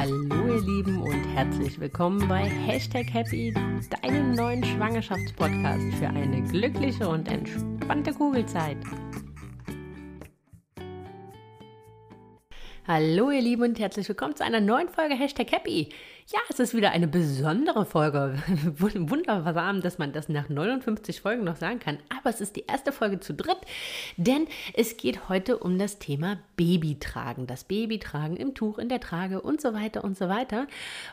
Hallo ihr Lieben und herzlich willkommen bei Hashtag Happy, deinem neuen Schwangerschaftspodcast für eine glückliche und entspannte Kugelzeit. Hallo ihr Lieben und herzlich willkommen zu einer neuen Folge Hashtag Happy. Ja, es ist wieder eine besondere Folge. Wundersam, dass man das nach 59 Folgen noch sagen kann. Aber es ist die erste Folge zu dritt, denn es geht heute um das Thema Babytragen. Das Babytragen im Tuch, in der Trage und so weiter und so weiter.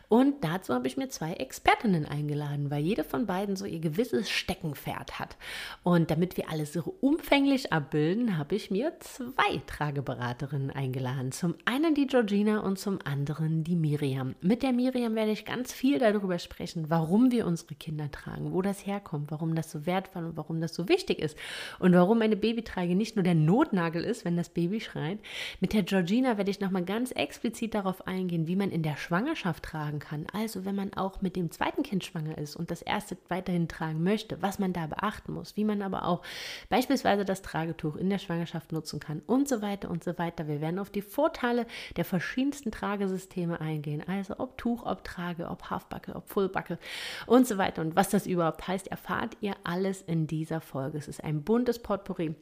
Und dazu habe ich mir zwei Expertinnen eingeladen, weil jede von beiden so ihr gewisses Steckenpferd hat. Und damit wir alles so umfänglich abbilden, habe ich mir zwei Trageberaterinnen eingeladen. Zum einen die Georgina und zum anderen die Miriam. Mit der Miriam Miriam werde ich ganz viel darüber sprechen, warum wir unsere Kinder tragen, wo das herkommt, warum das so wertvoll und warum das so wichtig ist und warum eine Babytrage nicht nur der Notnagel ist, wenn das Baby schreit. Mit der Georgina werde ich nochmal ganz explizit darauf eingehen, wie man in der Schwangerschaft tragen kann. Also wenn man auch mit dem zweiten Kind schwanger ist und das erste weiterhin tragen möchte, was man da beachten muss, wie man aber auch beispielsweise das Tragetuch in der Schwangerschaft nutzen kann und so weiter und so weiter. Wir werden auf die Vorteile der verschiedensten Tragesysteme eingehen, also ob Tuch, ob ob Trage, ob Halfbacke, ob Fullbacke und so weiter. Und was das überhaupt heißt, erfahrt ihr alles in dieser Folge. Es ist ein buntes Potpourri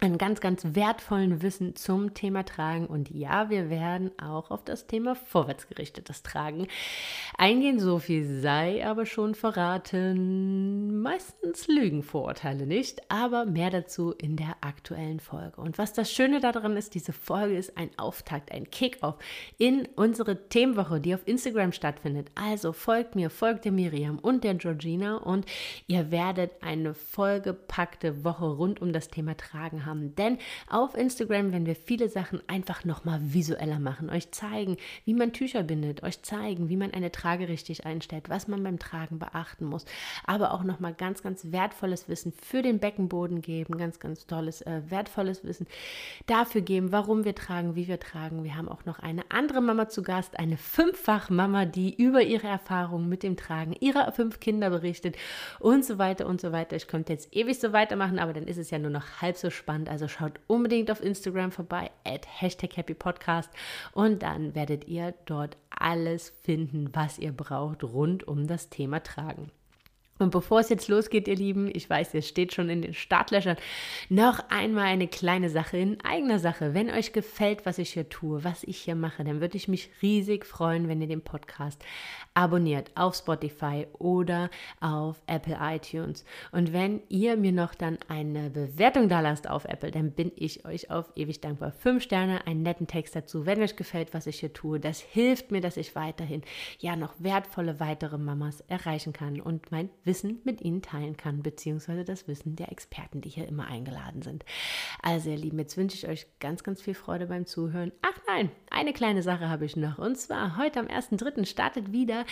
einen ganz, ganz wertvollen Wissen zum Thema Tragen. Und ja, wir werden auch auf das Thema vorwärtsgerichtetes Tragen eingehen. So viel sei aber schon verraten. Meistens lügen Vorurteile nicht, aber mehr dazu in der aktuellen Folge. Und was das Schöne daran ist, diese Folge ist ein Auftakt, ein Kickoff in unsere Themenwoche, die auf Instagram stattfindet. Also folgt mir, folgt der Miriam und der Georgina und ihr werdet eine vollgepackte Woche rund um das Thema Tragen haben haben. Denn auf Instagram werden wir viele Sachen einfach nochmal visueller machen, euch zeigen, wie man Tücher bindet, euch zeigen, wie man eine Trage richtig einstellt, was man beim Tragen beachten muss, aber auch nochmal ganz, ganz wertvolles Wissen für den Beckenboden geben, ganz, ganz tolles, äh, wertvolles Wissen dafür geben, warum wir tragen, wie wir tragen. Wir haben auch noch eine andere Mama zu Gast, eine Fünffach-Mama, die über ihre Erfahrungen mit dem Tragen ihrer fünf Kinder berichtet und so weiter und so weiter. Ich könnte jetzt ewig so weitermachen, aber dann ist es ja nur noch halb so spannend spannend. Also schaut unbedingt auf Instagram vorbei, at Hashtag Happy Podcast. Und dann werdet ihr dort alles finden, was ihr braucht rund um das Thema Tragen. Und bevor es jetzt losgeht, ihr Lieben, ich weiß, ihr steht schon in den Startlöchern, noch einmal eine kleine Sache in eigener Sache. Wenn euch gefällt, was ich hier tue, was ich hier mache, dann würde ich mich riesig freuen, wenn ihr den Podcast abonniert auf Spotify oder auf Apple iTunes. Und wenn ihr mir noch dann eine Bewertung da lasst auf Apple, dann bin ich euch auf ewig dankbar. Fünf Sterne, einen netten Text dazu, wenn euch gefällt, was ich hier tue. Das hilft mir, dass ich weiterhin ja noch wertvolle weitere Mamas erreichen kann und mein Wissen mit Ihnen teilen kann, beziehungsweise das Wissen der Experten, die hier immer eingeladen sind. Also ihr Lieben, jetzt wünsche ich euch ganz, ganz viel Freude beim Zuhören. Ach nein, eine kleine Sache habe ich noch. Und zwar heute am 1.3. startet wieder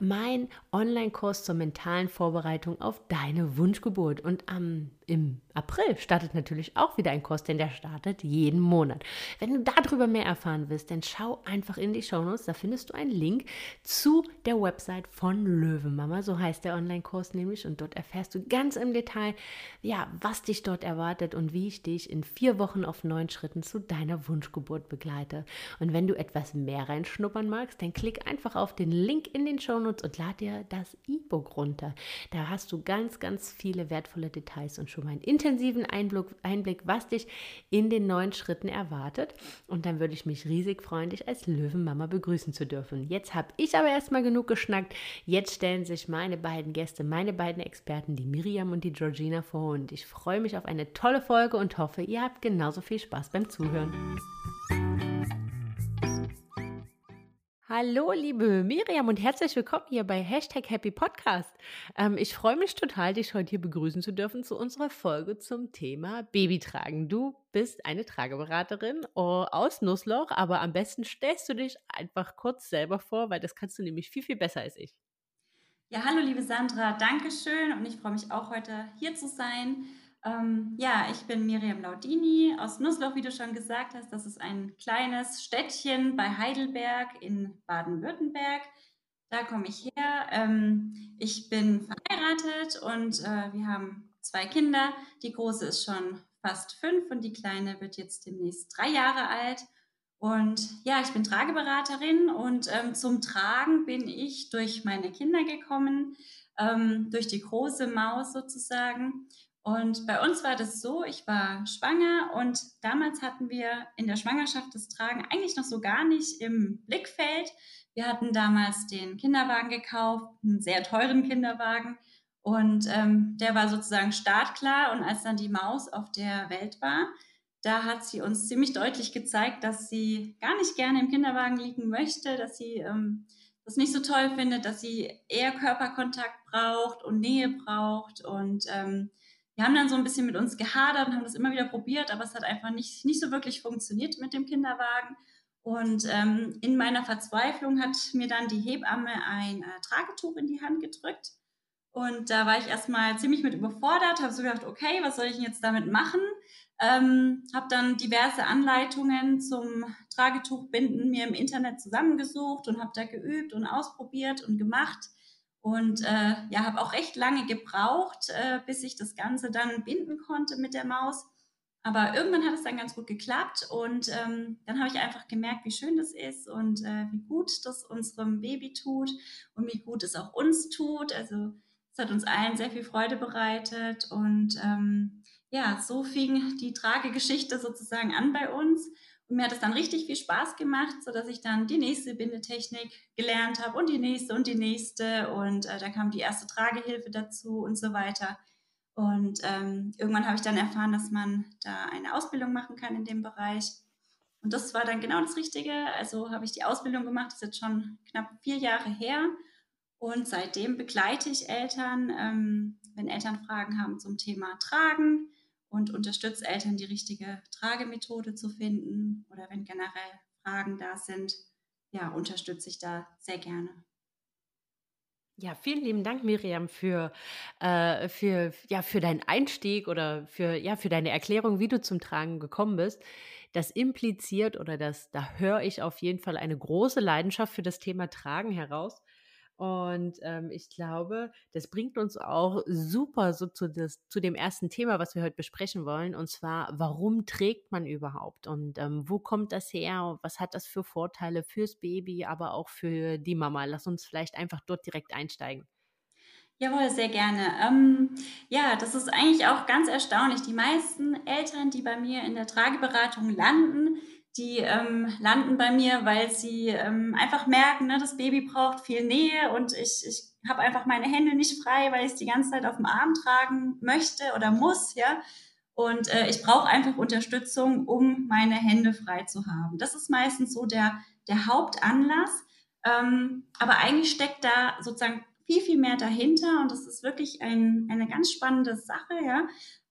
mein Online-Kurs zur mentalen Vorbereitung auf deine Wunschgeburt. Und am im April startet natürlich auch wieder ein Kurs, denn der startet jeden Monat. Wenn du darüber mehr erfahren willst, dann schau einfach in die Shownotes, da findest du einen Link zu der Website von Löwenmama, so heißt der Online-Kurs nämlich und dort erfährst du ganz im Detail, ja, was dich dort erwartet und wie ich dich in vier Wochen auf neun Schritten zu deiner Wunschgeburt begleite. Und wenn du etwas mehr reinschnuppern magst, dann klick einfach auf den Link in den Shownotes und lad dir das E-Book runter. Da hast du ganz, ganz viele wertvolle Details und schon mal einen intensiven Einblick, Einblick, was dich in den neuen Schritten erwartet. Und dann würde ich mich riesig freuen, dich als Löwenmama begrüßen zu dürfen. Jetzt habe ich aber erstmal genug geschnackt. Jetzt stellen sich meine beiden Gäste, meine beiden Experten, die Miriam und die Georgina vor. Und ich freue mich auf eine tolle Folge und hoffe, ihr habt genauso viel Spaß beim Zuhören. Hallo, liebe Miriam und herzlich willkommen hier bei Hashtag Happy Podcast. Ähm, ich freue mich total, dich heute hier begrüßen zu dürfen zu unserer Folge zum Thema Babytragen. Du bist eine Trageberaterin oh, aus Nussloch, aber am besten stellst du dich einfach kurz selber vor, weil das kannst du nämlich viel, viel besser als ich. Ja, hallo, liebe Sandra, danke schön und ich freue mich auch heute hier zu sein. Ähm, ja, ich bin Miriam Laudini aus Nussloch, wie du schon gesagt hast. Das ist ein kleines Städtchen bei Heidelberg in Baden-Württemberg. Da komme ich her. Ähm, ich bin verheiratet und äh, wir haben zwei Kinder. Die große ist schon fast fünf und die kleine wird jetzt demnächst drei Jahre alt. Und ja, ich bin Trageberaterin und ähm, zum Tragen bin ich durch meine Kinder gekommen, ähm, durch die große Maus sozusagen. Und bei uns war das so, ich war schwanger und damals hatten wir in der Schwangerschaft das Tragen eigentlich noch so gar nicht im Blickfeld. Wir hatten damals den Kinderwagen gekauft, einen sehr teuren Kinderwagen. Und ähm, der war sozusagen startklar. Und als dann die Maus auf der Welt war, da hat sie uns ziemlich deutlich gezeigt, dass sie gar nicht gerne im Kinderwagen liegen möchte, dass sie ähm, das nicht so toll findet, dass sie eher Körperkontakt braucht und Nähe braucht. Und ähm, wir haben dann so ein bisschen mit uns gehadert und haben das immer wieder probiert, aber es hat einfach nicht, nicht so wirklich funktioniert mit dem Kinderwagen. Und ähm, in meiner Verzweiflung hat mir dann die Hebamme ein äh, Tragetuch in die Hand gedrückt. Und da war ich erstmal ziemlich mit überfordert, habe so gedacht, okay, was soll ich denn jetzt damit machen? Ähm, habe dann diverse Anleitungen zum Tragetuchbinden mir im Internet zusammengesucht und habe da geübt und ausprobiert und gemacht. Und äh, ja, habe auch recht lange gebraucht, äh, bis ich das Ganze dann binden konnte mit der Maus. Aber irgendwann hat es dann ganz gut geklappt und ähm, dann habe ich einfach gemerkt, wie schön das ist und äh, wie gut das unserem Baby tut und wie gut es auch uns tut. Also es hat uns allen sehr viel Freude bereitet und ähm, ja, so fing die Tragegeschichte sozusagen an bei uns. Mir hat es dann richtig viel Spaß gemacht, sodass ich dann die nächste Bindetechnik gelernt habe und die nächste und die nächste. Und äh, dann kam die erste Tragehilfe dazu und so weiter. Und ähm, irgendwann habe ich dann erfahren, dass man da eine Ausbildung machen kann in dem Bereich. Und das war dann genau das Richtige. Also habe ich die Ausbildung gemacht, das ist jetzt schon knapp vier Jahre her. Und seitdem begleite ich Eltern, ähm, wenn Eltern Fragen haben zum Thema Tragen, und unterstütze Eltern, die richtige Tragemethode zu finden oder wenn generell Fragen da sind, ja, unterstütze ich da sehr gerne. Ja, vielen lieben Dank, Miriam, für, äh, für, ja, für deinen Einstieg oder für, ja, für deine Erklärung, wie du zum Tragen gekommen bist. Das impliziert oder das, da höre ich auf jeden Fall eine große Leidenschaft für das Thema Tragen heraus. Und ähm, ich glaube, das bringt uns auch super so zu, das, zu dem ersten Thema, was wir heute besprechen wollen. Und zwar, warum trägt man überhaupt? Und ähm, wo kommt das her? Was hat das für Vorteile fürs Baby, aber auch für die Mama? Lass uns vielleicht einfach dort direkt einsteigen. Jawohl, sehr gerne. Ähm, ja, das ist eigentlich auch ganz erstaunlich. Die meisten Eltern, die bei mir in der Trageberatung landen, die ähm, landen bei mir, weil sie ähm, einfach merken, ne, das Baby braucht viel Nähe und ich, ich habe einfach meine Hände nicht frei, weil ich es die ganze Zeit auf dem Arm tragen möchte oder muss, ja. Und äh, ich brauche einfach Unterstützung, um meine Hände frei zu haben. Das ist meistens so der, der Hauptanlass. Ähm, aber eigentlich steckt da sozusagen viel, viel mehr dahinter und das ist wirklich ein, eine ganz spannende Sache, ja.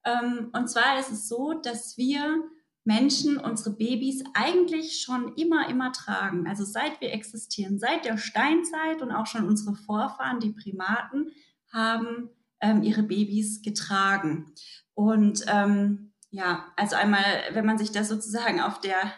Ähm, und zwar ist es so, dass wir Menschen unsere Babys eigentlich schon immer, immer tragen. Also seit wir existieren, seit der Steinzeit und auch schon unsere Vorfahren, die Primaten, haben ähm, ihre Babys getragen. Und ähm, ja, also einmal, wenn man sich das sozusagen auf der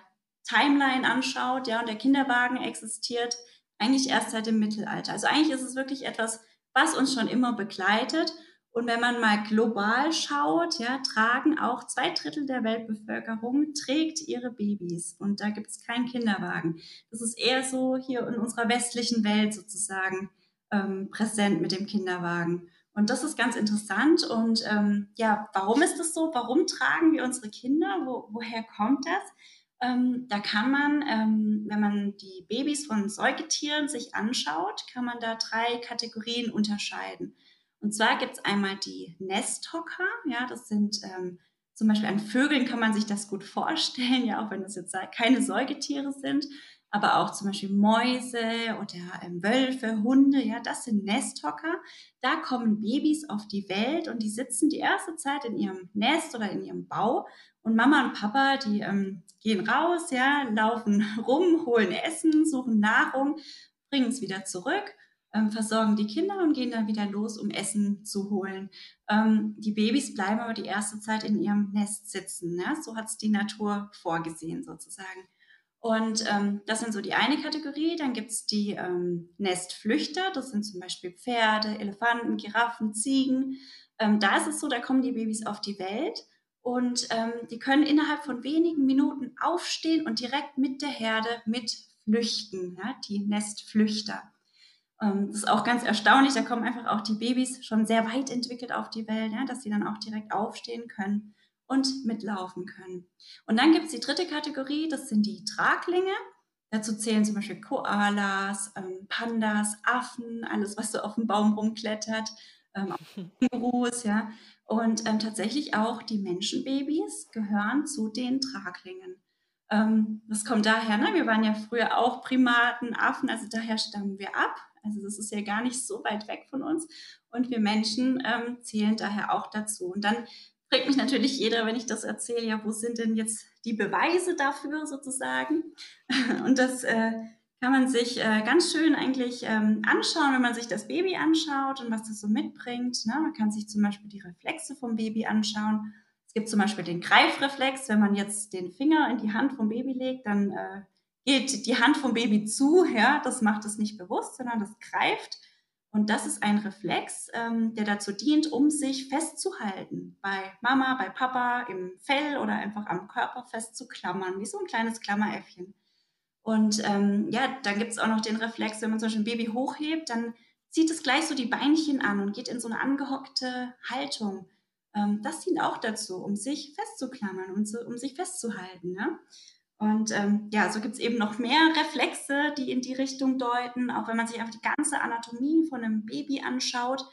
Timeline anschaut, ja, und der Kinderwagen existiert eigentlich erst seit dem Mittelalter. Also eigentlich ist es wirklich etwas, was uns schon immer begleitet und wenn man mal global schaut, ja, tragen auch zwei Drittel der Weltbevölkerung trägt ihre Babys und da gibt es keinen Kinderwagen. Das ist eher so hier in unserer westlichen Welt sozusagen ähm, präsent mit dem Kinderwagen. Und das ist ganz interessant. Und ähm, ja, warum ist das so? Warum tragen wir unsere Kinder? Wo, woher kommt das? Ähm, da kann man, ähm, wenn man die Babys von Säugetieren sich anschaut, kann man da drei Kategorien unterscheiden. Und zwar gibt es einmal die Nesthocker, ja, das sind ähm, zum Beispiel an Vögeln kann man sich das gut vorstellen, ja, auch wenn das jetzt keine Säugetiere sind, aber auch zum Beispiel Mäuse oder ähm, Wölfe, Hunde, ja, das sind Nesthocker. Da kommen Babys auf die Welt und die sitzen die erste Zeit in ihrem Nest oder in ihrem Bau. Und Mama und Papa, die ähm, gehen raus, ja, laufen rum, holen Essen, suchen Nahrung, bringen es wieder zurück ähm, versorgen die Kinder und gehen dann wieder los, um Essen zu holen. Ähm, die Babys bleiben aber die erste Zeit in ihrem Nest sitzen. Ne? So hat es die Natur vorgesehen sozusagen. Und ähm, das sind so die eine Kategorie. Dann gibt es die ähm, Nestflüchter. Das sind zum Beispiel Pferde, Elefanten, Giraffen, Ziegen. Ähm, da ist es so, da kommen die Babys auf die Welt und ähm, die können innerhalb von wenigen Minuten aufstehen und direkt mit der Herde mitflüchten, ja, die Nestflüchter. Ähm, das ist auch ganz erstaunlich, da kommen einfach auch die Babys schon sehr weit entwickelt auf die Welt, ja, dass sie dann auch direkt aufstehen können und mitlaufen können. Und dann gibt es die dritte Kategorie, das sind die Traglinge. Dazu zählen zum Beispiel Koalas, ähm, Pandas, Affen, alles, was so auf dem Baum rumklettert, ähm, Kängurus, ja. Und ähm, tatsächlich auch die Menschenbabys gehören zu den Traglingen. Ähm, das kommt daher, ne? wir waren ja früher auch Primaten, Affen, also daher stammen wir ab. Also das ist ja gar nicht so weit weg von uns. Und wir Menschen ähm, zählen daher auch dazu. Und dann fragt mich natürlich jeder, wenn ich das erzähle, ja, wo sind denn jetzt die Beweise dafür sozusagen? Und das äh, kann man sich äh, ganz schön eigentlich ähm, anschauen, wenn man sich das Baby anschaut und was das so mitbringt. Ne? Man kann sich zum Beispiel die Reflexe vom Baby anschauen. Es gibt zum Beispiel den Greifreflex. Wenn man jetzt den Finger in die Hand vom Baby legt, dann äh, geht die Hand vom Baby zu. Ja? Das macht es nicht bewusst, sondern das greift. Und das ist ein Reflex, ähm, der dazu dient, um sich festzuhalten. Bei Mama, bei Papa, im Fell oder einfach am Körper festzuklammern, wie so ein kleines Klammeräffchen. Und ähm, ja, dann gibt es auch noch den Reflex, wenn man zum Beispiel ein Baby hochhebt, dann zieht es gleich so die Beinchen an und geht in so eine angehockte Haltung. Ähm, das dient auch dazu, um sich festzuklammern und so, um sich festzuhalten. Ne? Und ähm, ja, so gibt es eben noch mehr Reflexe, die in die Richtung deuten, auch wenn man sich einfach die ganze Anatomie von einem Baby anschaut.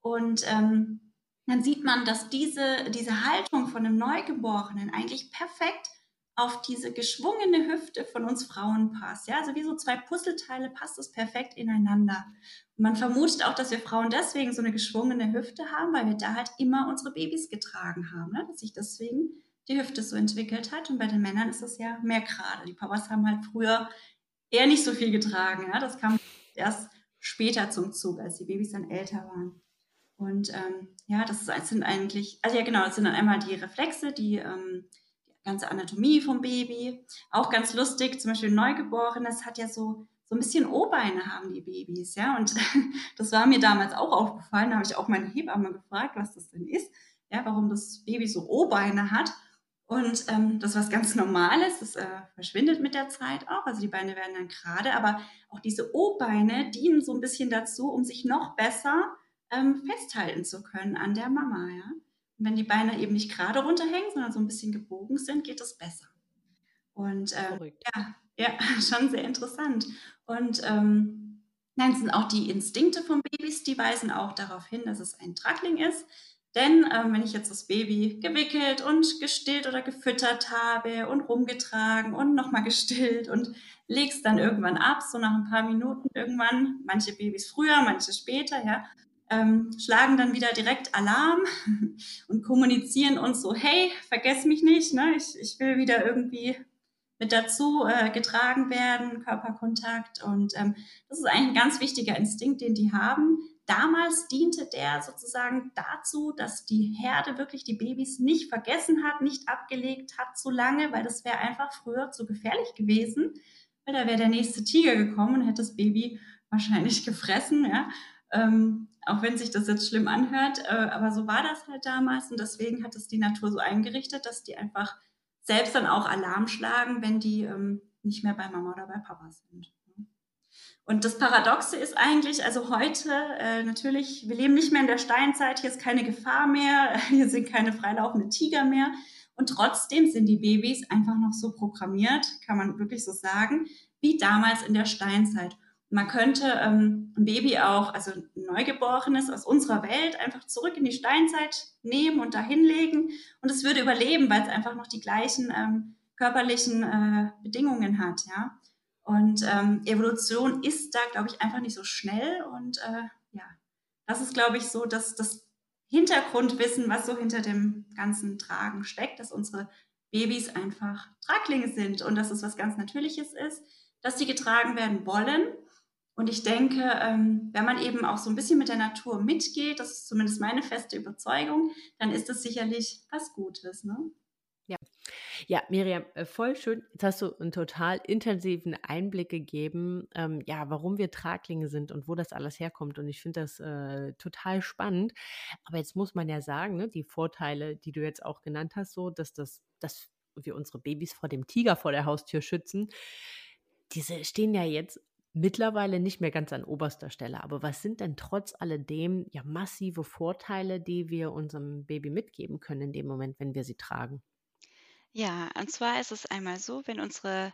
Und ähm, dann sieht man, dass diese, diese Haltung von einem Neugeborenen eigentlich perfekt auf diese geschwungene Hüfte von uns Frauen passt. Ja, also wie so zwei Puzzleteile passt es perfekt ineinander. Und man vermutet auch, dass wir Frauen deswegen so eine geschwungene Hüfte haben, weil wir da halt immer unsere Babys getragen haben, ne? dass sich deswegen die Hüfte so entwickelt hat. Und bei den Männern ist es ja mehr gerade. Die Papas haben halt früher eher nicht so viel getragen. Ja? Das kam erst später zum Zug, als die Babys dann älter waren. Und ähm, ja, das sind eigentlich, also ja genau, das sind dann einmal die Reflexe, die ähm, ganze Anatomie vom Baby. Auch ganz lustig, zum Beispiel Neugeborenes hat ja so, so ein bisschen O-Beine haben die Babys, ja. Und das war mir damals auch aufgefallen. Da habe ich auch meine Hebamme gefragt, was das denn ist, ja, warum das Baby so O-Beine hat. Und ähm, das ist was ganz Normales, das äh, verschwindet mit der Zeit auch. Also die Beine werden dann gerade, aber auch diese O-Beine dienen so ein bisschen dazu, um sich noch besser ähm, festhalten zu können an der Mama, ja. Und wenn die Beine eben nicht gerade runterhängen, sondern so ein bisschen gebogen sind, geht es besser. Und ähm, ja, ja, schon sehr interessant. Und ähm, nein, sind auch die Instinkte von Babys, die weisen auch darauf hin, dass es ein Trackling ist. Denn ähm, wenn ich jetzt das Baby gewickelt und gestillt oder gefüttert habe und rumgetragen und nochmal gestillt und leg's dann irgendwann ab, so nach ein paar Minuten irgendwann, manche Babys früher, manche später, ja, ähm, schlagen dann wieder direkt Alarm und kommunizieren uns so, hey, vergess mich nicht, ne? ich, ich will wieder irgendwie mit dazu äh, getragen werden, Körperkontakt. Und ähm, das ist eigentlich ein ganz wichtiger Instinkt, den die haben. Damals diente der sozusagen dazu, dass die Herde wirklich die Babys nicht vergessen hat, nicht abgelegt hat zu lange, weil das wäre einfach früher zu gefährlich gewesen. Weil da wäre der nächste Tiger gekommen und hätte das Baby wahrscheinlich gefressen. Ja? Ähm, auch wenn sich das jetzt schlimm anhört, äh, aber so war das halt damals und deswegen hat es die Natur so eingerichtet, dass die einfach selbst dann auch Alarm schlagen, wenn die ähm, nicht mehr bei Mama oder bei Papa sind. Und das Paradoxe ist eigentlich, also heute äh, natürlich, wir leben nicht mehr in der Steinzeit, hier ist keine Gefahr mehr, hier sind keine freilaufenden Tiger mehr. Und trotzdem sind die Babys einfach noch so programmiert, kann man wirklich so sagen, wie damals in der Steinzeit. Man könnte ähm, ein Baby auch, also ein Neugeborenes aus unserer Welt, einfach zurück in die Steinzeit nehmen und da hinlegen und es würde überleben, weil es einfach noch die gleichen ähm, körperlichen äh, Bedingungen hat, ja. Und ähm, Evolution ist da, glaube ich, einfach nicht so schnell und äh, ja, das ist, glaube ich, so, dass das Hintergrundwissen, was so hinter dem ganzen Tragen steckt, dass unsere Babys einfach Traglinge sind und dass es was ganz Natürliches ist, dass sie getragen werden wollen und ich denke, ähm, wenn man eben auch so ein bisschen mit der Natur mitgeht, das ist zumindest meine feste Überzeugung, dann ist das sicherlich was Gutes. Ne? Ja. Ja, Miriam, äh, voll schön. Jetzt hast du einen total intensiven Einblick gegeben, ähm, ja, warum wir Traglinge sind und wo das alles herkommt. Und ich finde das äh, total spannend. Aber jetzt muss man ja sagen, ne, die Vorteile, die du jetzt auch genannt hast, so, dass das, dass wir unsere Babys vor dem Tiger vor der Haustür schützen, diese stehen ja jetzt mittlerweile nicht mehr ganz an oberster Stelle. Aber was sind denn trotz alledem ja massive Vorteile, die wir unserem Baby mitgeben können in dem Moment, wenn wir sie tragen? Ja, und zwar ist es einmal so, wenn unsere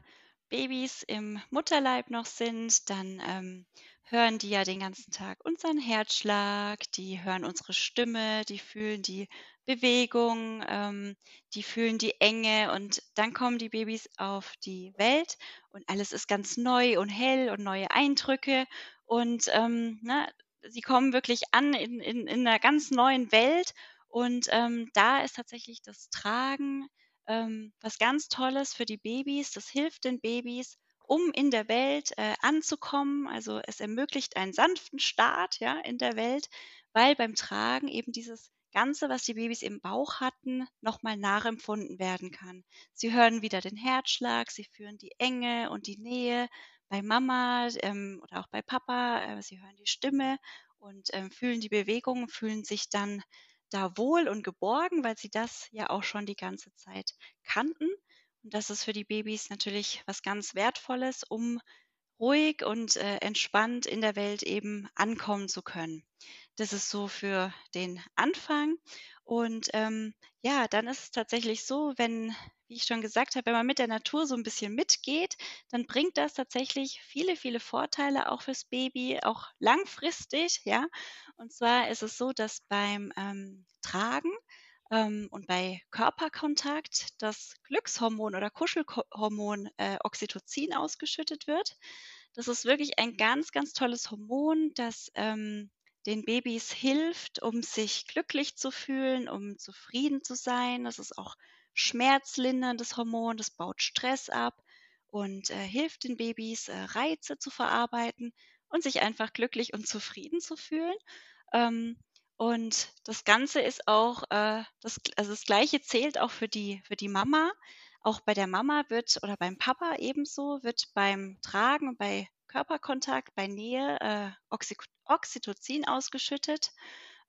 Babys im Mutterleib noch sind, dann ähm, hören die ja den ganzen Tag unseren Herzschlag, die hören unsere Stimme, die fühlen die Bewegung, ähm, die fühlen die Enge und dann kommen die Babys auf die Welt und alles ist ganz neu und hell und neue Eindrücke und ähm, na, ne, sie kommen wirklich an in, in, in einer ganz neuen Welt und ähm, da ist tatsächlich das Tragen ähm, was ganz Tolles für die Babys. Das hilft den Babys, um in der Welt äh, anzukommen. Also es ermöglicht einen sanften Start ja, in der Welt, weil beim Tragen eben dieses Ganze, was die Babys im Bauch hatten, nochmal nachempfunden werden kann. Sie hören wieder den Herzschlag, sie führen die Enge und die Nähe bei Mama ähm, oder auch bei Papa. Äh, sie hören die Stimme und ähm, fühlen die Bewegung, fühlen sich dann da wohl und geborgen, weil sie das ja auch schon die ganze Zeit kannten. Und das ist für die Babys natürlich was ganz Wertvolles, um ruhig und äh, entspannt in der Welt eben ankommen zu können. Das ist so für den Anfang. Und ähm, ja, dann ist es tatsächlich so, wenn, wie ich schon gesagt habe, wenn man mit der Natur so ein bisschen mitgeht, dann bringt das tatsächlich viele, viele Vorteile auch fürs Baby, auch langfristig, ja. Und zwar ist es so, dass beim ähm, Tragen ähm, und bei Körperkontakt das Glückshormon oder Kuschelhormon äh, Oxytocin ausgeschüttet wird. Das ist wirklich ein ganz, ganz tolles Hormon, das ähm, den Babys hilft, um sich glücklich zu fühlen, um zufrieden zu sein. Das ist auch schmerzlinderndes Hormon, das baut Stress ab und äh, hilft den Babys, äh, Reize zu verarbeiten und sich einfach glücklich und zufrieden zu fühlen. Ähm, und das Ganze ist auch, äh, das, also das Gleiche zählt auch für die, für die Mama. Auch bei der Mama wird oder beim Papa ebenso wird beim Tragen bei Körperkontakt, bei Nähe äh, Oxy Oxytocin ausgeschüttet.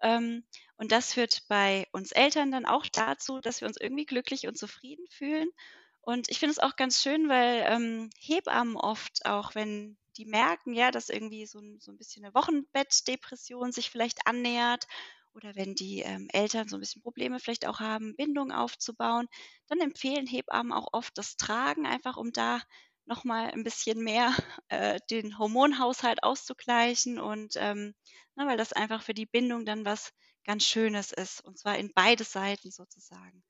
Ähm, und das führt bei uns Eltern dann auch dazu, dass wir uns irgendwie glücklich und zufrieden fühlen. Und ich finde es auch ganz schön, weil ähm, Hebammen oft auch, wenn die merken, ja, dass irgendwie so ein, so ein bisschen eine Wochenbettdepression sich vielleicht annähert oder wenn die ähm, Eltern so ein bisschen Probleme vielleicht auch haben, Bindung aufzubauen, dann empfehlen Hebammen auch oft das Tragen, einfach um da nochmal ein bisschen mehr äh, den Hormonhaushalt auszugleichen und ähm, na, weil das einfach für die Bindung dann was ganz Schönes ist und zwar in beide Seiten sozusagen.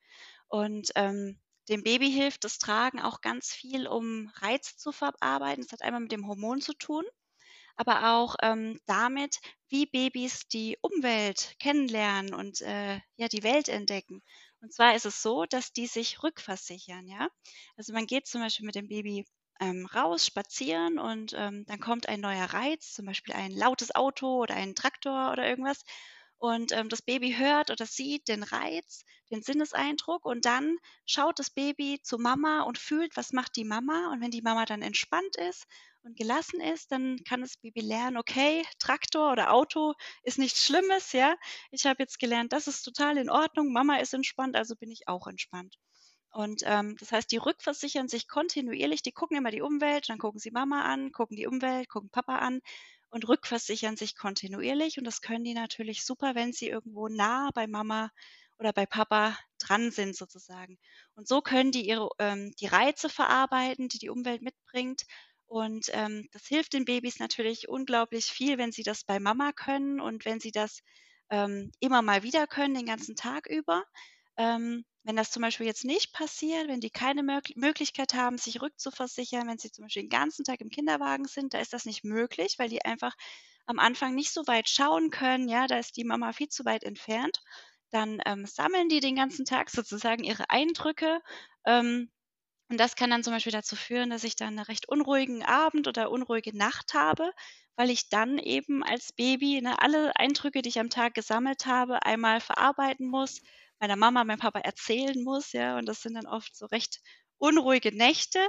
Und ähm, dem Baby hilft das Tragen auch ganz viel, um Reize zu verarbeiten. Das hat einmal mit dem Hormon zu tun, aber auch ähm, damit, wie Babys die Umwelt kennenlernen und äh, ja die Welt entdecken. Und zwar ist es so, dass die sich rückversichern, ja. Also man geht zum Beispiel mit dem Baby ähm, raus, spazieren und ähm, dann kommt ein neuer Reiz, zum Beispiel ein lautes Auto oder ein Traktor oder irgendwas. Und ähm, das Baby hört oder sieht den Reiz, den Sinneseindruck und dann schaut das Baby zu Mama und fühlt, was macht die Mama. Und wenn die Mama dann entspannt ist und gelassen ist, dann kann das Baby lernen, okay, Traktor oder Auto ist nichts Schlimmes, ja. Ich habe jetzt gelernt, das ist total in Ordnung, Mama ist entspannt, also bin ich auch entspannt. Und ähm, das heißt, die rückversichern sich kontinuierlich, die gucken immer die Umwelt, dann gucken sie Mama an, gucken die Umwelt, gucken Papa an und rückversichern sich kontinuierlich. Und das können die natürlich super, wenn sie irgendwo nah bei Mama oder bei Papa dran sind sozusagen. Und so können die ihre ähm, die Reize verarbeiten, die die Umwelt mitbringt. Und ähm, das hilft den Babys natürlich unglaublich viel, wenn sie das bei Mama können und wenn sie das ähm, immer mal wieder können, den ganzen Tag über. Ähm, wenn das zum Beispiel jetzt nicht passiert, wenn die keine Mög Möglichkeit haben, sich rückzuversichern, wenn sie zum Beispiel den ganzen Tag im Kinderwagen sind, da ist das nicht möglich, weil die einfach am Anfang nicht so weit schauen können. Ja, da ist die Mama viel zu weit entfernt. Dann ähm, sammeln die den ganzen Tag sozusagen ihre Eindrücke. Ähm, und das kann dann zum Beispiel dazu führen, dass ich dann einen recht unruhigen Abend oder unruhige Nacht habe, weil ich dann eben als Baby ne, alle Eindrücke, die ich am Tag gesammelt habe, einmal verarbeiten muss, meiner Mama, meinem Papa erzählen muss, ja, und das sind dann oft so recht unruhige Nächte.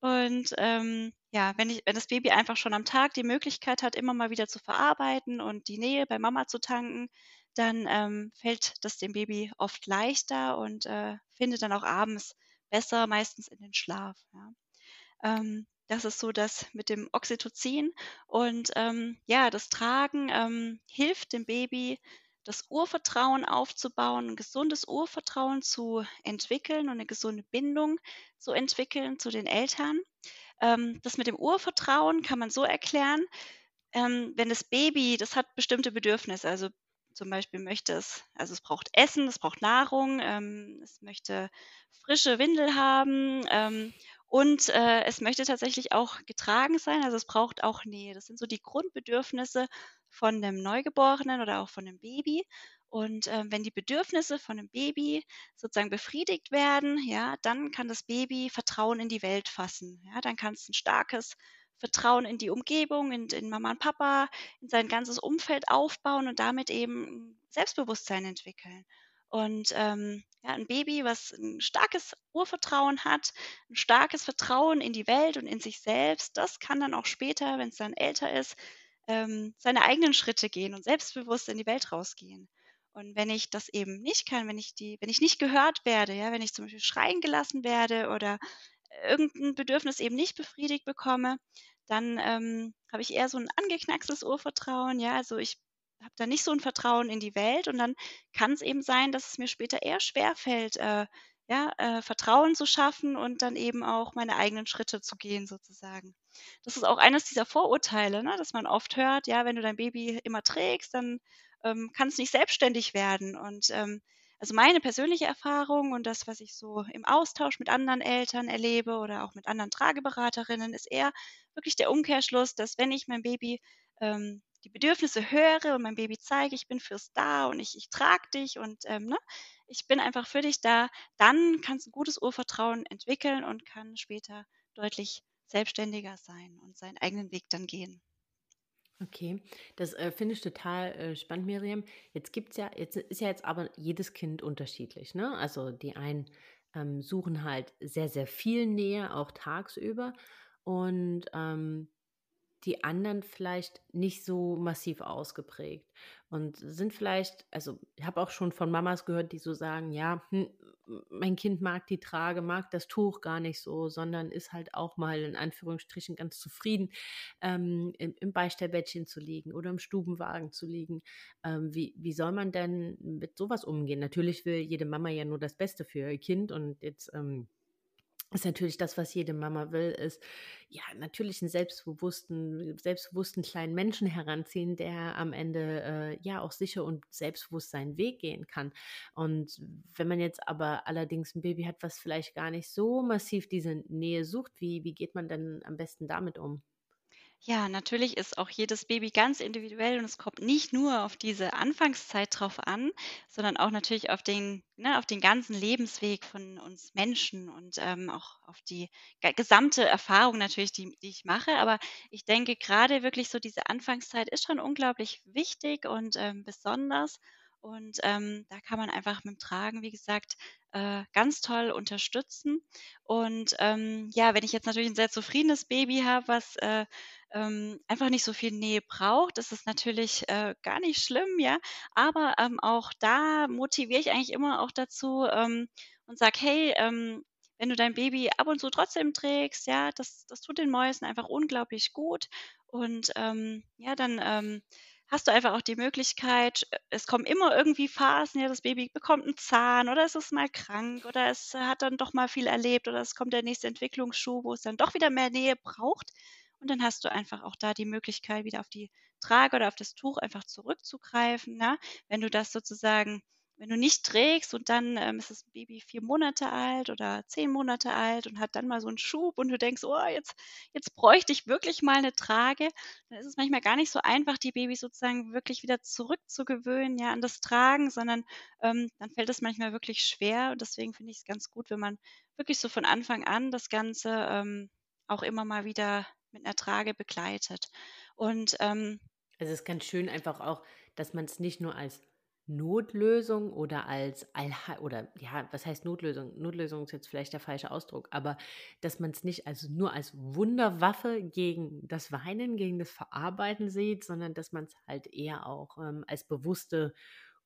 Und ähm, ja, wenn ich, wenn das Baby einfach schon am Tag die Möglichkeit hat, immer mal wieder zu verarbeiten und die Nähe bei Mama zu tanken, dann ähm, fällt das dem Baby oft leichter und äh, findet dann auch abends besser, meistens in den Schlaf. Ja. Ähm, das ist so das mit dem Oxytocin. Und ähm, ja, das Tragen ähm, hilft dem Baby, das Urvertrauen aufzubauen, ein gesundes Urvertrauen zu entwickeln und eine gesunde Bindung zu entwickeln zu den Eltern. Ähm, das mit dem Urvertrauen kann man so erklären, ähm, wenn das Baby, das hat bestimmte Bedürfnisse, also zum Beispiel möchte es, also es braucht Essen, es braucht Nahrung, ähm, es möchte frische Windel haben ähm, und äh, es möchte tatsächlich auch getragen sein, also es braucht auch Nähe. Das sind so die Grundbedürfnisse von dem Neugeborenen oder auch von dem Baby. Und äh, wenn die Bedürfnisse von dem Baby sozusagen befriedigt werden, ja, dann kann das Baby Vertrauen in die Welt fassen. Ja, dann kann es ein starkes Vertrauen in die Umgebung, in, in Mama und Papa, in sein ganzes Umfeld aufbauen und damit eben Selbstbewusstsein entwickeln. Und ähm, ja, ein Baby, was ein starkes Urvertrauen hat, ein starkes Vertrauen in die Welt und in sich selbst, das kann dann auch später, wenn es dann älter ist, ähm, seine eigenen Schritte gehen und selbstbewusst in die Welt rausgehen. Und wenn ich das eben nicht kann, wenn ich die, wenn ich nicht gehört werde, ja, wenn ich zum Beispiel schreien gelassen werde oder irgendein Bedürfnis eben nicht befriedigt bekomme, dann ähm, habe ich eher so ein angeknackstes Urvertrauen, ja, also ich habe da nicht so ein Vertrauen in die Welt und dann kann es eben sein, dass es mir später eher schwerfällt, äh, ja, äh, Vertrauen zu schaffen und dann eben auch meine eigenen Schritte zu gehen sozusagen. Das ist auch eines dieser Vorurteile, ne, dass man oft hört, ja, wenn du dein Baby immer trägst, dann ähm, kann es nicht selbstständig werden. Und ähm, also meine persönliche Erfahrung und das, was ich so im Austausch mit anderen Eltern erlebe oder auch mit anderen Trageberaterinnen, ist eher wirklich der Umkehrschluss, dass wenn ich mein Baby ähm, die Bedürfnisse höre und mein Baby zeige, ich bin fürs da und ich, ich trage dich und ähm, ne, ich bin einfach für dich da, dann kannst du ein gutes Urvertrauen entwickeln und kann später deutlich selbstständiger sein und seinen eigenen Weg dann gehen. Okay, das äh, finde ich total äh, spannend, Miriam. Jetzt gibt's ja, jetzt ist ja jetzt aber jedes Kind unterschiedlich, ne? Also die einen ähm, suchen halt sehr, sehr viel Nähe, auch tagsüber. Und ähm, die anderen vielleicht nicht so massiv ausgeprägt und sind vielleicht, also ich habe auch schon von Mamas gehört, die so sagen, ja, hm, mein Kind mag die Trage, mag das Tuch gar nicht so, sondern ist halt auch mal in Anführungsstrichen ganz zufrieden, ähm, im, im, Beistellbettchen zu liegen oder im Stubenwagen zu liegen. Ähm, wie, wie soll man denn mit sowas umgehen? Natürlich will jede Mama ja nur das Beste für ihr Kind und jetzt ähm, ist natürlich das, was jede Mama will, ist ja natürlich einen selbstbewussten, selbstbewussten kleinen Menschen heranziehen, der am Ende äh, ja auch sicher und selbstbewusst seinen Weg gehen kann. Und wenn man jetzt aber allerdings ein Baby hat, was vielleicht gar nicht so massiv diese Nähe sucht, wie, wie geht man denn am besten damit um? Ja, natürlich ist auch jedes Baby ganz individuell und es kommt nicht nur auf diese Anfangszeit drauf an, sondern auch natürlich auf den, ne, auf den ganzen Lebensweg von uns Menschen und ähm, auch auf die gesamte Erfahrung natürlich, die, die ich mache. Aber ich denke gerade wirklich so diese Anfangszeit ist schon unglaublich wichtig und ähm, besonders. Und ähm, da kann man einfach mit dem Tragen, wie gesagt, äh, ganz toll unterstützen. Und ähm, ja, wenn ich jetzt natürlich ein sehr zufriedenes Baby habe, was äh, ähm, einfach nicht so viel Nähe braucht, ist es natürlich äh, gar nicht schlimm, ja. Aber ähm, auch da motiviere ich eigentlich immer auch dazu ähm, und sage, hey, ähm, wenn du dein Baby ab und zu trotzdem trägst, ja, das, das tut den Mäusen einfach unglaublich gut. Und ähm, ja, dann ähm, hast du einfach auch die Möglichkeit, es kommen immer irgendwie Phasen, ja, das Baby bekommt einen Zahn oder es ist mal krank oder es hat dann doch mal viel erlebt oder es kommt der nächste Entwicklungsschub, wo es dann doch wieder mehr Nähe braucht. Und dann hast du einfach auch da die Möglichkeit, wieder auf die Trage oder auf das Tuch einfach zurückzugreifen. Ja? Wenn du das sozusagen wenn du nicht trägst und dann ähm, ist das Baby vier Monate alt oder zehn Monate alt und hat dann mal so einen Schub und du denkst, oh, jetzt, jetzt bräuchte ich wirklich mal eine Trage, dann ist es manchmal gar nicht so einfach, die Babys sozusagen wirklich wieder zurückzugewöhnen, ja, an das Tragen, sondern ähm, dann fällt es manchmal wirklich schwer und deswegen finde ich es ganz gut, wenn man wirklich so von Anfang an das Ganze ähm, auch immer mal wieder mit einer Trage begleitet. Und ähm, also es ist ganz schön einfach auch, dass man es nicht nur als Notlösung oder als Allheil oder ja, was heißt Notlösung? Notlösung ist jetzt vielleicht der falsche Ausdruck, aber dass man es nicht als nur als Wunderwaffe gegen das Weinen, gegen das Verarbeiten sieht, sondern dass man es halt eher auch ähm, als bewusste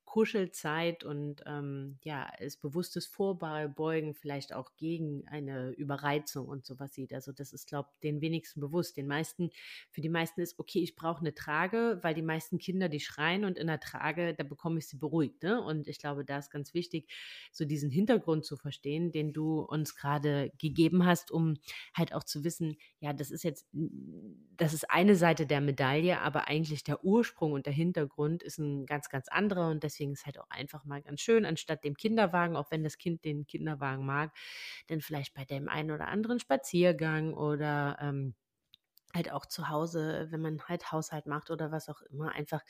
Kuschelzeit und ähm, ja, es bewusstes Vorbeugen vielleicht auch gegen eine Überreizung und sowas sieht. Also das ist, glaube ich, den wenigsten bewusst. Den meisten, für die meisten ist, okay, ich brauche eine Trage, weil die meisten Kinder, die schreien und in der Trage, da bekomme ich sie beruhigt. Ne? Und ich glaube, da ist ganz wichtig, so diesen Hintergrund zu verstehen, den du uns gerade gegeben hast, um halt auch zu wissen, ja, das ist jetzt, das ist eine Seite der Medaille, aber eigentlich der Ursprung und der Hintergrund ist ein ganz, ganz anderer und deswegen deswegen ist halt auch einfach mal ganz schön, anstatt dem Kinderwagen, auch wenn das Kind den Kinderwagen mag, dann vielleicht bei dem einen oder anderen Spaziergang oder ähm, halt auch zu Hause, wenn man halt Haushalt macht oder was auch immer, einfach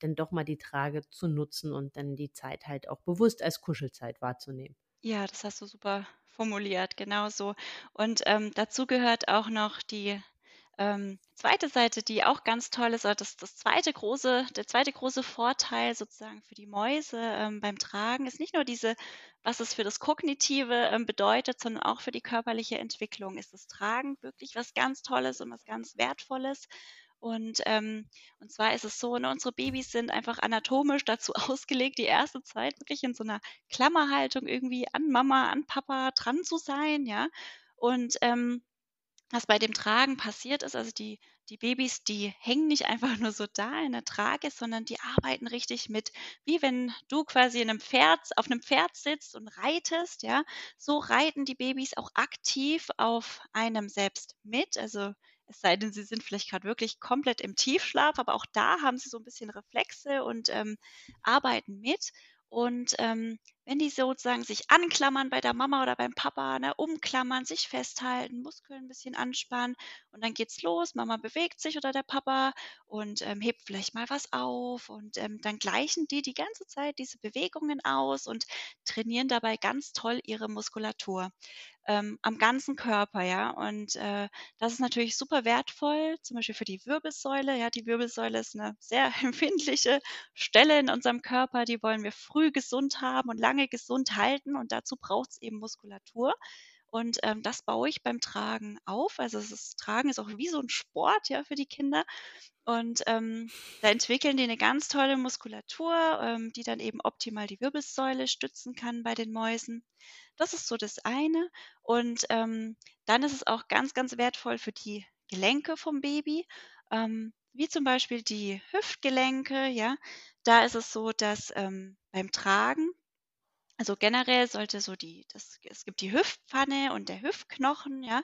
dann doch mal die Trage zu nutzen und dann die Zeit halt auch bewusst als Kuschelzeit wahrzunehmen. Ja, das hast du super formuliert, genau so. Und ähm, dazu gehört auch noch die ähm, zweite Seite, die auch ganz toll ist, das, das zweite große, der zweite große Vorteil sozusagen für die Mäuse ähm, beim Tragen ist nicht nur diese, was es für das Kognitive ähm, bedeutet, sondern auch für die körperliche Entwicklung ist das Tragen wirklich was ganz Tolles und was ganz Wertvolles. Und, ähm, und zwar ist es so, ne, unsere Babys sind einfach anatomisch dazu ausgelegt, die erste Zeit wirklich in so einer Klammerhaltung irgendwie an Mama, an Papa dran zu sein, ja. Und ähm, was bei dem Tragen passiert ist, also die, die Babys, die hängen nicht einfach nur so da in der Trage, sondern die arbeiten richtig mit, wie wenn du quasi in einem Pferd, auf einem Pferd sitzt und reitest, ja. So reiten die Babys auch aktiv auf einem selbst mit. Also es sei denn, sie sind vielleicht gerade wirklich komplett im Tiefschlaf, aber auch da haben sie so ein bisschen Reflexe und ähm, arbeiten mit. Und ähm, wenn die sozusagen sich anklammern bei der Mama oder beim Papa, ne, umklammern, sich festhalten, Muskeln ein bisschen anspannen und dann geht's los. Mama bewegt sich oder der Papa und ähm, hebt vielleicht mal was auf und ähm, dann gleichen die die ganze Zeit diese Bewegungen aus und trainieren dabei ganz toll ihre Muskulatur ähm, am ganzen Körper, ja. Und äh, das ist natürlich super wertvoll, zum Beispiel für die Wirbelsäule. Ja, die Wirbelsäule ist eine sehr empfindliche Stelle in unserem Körper. Die wollen wir früh gesund haben und lange gesund halten. Und dazu braucht es eben Muskulatur. Und ähm, das baue ich beim Tragen auf. Also das Tragen ist auch wie so ein Sport ja für die Kinder. Und ähm, da entwickeln die eine ganz tolle Muskulatur, ähm, die dann eben optimal die Wirbelsäule stützen kann bei den Mäusen. Das ist so das eine. Und ähm, dann ist es auch ganz, ganz wertvoll für die Gelenke vom Baby, ähm, wie zum Beispiel die Hüftgelenke. Ja, da ist es so, dass ähm, beim Tragen also generell sollte so die, das, es gibt die Hüftpfanne und der Hüftknochen, ja,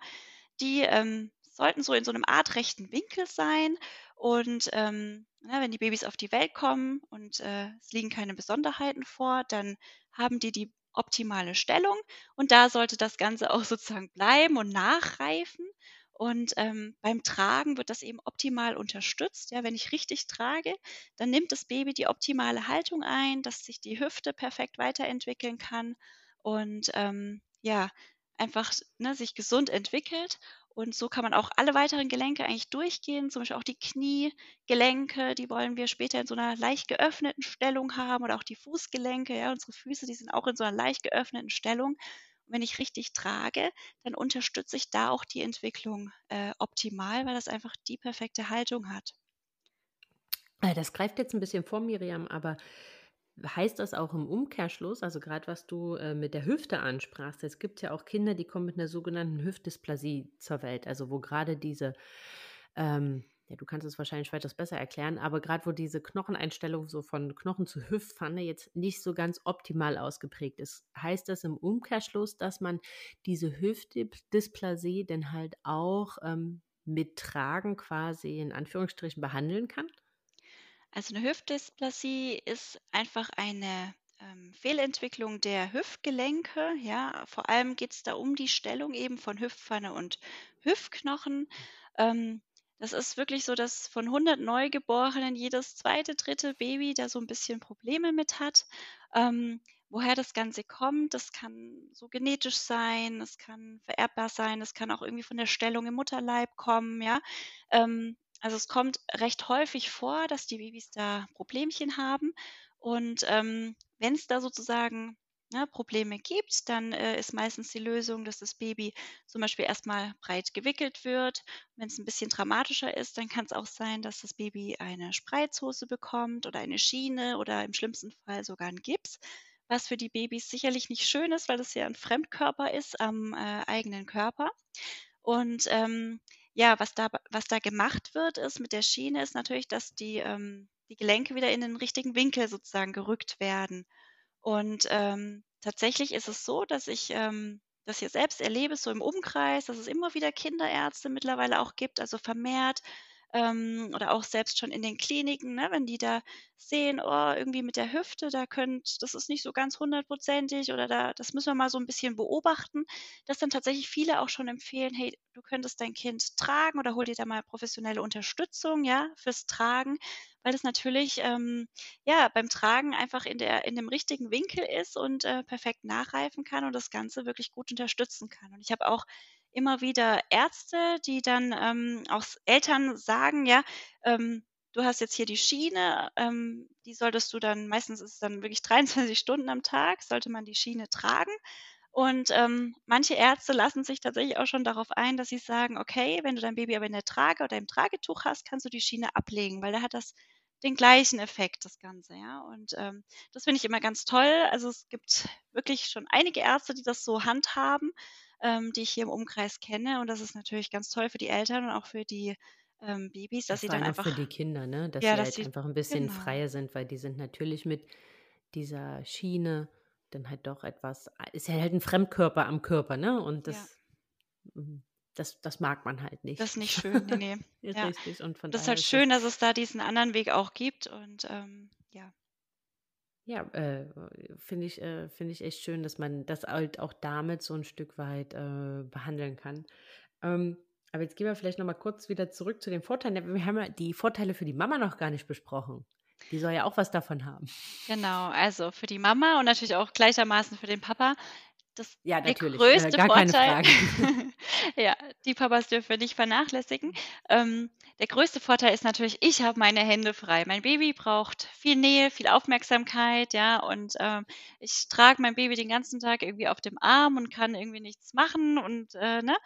die ähm, sollten so in so einem artrechten Winkel sein. Und ähm, na, wenn die Babys auf die Welt kommen und äh, es liegen keine Besonderheiten vor, dann haben die die optimale Stellung und da sollte das Ganze auch sozusagen bleiben und nachreifen. Und ähm, beim Tragen wird das eben optimal unterstützt. Ja, wenn ich richtig trage, dann nimmt das Baby die optimale Haltung ein, dass sich die Hüfte perfekt weiterentwickeln kann und ähm, ja, einfach ne, sich gesund entwickelt. Und so kann man auch alle weiteren Gelenke eigentlich durchgehen, zum Beispiel auch die Kniegelenke, die wollen wir später in so einer leicht geöffneten Stellung haben oder auch die Fußgelenke, ja, unsere Füße, die sind auch in so einer leicht geöffneten Stellung wenn ich richtig trage, dann unterstütze ich da auch die Entwicklung äh, optimal, weil das einfach die perfekte Haltung hat. Äh, das greift jetzt ein bisschen vor, Miriam, aber heißt das auch im Umkehrschluss, also gerade was du äh, mit der Hüfte ansprachst, es gibt ja auch Kinder, die kommen mit einer sogenannten Hüftdysplasie zur Welt, also wo gerade diese ähm, ja, du kannst es wahrscheinlich weitaus besser erklären, aber gerade wo diese Knocheneinstellung so von Knochen zu Hüftpfanne jetzt nicht so ganz optimal ausgeprägt ist, heißt das im Umkehrschluss, dass man diese Hüftdysplasie denn halt auch ähm, mit Tragen quasi in Anführungsstrichen behandeln kann? Also eine Hüftdysplasie ist einfach eine ähm, Fehlentwicklung der Hüftgelenke. Ja, vor allem geht es da um die Stellung eben von Hüftpfanne und Hüftknochen. Ähm, das ist wirklich so, dass von 100 Neugeborenen jedes zweite, dritte Baby da so ein bisschen Probleme mit hat. Ähm, woher das Ganze kommt, das kann so genetisch sein, es kann vererbbar sein, es kann auch irgendwie von der Stellung im Mutterleib kommen, ja. Ähm, also es kommt recht häufig vor, dass die Babys da Problemchen haben. Und ähm, wenn es da sozusagen ne, Probleme gibt, dann äh, ist meistens die Lösung, dass das Baby zum Beispiel erstmal breit gewickelt wird. Wenn es ein bisschen dramatischer ist, dann kann es auch sein, dass das Baby eine Spreizhose bekommt oder eine Schiene oder im schlimmsten Fall sogar einen Gips, was für die Babys sicherlich nicht schön ist, weil es ja ein Fremdkörper ist am äh, eigenen Körper. Und ähm, ja, was da, was da gemacht wird, ist mit der Schiene, ist natürlich, dass die, ähm, die Gelenke wieder in den richtigen Winkel sozusagen gerückt werden. Und ähm, tatsächlich ist es so, dass ich ähm, das hier selbst erlebe, so im Umkreis, dass es immer wieder Kinderärzte mittlerweile auch gibt, also vermehrt ähm, oder auch selbst schon in den Kliniken, ne, wenn die da sehen, oh, irgendwie mit der Hüfte, da könnt, das ist nicht so ganz hundertprozentig oder da, das müssen wir mal so ein bisschen beobachten, dass dann tatsächlich viele auch schon empfehlen, hey, du könntest dein Kind tragen oder hol dir da mal professionelle Unterstützung, ja, fürs Tragen, weil es natürlich, ähm, ja, beim Tragen einfach in der, in dem richtigen Winkel ist und äh, perfekt nachreifen kann und das Ganze wirklich gut unterstützen kann. Und ich habe auch immer wieder Ärzte, die dann ähm, auch Eltern sagen, ja, ähm, du hast jetzt hier die Schiene, ähm, die solltest du dann, meistens ist es dann wirklich 23 Stunden am Tag, sollte man die Schiene tragen. Und ähm, manche Ärzte lassen sich tatsächlich auch schon darauf ein, dass sie sagen, okay, wenn du dein Baby aber in der Trage oder im Tragetuch hast, kannst du die Schiene ablegen, weil da hat das den gleichen Effekt, das Ganze, ja. Und ähm, das finde ich immer ganz toll. Also es gibt wirklich schon einige Ärzte, die das so handhaben ähm, die ich hier im Umkreis kenne. Und das ist natürlich ganz toll für die Eltern und auch für die ähm, Babys, dass ja, sie dann einfach. für die Kinder, ne? Dass ja, sie dass halt einfach ein bisschen genau. freier sind, weil die sind natürlich mit dieser Schiene dann halt doch etwas, ist ja halt ein Fremdkörper am Körper, ne? Und das, ja. Mhm, das, das mag man halt nicht. Das ist nicht schön, nee, nee. ja. Richtig. Und von das ist halt schön, dass es da diesen anderen Weg auch gibt und ähm, ja. Ja, äh, finde ich, äh, finde ich echt schön, dass man das halt auch damit so ein Stück weit äh, behandeln kann. Ähm, aber jetzt gehen wir vielleicht nochmal kurz wieder zurück zu den Vorteilen. Wir haben ja die Vorteile für die Mama noch gar nicht besprochen. Die soll ja auch was davon haben. Genau, also für die Mama und natürlich auch gleichermaßen für den Papa das ja, natürlich. der größte äh, gar Vorteil. Keine Frage. ja, die Papas dürfen wir nicht vernachlässigen. Ähm, der größte Vorteil ist natürlich, ich habe meine Hände frei. Mein Baby braucht viel Nähe, viel Aufmerksamkeit, ja, und ähm, ich trage mein Baby den ganzen Tag irgendwie auf dem Arm und kann irgendwie nichts machen und äh, ne.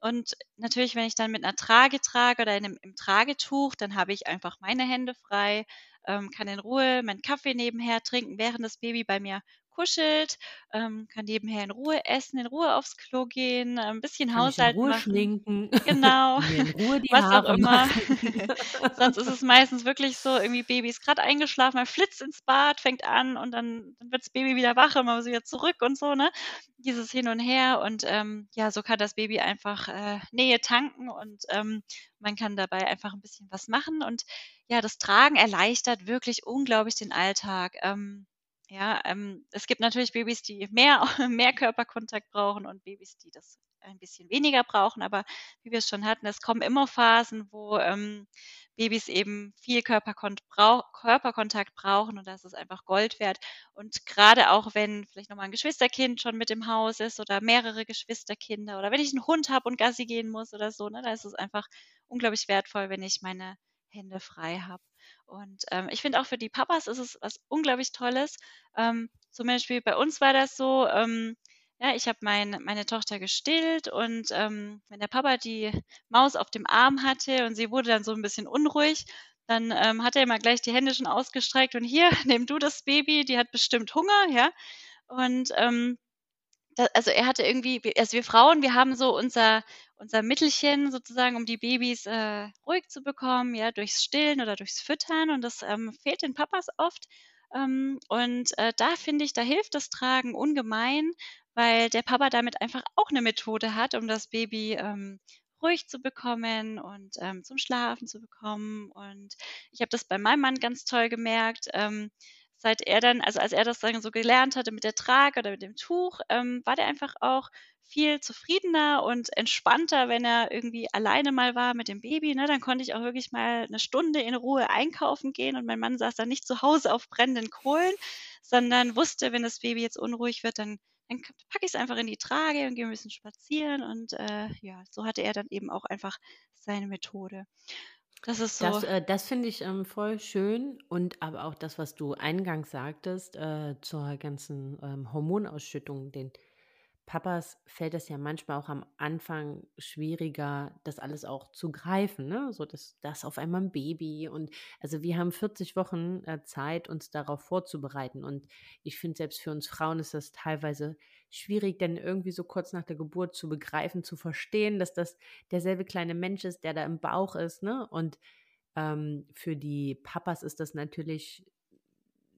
Und natürlich, wenn ich dann mit einer Trage trage oder in einem, im Tragetuch, dann habe ich einfach meine Hände frei, ähm, kann in Ruhe meinen Kaffee nebenher trinken, während das Baby bei mir kuschelt, ähm, kann nebenher in Ruhe essen, in Ruhe aufs Klo gehen, ein bisschen kann Haushalt in Ruhe machen. schminken. Genau. in Ruhe die Was Haare auch immer. Sonst ist es meistens wirklich so, irgendwie Baby ist gerade eingeschlafen, man flitzt ins Bad, fängt an und dann, dann wird das Baby wieder wach und man muss wieder zurück und so, ne? Dieses Hin und Her und ähm, ja, so kann das Baby einfach äh, Nähe tanken und ähm, man kann dabei einfach ein bisschen was machen und ja, das Tragen erleichtert wirklich unglaublich den Alltag. Ähm, ja, ähm, es gibt natürlich Babys, die mehr, mehr Körperkontakt brauchen und Babys, die das ein bisschen weniger brauchen. Aber wie wir es schon hatten, es kommen immer Phasen, wo ähm, Babys eben viel Körperkont brauch Körperkontakt brauchen und das ist einfach Gold wert. Und gerade auch, wenn vielleicht nochmal ein Geschwisterkind schon mit im Haus ist oder mehrere Geschwisterkinder oder wenn ich einen Hund habe und Gassi gehen muss oder so, ne, da ist es einfach unglaublich wertvoll, wenn ich meine Hände frei habe. Und ähm, ich finde auch für die Papas ist es was unglaublich Tolles. Ähm, zum Beispiel bei uns war das so, ähm, ja, ich habe mein, meine Tochter gestillt und ähm, wenn der Papa die Maus auf dem Arm hatte und sie wurde dann so ein bisschen unruhig, dann ähm, hat er immer gleich die Hände schon ausgestreckt und hier, nimm du das Baby, die hat bestimmt Hunger, ja. Und ähm, da, also er hatte irgendwie, also wir Frauen, wir haben so unser, unser Mittelchen sozusagen, um die Babys äh, ruhig zu bekommen, ja, durchs Stillen oder durchs Füttern und das ähm, fehlt den Papas oft. Ähm, und äh, da finde ich, da hilft das Tragen ungemein, weil der Papa damit einfach auch eine Methode hat, um das Baby ähm, ruhig zu bekommen und ähm, zum Schlafen zu bekommen. Und ich habe das bei meinem Mann ganz toll gemerkt. Ähm, seit er dann, also als er das dann so gelernt hatte mit der Trage oder mit dem Tuch, ähm, war der einfach auch viel zufriedener und entspannter, wenn er irgendwie alleine mal war mit dem Baby. Ne? Dann konnte ich auch wirklich mal eine Stunde in Ruhe einkaufen gehen und mein Mann saß dann nicht zu Hause auf brennenden Kohlen, sondern wusste, wenn das Baby jetzt unruhig wird, dann, dann packe ich es einfach in die Trage und gehe ein bisschen spazieren und äh, ja, so hatte er dann eben auch einfach seine Methode. Das ist so. Das, äh, das finde ich ähm, voll schön und aber auch das, was du eingangs sagtest, äh, zur ganzen ähm, Hormonausschüttung, den Papas fällt es ja manchmal auch am Anfang schwieriger, das alles auch zu greifen, ne? So dass das auf einmal ein Baby und also wir haben 40 Wochen äh, Zeit, uns darauf vorzubereiten und ich finde selbst für uns Frauen ist das teilweise schwierig, denn irgendwie so kurz nach der Geburt zu begreifen, zu verstehen, dass das derselbe kleine Mensch ist, der da im Bauch ist, ne? Und ähm, für die Papas ist das natürlich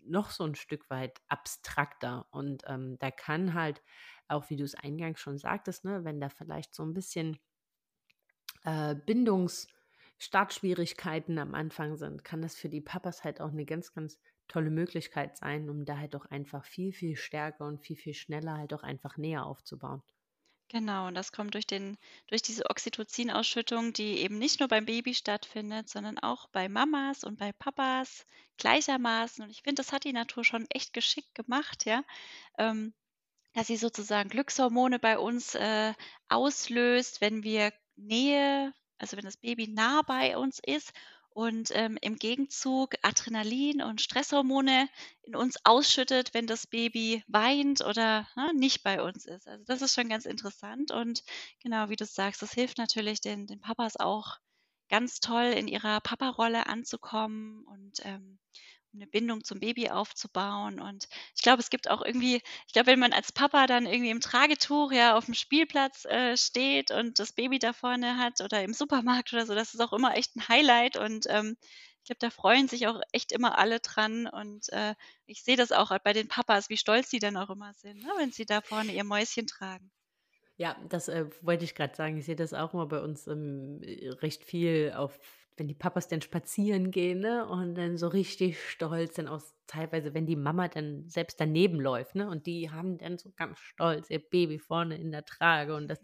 noch so ein Stück weit abstrakter und ähm, da kann halt auch wie du es eingangs schon sagtest, ne, wenn da vielleicht so ein bisschen äh, Bindungsstartschwierigkeiten am Anfang sind, kann das für die Papas halt auch eine ganz, ganz tolle Möglichkeit sein, um da halt auch einfach viel, viel stärker und viel, viel schneller halt auch einfach näher aufzubauen. Genau, und das kommt durch den durch diese Oxytocin-Ausschüttung, die eben nicht nur beim Baby stattfindet, sondern auch bei Mamas und bei Papas gleichermaßen. Und ich finde, das hat die Natur schon echt geschickt gemacht, ja. Ähm, dass sie sozusagen Glückshormone bei uns äh, auslöst, wenn wir Nähe, also wenn das Baby nah bei uns ist und ähm, im Gegenzug Adrenalin und Stresshormone in uns ausschüttet, wenn das Baby weint oder ne, nicht bei uns ist. Also das ist schon ganz interessant und genau wie du sagst, das hilft natürlich den, den Papas auch ganz toll in ihrer Papa-Rolle anzukommen und ähm, eine Bindung zum Baby aufzubauen. Und ich glaube, es gibt auch irgendwie, ich glaube, wenn man als Papa dann irgendwie im Tragetuch ja auf dem Spielplatz äh, steht und das Baby da vorne hat oder im Supermarkt oder so, das ist auch immer echt ein Highlight. Und ähm, ich glaube, da freuen sich auch echt immer alle dran. Und äh, ich sehe das auch bei den Papas, wie stolz sie dann auch immer sind, ne, wenn sie da vorne ihr Mäuschen tragen. Ja, das äh, wollte ich gerade sagen. Ich sehe das auch immer bei uns ähm, recht viel auf wenn die Papas dann spazieren gehen, ne, und dann so richtig stolz dann aus teilweise, wenn die Mama dann selbst daneben läuft, ne, und die haben dann so ganz stolz ihr Baby vorne in der Trage und das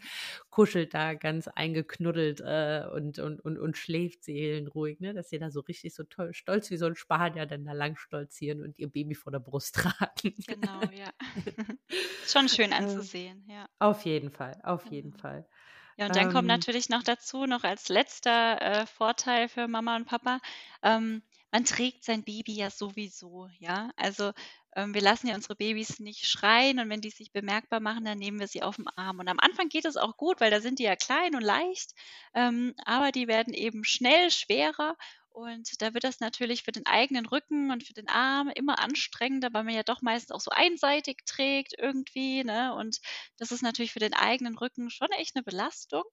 kuschelt da ganz eingeknuddelt äh, und, und, und, und schläft seelenruhig, ne, dass sie da so richtig so toll, stolz wie so ein Spanier dann da lang stolzieren und ihr Baby vor der Brust tragen. Genau, ja. Schon schön anzusehen, ja. Auf jeden Fall, auf jeden genau. Fall. Ja, und dann kommt ähm. natürlich noch dazu, noch als letzter äh, Vorteil für Mama und Papa, ähm, man trägt sein Baby ja sowieso, ja. Also ähm, wir lassen ja unsere Babys nicht schreien und wenn die sich bemerkbar machen, dann nehmen wir sie auf den Arm. Und am Anfang geht es auch gut, weil da sind die ja klein und leicht, ähm, aber die werden eben schnell schwerer und da wird das natürlich für den eigenen Rücken und für den Arm immer anstrengender, weil man ja doch meistens auch so einseitig trägt irgendwie. Ne? Und das ist natürlich für den eigenen Rücken schon echt eine Belastung.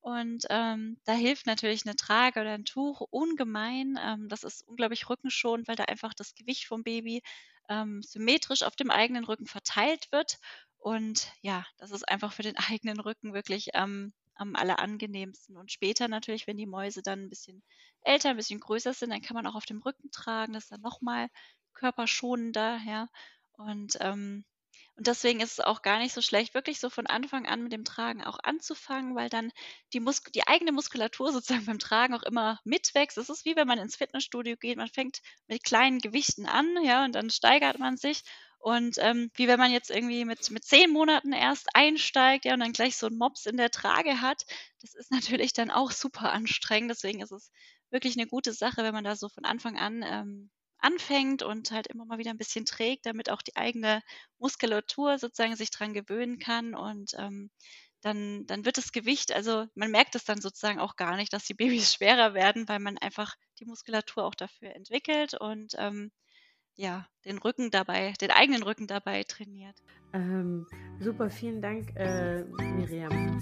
Und ähm, da hilft natürlich eine Trage oder ein Tuch ungemein. Ähm, das ist unglaublich rückenschonend, weil da einfach das Gewicht vom Baby ähm, symmetrisch auf dem eigenen Rücken verteilt wird. Und ja, das ist einfach für den eigenen Rücken wirklich ähm, am allerangenehmsten. Und später natürlich, wenn die Mäuse dann ein bisschen älter, ein bisschen größer sind, dann kann man auch auf dem Rücken tragen. Das ist dann nochmal körperschonender, ja. Und, ähm, und deswegen ist es auch gar nicht so schlecht, wirklich so von Anfang an mit dem Tragen auch anzufangen, weil dann die, Mus die eigene Muskulatur sozusagen beim Tragen auch immer mitwächst. Es ist wie wenn man ins Fitnessstudio geht. Man fängt mit kleinen Gewichten an, ja, und dann steigert man sich. Und ähm, wie wenn man jetzt irgendwie mit, mit zehn Monaten erst einsteigt, ja, und dann gleich so einen Mops in der Trage hat, das ist natürlich dann auch super anstrengend. Deswegen ist es wirklich eine gute Sache, wenn man da so von Anfang an ähm, anfängt und halt immer mal wieder ein bisschen trägt, damit auch die eigene Muskulatur sozusagen sich dran gewöhnen kann und ähm, dann, dann wird das Gewicht, also man merkt es dann sozusagen auch gar nicht, dass die Babys schwerer werden, weil man einfach die Muskulatur auch dafür entwickelt und ähm, ja, den Rücken dabei, den eigenen Rücken dabei trainiert. Ähm, super, vielen Dank, äh, Miriam.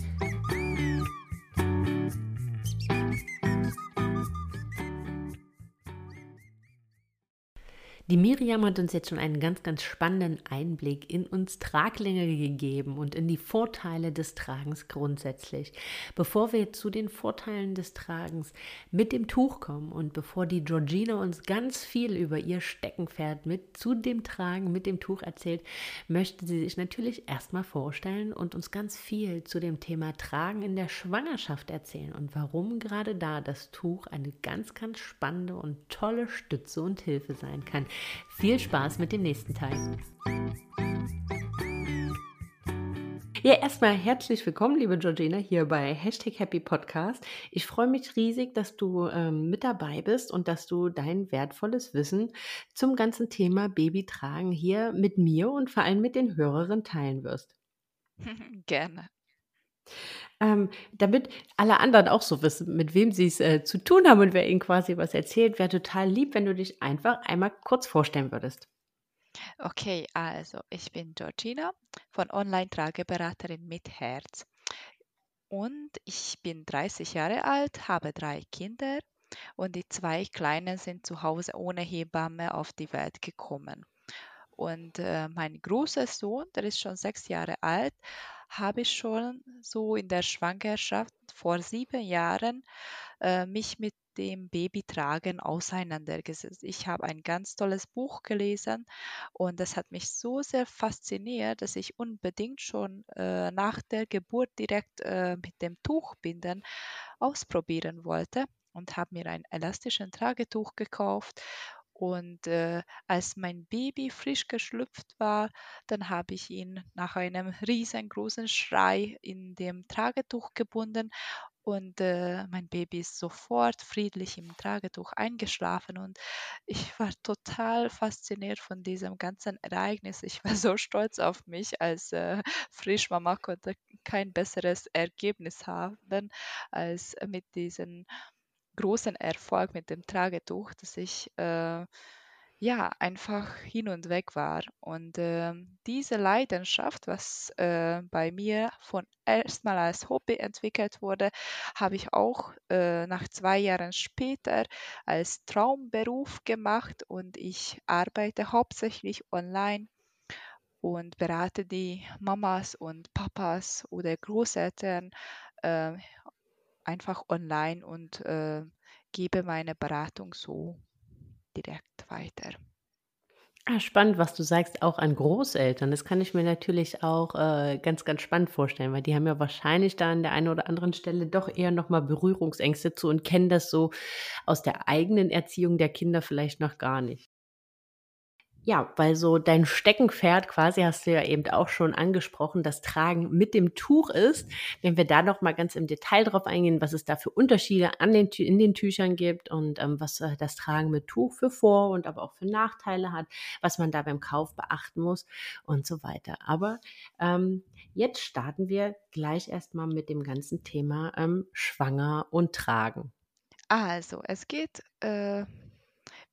Die Miriam hat uns jetzt schon einen ganz, ganz spannenden Einblick in uns Traglinge gegeben und in die Vorteile des Tragens grundsätzlich. Bevor wir zu den Vorteilen des Tragens mit dem Tuch kommen und bevor die Georgina uns ganz viel über ihr Steckenpferd mit zu dem Tragen mit dem Tuch erzählt, möchte sie sich natürlich erstmal vorstellen und uns ganz viel zu dem Thema Tragen in der Schwangerschaft erzählen und warum gerade da das Tuch eine ganz, ganz spannende und tolle Stütze und Hilfe sein kann. Viel Spaß mit dem nächsten Teil. Ja, erstmal herzlich willkommen, liebe Georgina, hier bei Hashtag Happy Podcast. Ich freue mich riesig, dass du ähm, mit dabei bist und dass du dein wertvolles Wissen zum ganzen Thema Babytragen hier mit mir und vor allem mit den Hörerinnen teilen wirst. Gerne. Ähm, damit alle anderen auch so wissen, mit wem sie es äh, zu tun haben und wer ihnen quasi was erzählt, wäre total lieb, wenn du dich einfach einmal kurz vorstellen würdest. Okay, also ich bin Georgina von Online-Trageberaterin mit Herz und ich bin 30 Jahre alt, habe drei Kinder und die zwei Kleinen sind zu Hause ohne Hebamme auf die Welt gekommen. Und äh, mein großer Sohn, der ist schon sechs Jahre alt, habe ich schon so in der Schwangerschaft vor sieben Jahren äh, mich mit dem Babytragen auseinandergesetzt. Ich habe ein ganz tolles Buch gelesen und das hat mich so sehr fasziniert, dass ich unbedingt schon äh, nach der Geburt direkt äh, mit dem Tuchbinden ausprobieren wollte und habe mir ein elastisches Tragetuch gekauft und äh, als mein Baby frisch geschlüpft war, dann habe ich ihn nach einem riesengroßen Schrei in dem Tragetuch gebunden und äh, mein Baby ist sofort friedlich im Tragetuch eingeschlafen und ich war total fasziniert von diesem ganzen Ereignis. Ich war so stolz auf mich als äh, Frischmama, konnte kein besseres Ergebnis haben als mit diesem großen Erfolg mit dem Tragetuch, dass ich äh, ja einfach hin und weg war. Und äh, diese Leidenschaft, was äh, bei mir von erstmal als Hobby entwickelt wurde, habe ich auch äh, nach zwei Jahren später als Traumberuf gemacht und ich arbeite hauptsächlich online und berate die Mamas und Papas oder Großeltern äh, einfach online und äh, gebe meine Beratung so direkt weiter. Ah, spannend, was du sagst, auch an Großeltern. Das kann ich mir natürlich auch äh, ganz, ganz spannend vorstellen, weil die haben ja wahrscheinlich da an der einen oder anderen Stelle doch eher nochmal Berührungsängste zu und kennen das so aus der eigenen Erziehung der Kinder vielleicht noch gar nicht. Ja, weil so dein Steckenpferd quasi hast du ja eben auch schon angesprochen, das Tragen mit dem Tuch ist. Wenn wir da noch mal ganz im Detail drauf eingehen, was es da für Unterschiede an den, in den Tüchern gibt und ähm, was äh, das Tragen mit Tuch für Vor- und aber auch für Nachteile hat, was man da beim Kauf beachten muss und so weiter. Aber ähm, jetzt starten wir gleich erstmal mit dem ganzen Thema ähm, Schwanger und Tragen. Also, es geht äh,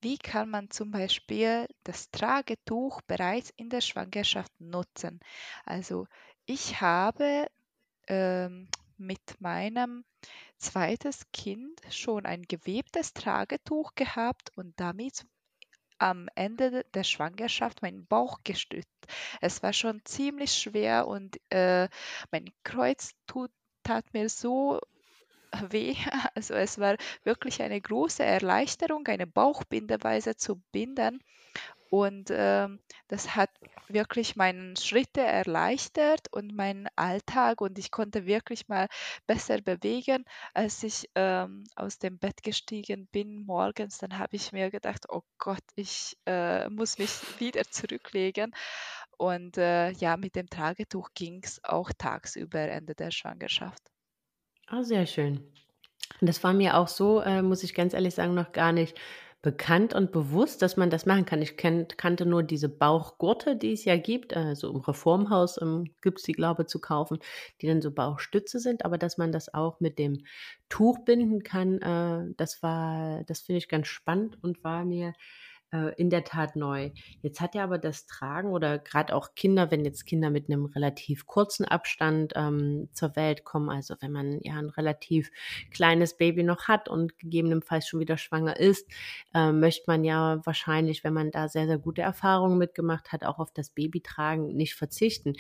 wie kann man zum Beispiel das Tragetuch bereits in der Schwangerschaft nutzen? Also ich habe ähm, mit meinem zweites Kind schon ein gewebtes Tragetuch gehabt und damit am Ende der Schwangerschaft meinen Bauch gestützt. Es war schon ziemlich schwer und äh, mein Kreuz tut, tat mir so weh. Also es war wirklich eine große Erleichterung, eine Bauchbindeweise zu binden. Und ähm, das hat wirklich meine Schritte erleichtert und meinen Alltag und ich konnte wirklich mal besser bewegen, als ich ähm, aus dem Bett gestiegen bin morgens. Dann habe ich mir gedacht, oh Gott, ich äh, muss mich wieder zurücklegen. Und äh, ja, mit dem Tragetuch ging es auch tagsüber Ende der Schwangerschaft. Ah, sehr schön. Das war mir auch so, äh, muss ich ganz ehrlich sagen, noch gar nicht bekannt und bewusst, dass man das machen kann. Ich kennt, kannte nur diese Bauchgurte, die es ja gibt. Also im Reformhaus ähm, gibt es die, glaube ich, zu kaufen, die dann so Bauchstütze sind. Aber dass man das auch mit dem Tuch binden kann, äh, das war, das finde ich ganz spannend und war mir äh, in der Tat neu. Jetzt hat ja aber das Tragen oder gerade auch Kinder, wenn jetzt Kinder mit einem relativ kurzen Abstand ähm, zur Welt kommen, also wenn man ja ein relativ kleines Baby noch hat und gegebenenfalls schon wieder schwanger ist, äh, möchte man ja wahrscheinlich, wenn man da sehr, sehr gute Erfahrungen mitgemacht hat, auch auf das Babytragen nicht verzichten.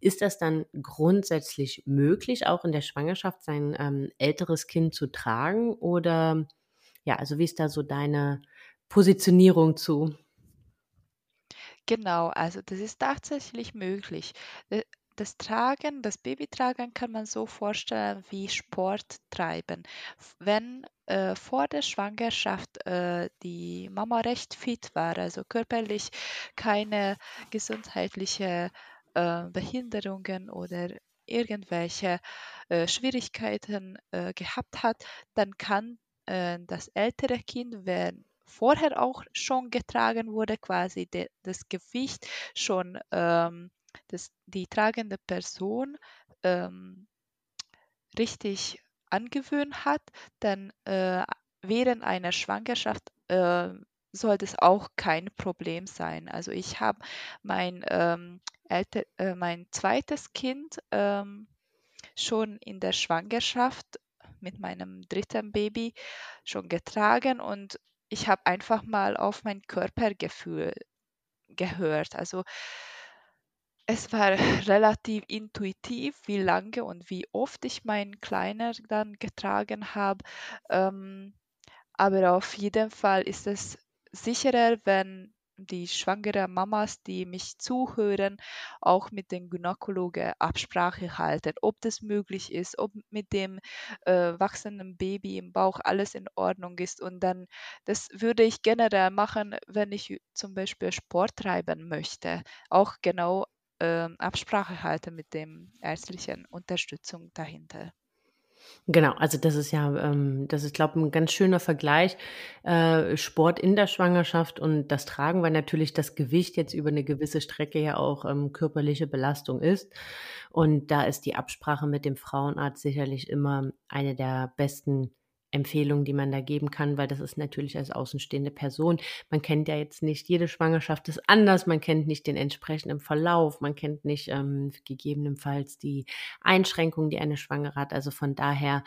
Ist das dann grundsätzlich möglich, auch in der Schwangerschaft sein ähm, älteres Kind zu tragen? Oder ja, also wie ist da so deine Positionierung zu. Genau, also das ist tatsächlich möglich. Äh, das Tragen, das Babytragen kann man so vorstellen wie Sport treiben. Wenn äh, vor der Schwangerschaft äh, die Mama recht fit war, also körperlich keine gesundheitliche äh, Behinderungen oder irgendwelche äh, Schwierigkeiten äh, gehabt hat, dann kann das ältere Kind, wenn vorher auch schon getragen wurde, quasi de, das Gewicht schon ähm, das, die tragende Person ähm, richtig angewöhnt hat, dann äh, während einer Schwangerschaft äh, sollte es auch kein Problem sein. Also ich habe mein, ähm, äh, mein zweites Kind ähm, schon in der Schwangerschaft mit meinem dritten Baby schon getragen und ich habe einfach mal auf mein Körpergefühl gehört. Also es war relativ intuitiv, wie lange und wie oft ich meinen Kleiner dann getragen habe. Ähm, aber auf jeden Fall ist es sicherer, wenn die schwangere Mamas, die mich zuhören, auch mit den Gynäkologen Absprache halten, ob das möglich ist, ob mit dem äh, wachsenden Baby im Bauch alles in Ordnung ist. Und dann, das würde ich generell machen, wenn ich zum Beispiel Sport treiben möchte. Auch genau äh, Absprache halten mit dem ärztlichen Unterstützung dahinter. Genau, also das ist ja, ähm, das ist, glaube ich, ein ganz schöner Vergleich. Äh, Sport in der Schwangerschaft und das Tragen, weil natürlich das Gewicht jetzt über eine gewisse Strecke ja auch ähm, körperliche Belastung ist. Und da ist die Absprache mit dem Frauenarzt sicherlich immer eine der besten Empfehlungen, die man da geben kann, weil das ist natürlich als außenstehende Person. Man kennt ja jetzt nicht, jede Schwangerschaft ist anders, man kennt nicht den entsprechenden Verlauf, man kennt nicht ähm, gegebenenfalls die Einschränkungen, die eine Schwangere hat. Also von daher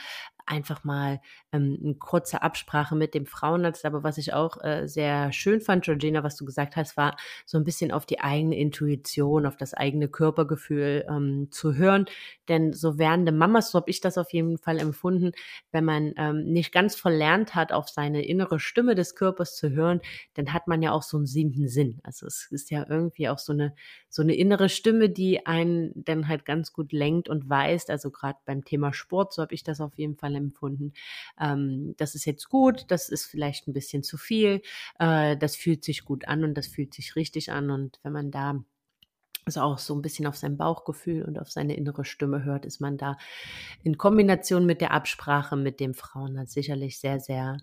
einfach mal ähm, eine kurze Absprache mit dem Frauenarzt. Aber was ich auch äh, sehr schön fand, Georgina, was du gesagt hast, war so ein bisschen auf die eigene Intuition, auf das eigene Körpergefühl ähm, zu hören. Denn so werdende Mamas, so habe ich das auf jeden Fall empfunden, wenn man ähm, nicht ganz verlernt hat, auf seine innere Stimme des Körpers zu hören, dann hat man ja auch so einen siebten Sinn. Also es ist ja irgendwie auch so eine, so eine innere Stimme, die einen dann halt ganz gut lenkt und weist. Also gerade beim Thema Sport, so habe ich das auf jeden Fall empfunden. Ähm, das ist jetzt gut, das ist vielleicht ein bisschen zu viel, äh, das fühlt sich gut an und das fühlt sich richtig an. Und wenn man da also auch so ein bisschen auf sein Bauchgefühl und auf seine innere Stimme hört, ist man da in Kombination mit der Absprache mit dem Frauenarzt sicherlich sehr, sehr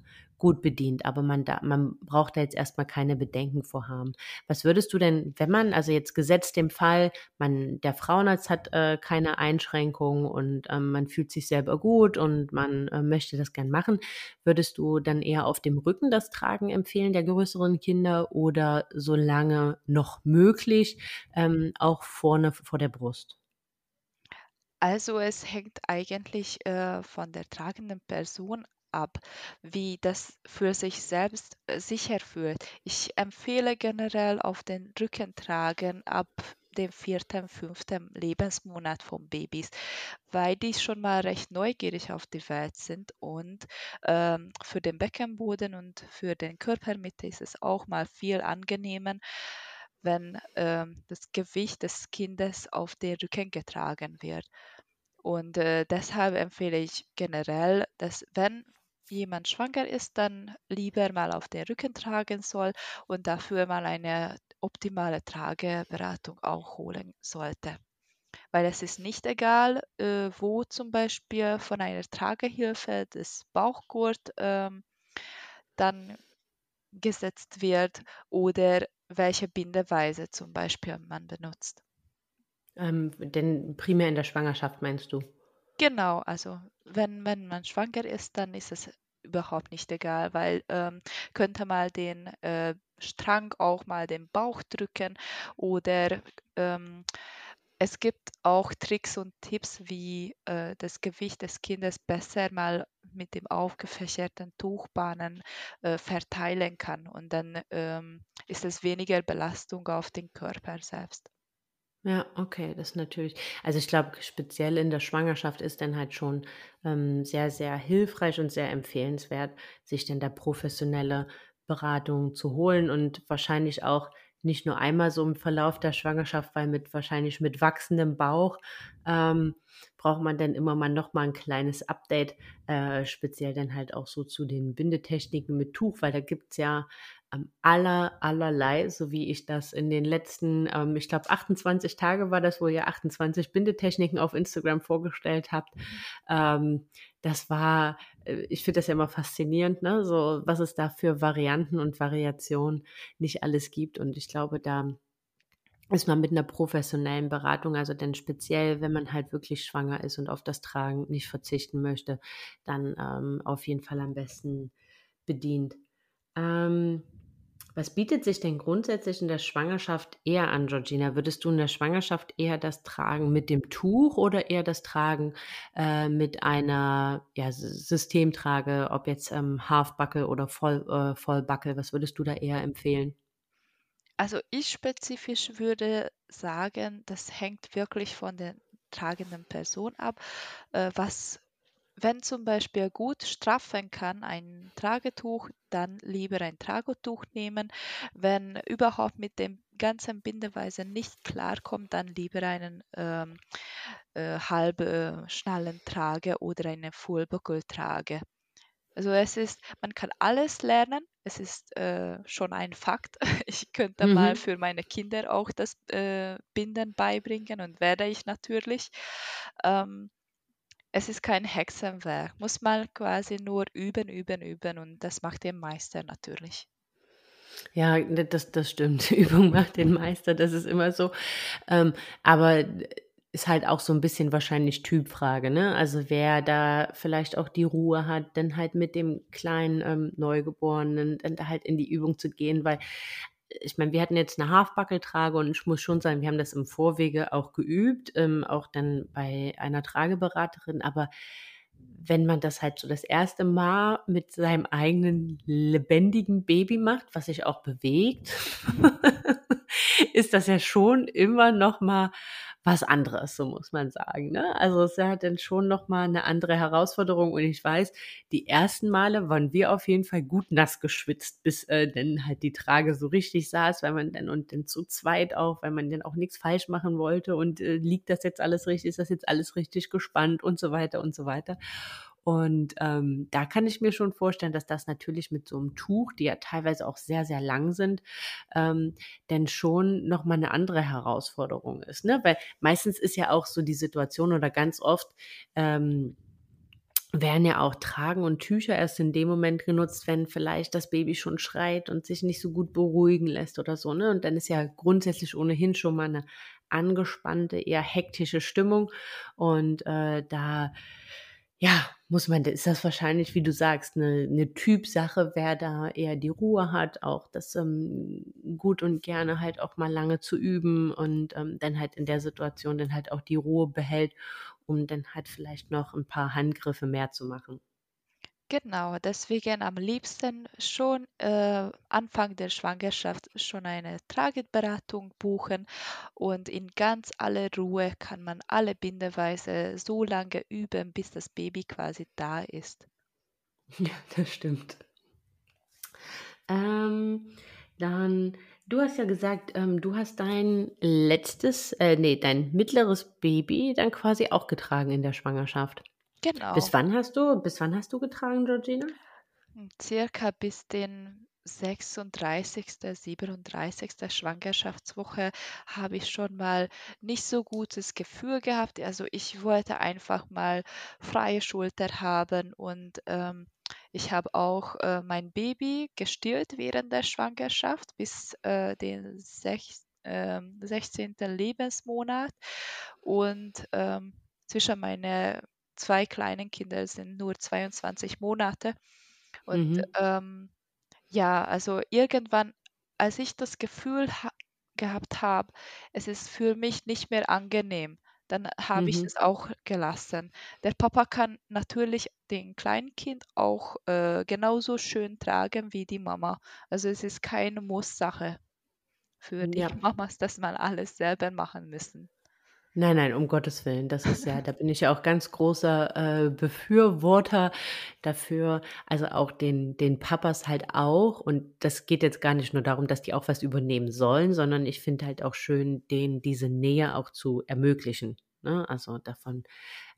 gut bedient, aber man, da, man braucht da jetzt erstmal keine Bedenken vorhaben. Was würdest du denn, wenn man, also jetzt gesetzt dem Fall, man, der Frauenarzt hat äh, keine Einschränkungen und ähm, man fühlt sich selber gut und man äh, möchte das gern machen, würdest du dann eher auf dem Rücken das Tragen empfehlen der größeren Kinder oder solange noch möglich ähm, auch vorne vor der Brust? Also es hängt eigentlich äh, von der tragenden Person ab, wie das für sich selbst äh, sicher fühlt. Ich empfehle generell auf den Rücken tragen ab dem vierten, fünften Lebensmonat von Babys, weil die schon mal recht neugierig auf die Welt sind und ähm, für den Beckenboden und für den Körpermitte ist es auch mal viel angenehmer, wenn ähm, das Gewicht des Kindes auf den Rücken getragen wird. Und äh, deshalb empfehle ich generell, dass wenn jemand schwanger ist, dann lieber mal auf den Rücken tragen soll und dafür mal eine optimale Trageberatung auch holen sollte. Weil es ist nicht egal, äh, wo zum Beispiel von einer Tragehilfe das Bauchgurt ähm, dann gesetzt wird oder welche Bindeweise zum Beispiel man benutzt. Ähm, denn primär in der Schwangerschaft meinst du? Genau, also wenn, wenn man schwanger ist, dann ist es überhaupt nicht egal, weil ähm, könnte mal den äh, Strang auch mal den Bauch drücken oder ähm, es gibt auch Tricks und Tipps, wie äh, das Gewicht des Kindes besser mal mit dem aufgefächerten Tuchbahnen äh, verteilen kann und dann ähm, ist es weniger Belastung auf den Körper selbst. Ja, okay, das ist natürlich. Also, ich glaube, speziell in der Schwangerschaft ist dann halt schon, ähm, sehr, sehr hilfreich und sehr empfehlenswert, sich dann da professionelle Beratung zu holen und wahrscheinlich auch nicht nur einmal so im Verlauf der Schwangerschaft, weil mit wahrscheinlich mit wachsendem Bauch, ähm, braucht man dann immer mal noch mal 'n kleines Update, äh, speziell dann halt auch so zu den Bindetechniken mit Tuch, weil da gibt's ja am aller, allerlei, so wie ich das in den letzten, ähm, ich glaube, 28 Tage war das, wo ihr 28 Bindetechniken auf Instagram vorgestellt habt. Ähm, das war, äh, ich finde das ja immer faszinierend, ne? So, was es da für Varianten und Variationen nicht alles gibt. Und ich glaube, da ist man mit einer professionellen Beratung, also denn speziell, wenn man halt wirklich schwanger ist und auf das Tragen nicht verzichten möchte, dann ähm, auf jeden Fall am besten bedient. Ähm, was bietet sich denn grundsätzlich in der Schwangerschaft eher an, Georgina? Würdest du in der Schwangerschaft eher das Tragen mit dem Tuch oder eher das Tragen äh, mit einer ja, Systemtrage, ob jetzt ähm, Halfbuckle oder Voll, äh, Vollbuckle? Was würdest du da eher empfehlen? Also ich spezifisch würde sagen, das hängt wirklich von der tragenden Person ab, äh, was wenn zum Beispiel gut straffen kann, ein Tragetuch, dann lieber ein Tragetuch nehmen. Wenn überhaupt mit dem ganzen Bindeweise nicht klarkommt, dann lieber einen ähm, äh, halbe Schnallentrage oder eine Fullbuckeltrage. Also es ist, man kann alles lernen. Es ist äh, schon ein Fakt. Ich könnte mhm. mal für meine Kinder auch das äh, Binden beibringen und werde ich natürlich. Ähm, es ist kein Hexenwerk, muss man quasi nur üben, üben, üben und das macht den Meister natürlich. Ja, das, das stimmt. Übung macht den Meister, das ist immer so. Ähm, aber ist halt auch so ein bisschen wahrscheinlich Typfrage, ne? Also wer da vielleicht auch die Ruhe hat, dann halt mit dem kleinen ähm, Neugeborenen dann halt in die Übung zu gehen, weil ich meine, wir hatten jetzt eine Halfbuckle-Trage und ich muss schon sagen, wir haben das im Vorwege auch geübt, ähm, auch dann bei einer Trageberaterin, aber wenn man das halt so das erste Mal mit seinem eigenen lebendigen Baby macht, was sich auch bewegt, ist das ja schon immer noch mal was anderes, so muss man sagen. Ne? Also es hat dann schon nochmal eine andere Herausforderung und ich weiß, die ersten Male waren wir auf jeden Fall gut nass geschwitzt, bis äh, dann halt die Trage so richtig saß, weil man dann und dann zu zweit auch, weil man dann auch nichts falsch machen wollte und äh, liegt das jetzt alles richtig, ist das jetzt alles richtig gespannt und so weiter und so weiter. Und ähm, da kann ich mir schon vorstellen, dass das natürlich mit so einem Tuch, die ja teilweise auch sehr, sehr lang sind, ähm, denn schon nochmal eine andere Herausforderung ist. Ne? Weil meistens ist ja auch so die Situation oder ganz oft, ähm, werden ja auch Tragen und Tücher erst in dem Moment genutzt, wenn vielleicht das Baby schon schreit und sich nicht so gut beruhigen lässt oder so. Ne? Und dann ist ja grundsätzlich ohnehin schon mal eine angespannte, eher hektische Stimmung. Und äh, da ja, muss man, ist das wahrscheinlich, wie du sagst, eine, eine Typsache, wer da eher die Ruhe hat, auch das ähm, gut und gerne halt auch mal lange zu üben und ähm, dann halt in der Situation dann halt auch die Ruhe behält, um dann halt vielleicht noch ein paar Handgriffe mehr zu machen. Genau, deswegen am liebsten schon äh, Anfang der Schwangerschaft schon eine Trageberatung buchen und in ganz aller Ruhe kann man alle Bindeweise so lange üben, bis das Baby quasi da ist. Ja, das stimmt. Ähm, dann, du hast ja gesagt, ähm, du hast dein letztes, äh, nee, dein mittleres Baby dann quasi auch getragen in der Schwangerschaft. Genau. Bis wann hast du, bis wann hast du getragen, Georgina? Circa bis den 36., 37. Schwangerschaftswoche habe ich schon mal nicht so gutes Gefühl gehabt. Also ich wollte einfach mal freie Schulter haben und ähm, ich habe auch äh, mein Baby gestillt während der Schwangerschaft bis äh, den sech, äh, 16. Lebensmonat und ähm, zwischen meine zwei kleinen Kinder sind nur 22 Monate. Und mhm. ähm, ja, also irgendwann, als ich das Gefühl ha gehabt habe, es ist für mich nicht mehr angenehm, dann habe mhm. ich es auch gelassen. Der Papa kann natürlich den kleinen Kind auch äh, genauso schön tragen wie die Mama. Also es ist keine Muss-Sache für die ja. Mamas, dass man alles selber machen müssen. Nein, nein, um Gottes Willen. Das ist ja, da bin ich ja auch ganz großer äh, Befürworter dafür. Also auch den, den Papas halt auch. Und das geht jetzt gar nicht nur darum, dass die auch was übernehmen sollen, sondern ich finde halt auch schön, denen diese Nähe auch zu ermöglichen. Ne? Also davon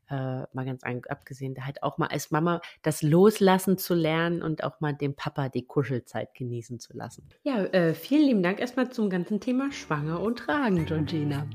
äh, mal ganz abgesehen, da halt auch mal als Mama das Loslassen zu lernen und auch mal dem Papa die Kuschelzeit genießen zu lassen. Ja, äh, vielen lieben Dank erstmal zum ganzen Thema Schwanger und Tragen, Georgina.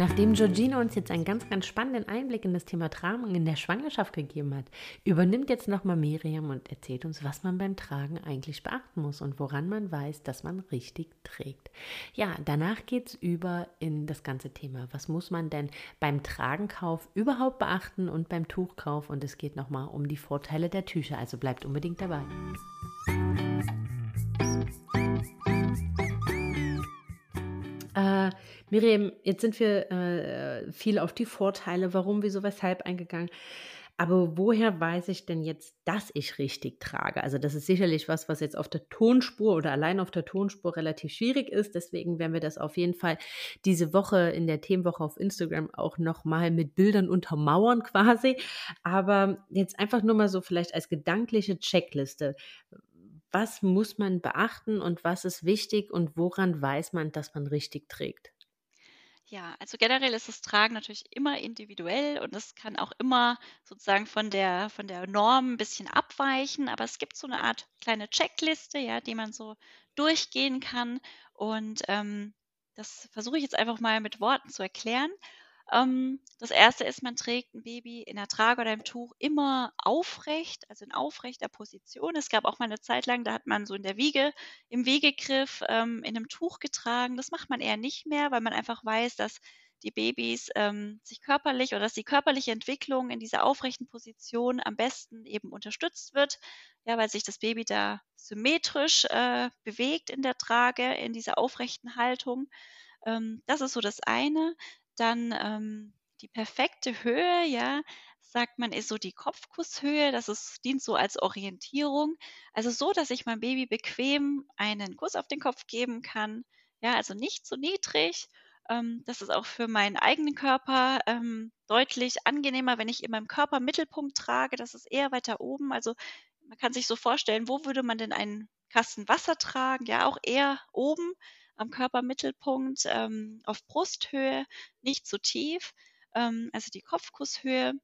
Nachdem Georgina uns jetzt einen ganz, ganz spannenden Einblick in das Thema Tragen in der Schwangerschaft gegeben hat, übernimmt jetzt nochmal Miriam und erzählt uns, was man beim Tragen eigentlich beachten muss und woran man weiß, dass man richtig trägt. Ja, danach geht es über in das ganze Thema. Was muss man denn beim Tragenkauf überhaupt beachten und beim Tuchkauf? Und es geht nochmal um die Vorteile der Tücher, also bleibt unbedingt dabei. Äh, Miriam, jetzt sind wir äh, viel auf die Vorteile, warum, wieso, weshalb eingegangen. Aber woher weiß ich denn jetzt, dass ich richtig trage? Also das ist sicherlich was, was jetzt auf der Tonspur oder allein auf der Tonspur relativ schwierig ist. Deswegen werden wir das auf jeden Fall diese Woche in der Themenwoche auf Instagram auch nochmal mit Bildern untermauern quasi. Aber jetzt einfach nur mal so vielleicht als gedankliche Checkliste was muss man beachten und was ist wichtig und woran weiß man, dass man richtig trägt? Ja, also generell ist das Tragen natürlich immer individuell und es kann auch immer sozusagen von der, von der Norm ein bisschen abweichen, aber es gibt so eine Art kleine Checkliste, ja, die man so durchgehen kann und ähm, das versuche ich jetzt einfach mal mit Worten zu erklären. Ähm, das erste ist, man trägt ein Baby in der Trage oder im Tuch immer aufrecht, also in aufrechter Position. Es gab auch mal eine Zeit lang, da hat man so in der Wiege, im Wiegegriff ähm, in einem Tuch getragen. Das macht man eher nicht mehr, weil man einfach weiß, dass die Babys ähm, sich körperlich oder dass die körperliche Entwicklung in dieser aufrechten Position am besten eben unterstützt wird, ja, weil sich das Baby da symmetrisch äh, bewegt in der Trage, in dieser aufrechten Haltung. Ähm, das ist so das eine. Dann ähm, die perfekte Höhe, ja, sagt man, ist so die Kopfkusshöhe. Das ist, dient so als Orientierung. Also so, dass ich meinem Baby bequem einen Kuss auf den Kopf geben kann. Ja, also nicht zu niedrig. Ähm, das ist auch für meinen eigenen Körper ähm, deutlich angenehmer, wenn ich in meinem Körper Mittelpunkt trage. Das ist eher weiter oben. Also man kann sich so vorstellen, wo würde man denn einen Kasten Wasser tragen? Ja, auch eher oben am Körpermittelpunkt, ähm, auf Brusthöhe, nicht zu tief, ähm, also die Kopfkusshöhe.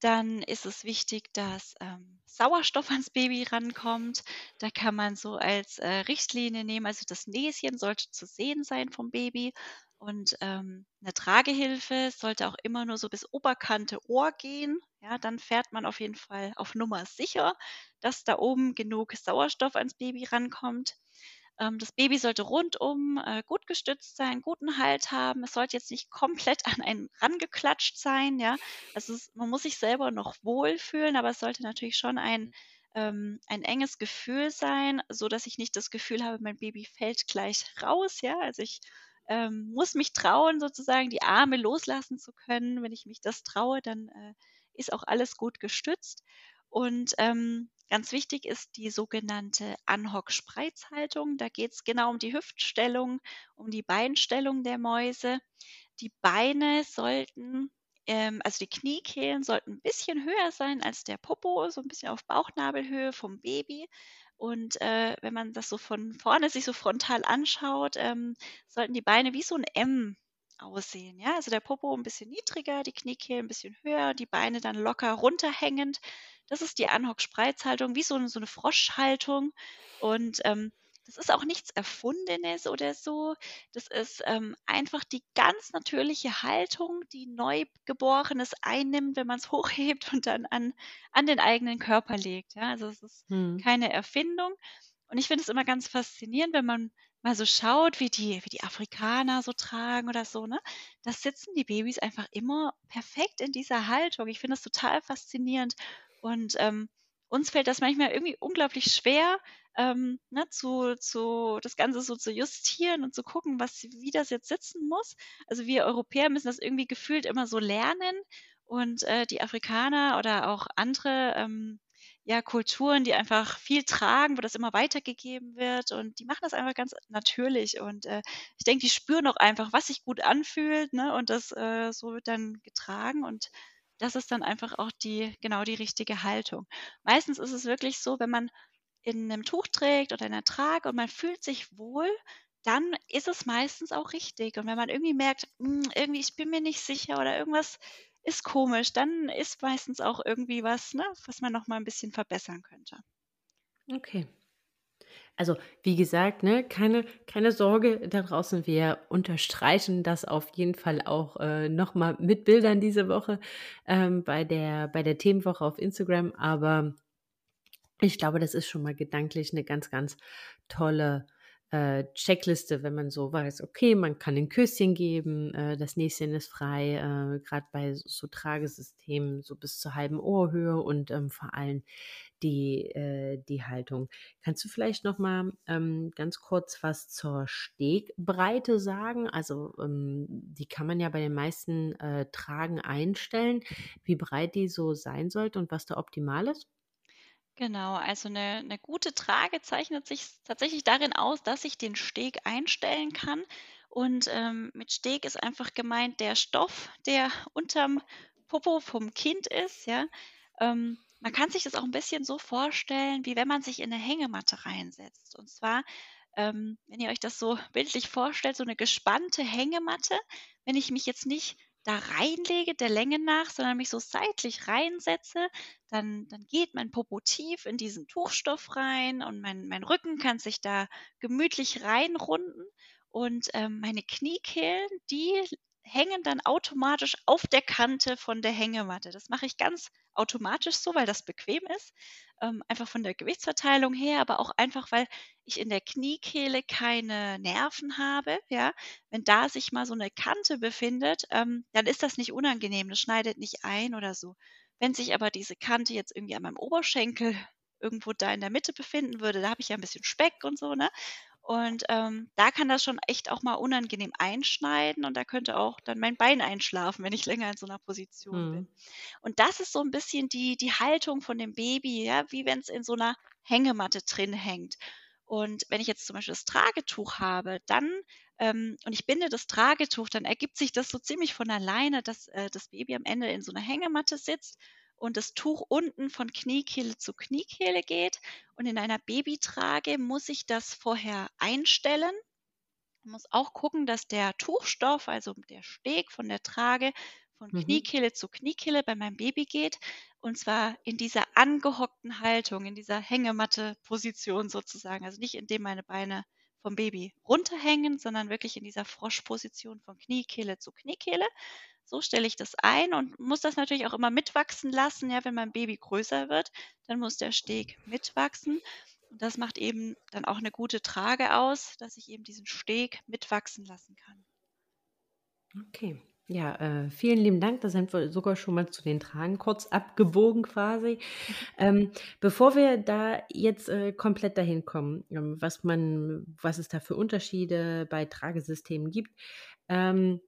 Dann ist es wichtig, dass ähm, Sauerstoff ans Baby rankommt. Da kann man so als äh, Richtlinie nehmen, also das Näschen sollte zu sehen sein vom Baby und ähm, eine Tragehilfe sollte auch immer nur so bis Oberkante Ohr gehen. Ja, dann fährt man auf jeden Fall auf Nummer sicher, dass da oben genug Sauerstoff ans Baby rankommt. Ähm, das Baby sollte rundum äh, gut gestützt sein, guten Halt haben. Es sollte jetzt nicht komplett an einen rangeklatscht sein. Ja, also es, man muss sich selber noch wohlfühlen, aber es sollte natürlich schon ein ähm, ein enges Gefühl sein, so dass ich nicht das Gefühl habe, mein Baby fällt gleich raus. Ja, also ich ähm, muss mich trauen, sozusagen die Arme loslassen zu können. Wenn ich mich das traue, dann äh, ist auch alles gut gestützt. Und ähm, ganz wichtig ist die sogenannte Anhock-Spreizhaltung. Da geht es genau um die Hüftstellung, um die Beinstellung der Mäuse. Die Beine sollten, ähm, also die Kniekehlen sollten ein bisschen höher sein als der Popo, so ein bisschen auf Bauchnabelhöhe vom Baby. Und äh, wenn man das so von vorne sich so frontal anschaut, ähm, sollten die Beine wie so ein M aussehen. Ja, also der Popo ein bisschen niedriger, die Kniekehlen ein bisschen höher, die Beine dann locker runterhängend. Das ist die Anhock-Spreizhaltung, wie so eine, so eine Froschhaltung. Und ähm, das ist auch nichts Erfundenes oder so. Das ist ähm, einfach die ganz natürliche Haltung, die Neugeborenes einnimmt, wenn man es hochhebt und dann an, an den eigenen Körper legt. Ja, also es ist hm. keine Erfindung. Und ich finde es immer ganz faszinierend, wenn man mal so schaut, wie die, wie die Afrikaner so tragen oder so, ne? Da sitzen die Babys einfach immer perfekt in dieser Haltung. Ich finde das total faszinierend. Und ähm, uns fällt das manchmal irgendwie unglaublich schwer, ähm, ne, zu, zu, das Ganze so zu justieren und zu gucken, was, wie das jetzt sitzen muss. Also wir Europäer müssen das irgendwie gefühlt immer so lernen. Und äh, die Afrikaner oder auch andere ähm, ja, Kulturen, die einfach viel tragen, wo das immer weitergegeben wird und die machen das einfach ganz natürlich. Und äh, ich denke, die spüren auch einfach, was sich gut anfühlt, ne, und das äh, so wird dann getragen. Und das ist dann einfach auch die, genau die richtige Haltung. Meistens ist es wirklich so, wenn man in einem Tuch trägt oder in einer Trage und man fühlt sich wohl, dann ist es meistens auch richtig. Und wenn man irgendwie merkt, hm, irgendwie, ich bin mir nicht sicher oder irgendwas ist komisch, dann ist meistens auch irgendwie was, ne, was man noch mal ein bisschen verbessern könnte. Okay. Also, wie gesagt, ne, keine, keine Sorge da draußen. Wir unterstreichen das auf jeden Fall auch äh, nochmal mit Bildern diese Woche ähm, bei, der, bei der Themenwoche auf Instagram. Aber ich glaube, das ist schon mal gedanklich eine ganz, ganz tolle äh, Checkliste, wenn man so weiß, okay, man kann ein Küsschen geben, äh, das Näschen ist frei, äh, gerade bei so Tragesystemen so bis zur halben Ohrhöhe und ähm, vor allem die, äh, die Haltung. Kannst du vielleicht noch mal ähm, ganz kurz was zur Stegbreite sagen? Also ähm, die kann man ja bei den meisten äh, Tragen einstellen, wie breit die so sein sollte und was da optimal ist? Genau, also eine 'ne gute Trage zeichnet sich tatsächlich darin aus, dass ich den Steg einstellen kann. Und, ähm, mit Steg ist einfach gemeint der Stoff, der unterm Popo vom Kind ist, ja. Ähm, man kann sich das auch ein bisschen so vorstellen, wie wenn man sich in eine Hängematte reinsetzt. Und zwar, ähm, wenn ihr euch das so bildlich vorstellt, so eine gespannte Hängematte. Wenn ich mich jetzt nicht da reinlege, der Länge nach, sondern mich so seitlich reinsetze, dann, dann geht mein Popo tief in diesen Tuchstoff rein und mein, mein Rücken kann sich da gemütlich reinrunden und ähm, meine Kniekehlen, die hängen dann automatisch auf der Kante von der Hängematte. Das mache ich ganz automatisch so, weil das bequem ist. Ähm, einfach von der Gewichtsverteilung her, aber auch einfach, weil ich in der Kniekehle keine Nerven habe. Ja, wenn da sich mal so eine Kante befindet, ähm, dann ist das nicht unangenehm. Das schneidet nicht ein oder so. Wenn sich aber diese Kante jetzt irgendwie an meinem Oberschenkel irgendwo da in der Mitte befinden würde, da habe ich ja ein bisschen Speck und so, ne? Und ähm, da kann das schon echt auch mal unangenehm einschneiden und da könnte auch dann mein Bein einschlafen, wenn ich länger in so einer Position bin. Mhm. Und das ist so ein bisschen die die Haltung von dem Baby, ja, wie wenn es in so einer Hängematte drin hängt. Und wenn ich jetzt zum Beispiel das Tragetuch habe, dann ähm, und ich binde das Tragetuch, dann ergibt sich das so ziemlich von alleine, dass äh, das Baby am Ende in so einer Hängematte sitzt und das Tuch unten von Kniekehle zu Kniekehle geht. Und in einer Babytrage muss ich das vorher einstellen. Man muss auch gucken, dass der Tuchstoff, also der Steg von der Trage, von Mhm. Kniekehle zu Kniekehle bei meinem Baby geht. Und zwar in dieser angehockten Haltung, in dieser Hängematte-Position sozusagen. Also nicht indem meine Beine vom Baby runterhängen, sondern wirklich in dieser Froschposition von Kniekehle zu Kniekehle. So stelle ich das ein und muss das natürlich auch immer mitwachsen lassen. Ja, wenn mein Baby größer wird, dann muss der Steg mitwachsen. Und das macht eben dann auch eine gute Trage aus, dass ich eben diesen Steg mitwachsen lassen kann. Okay. Ja, äh, vielen lieben Dank. Da sind wir sogar schon mal zu den Tragen kurz abgebogen quasi. Ähm, bevor wir da jetzt äh, komplett dahin kommen, ähm, was man, was es da für Unterschiede bei Tragesystemen gibt, ähm,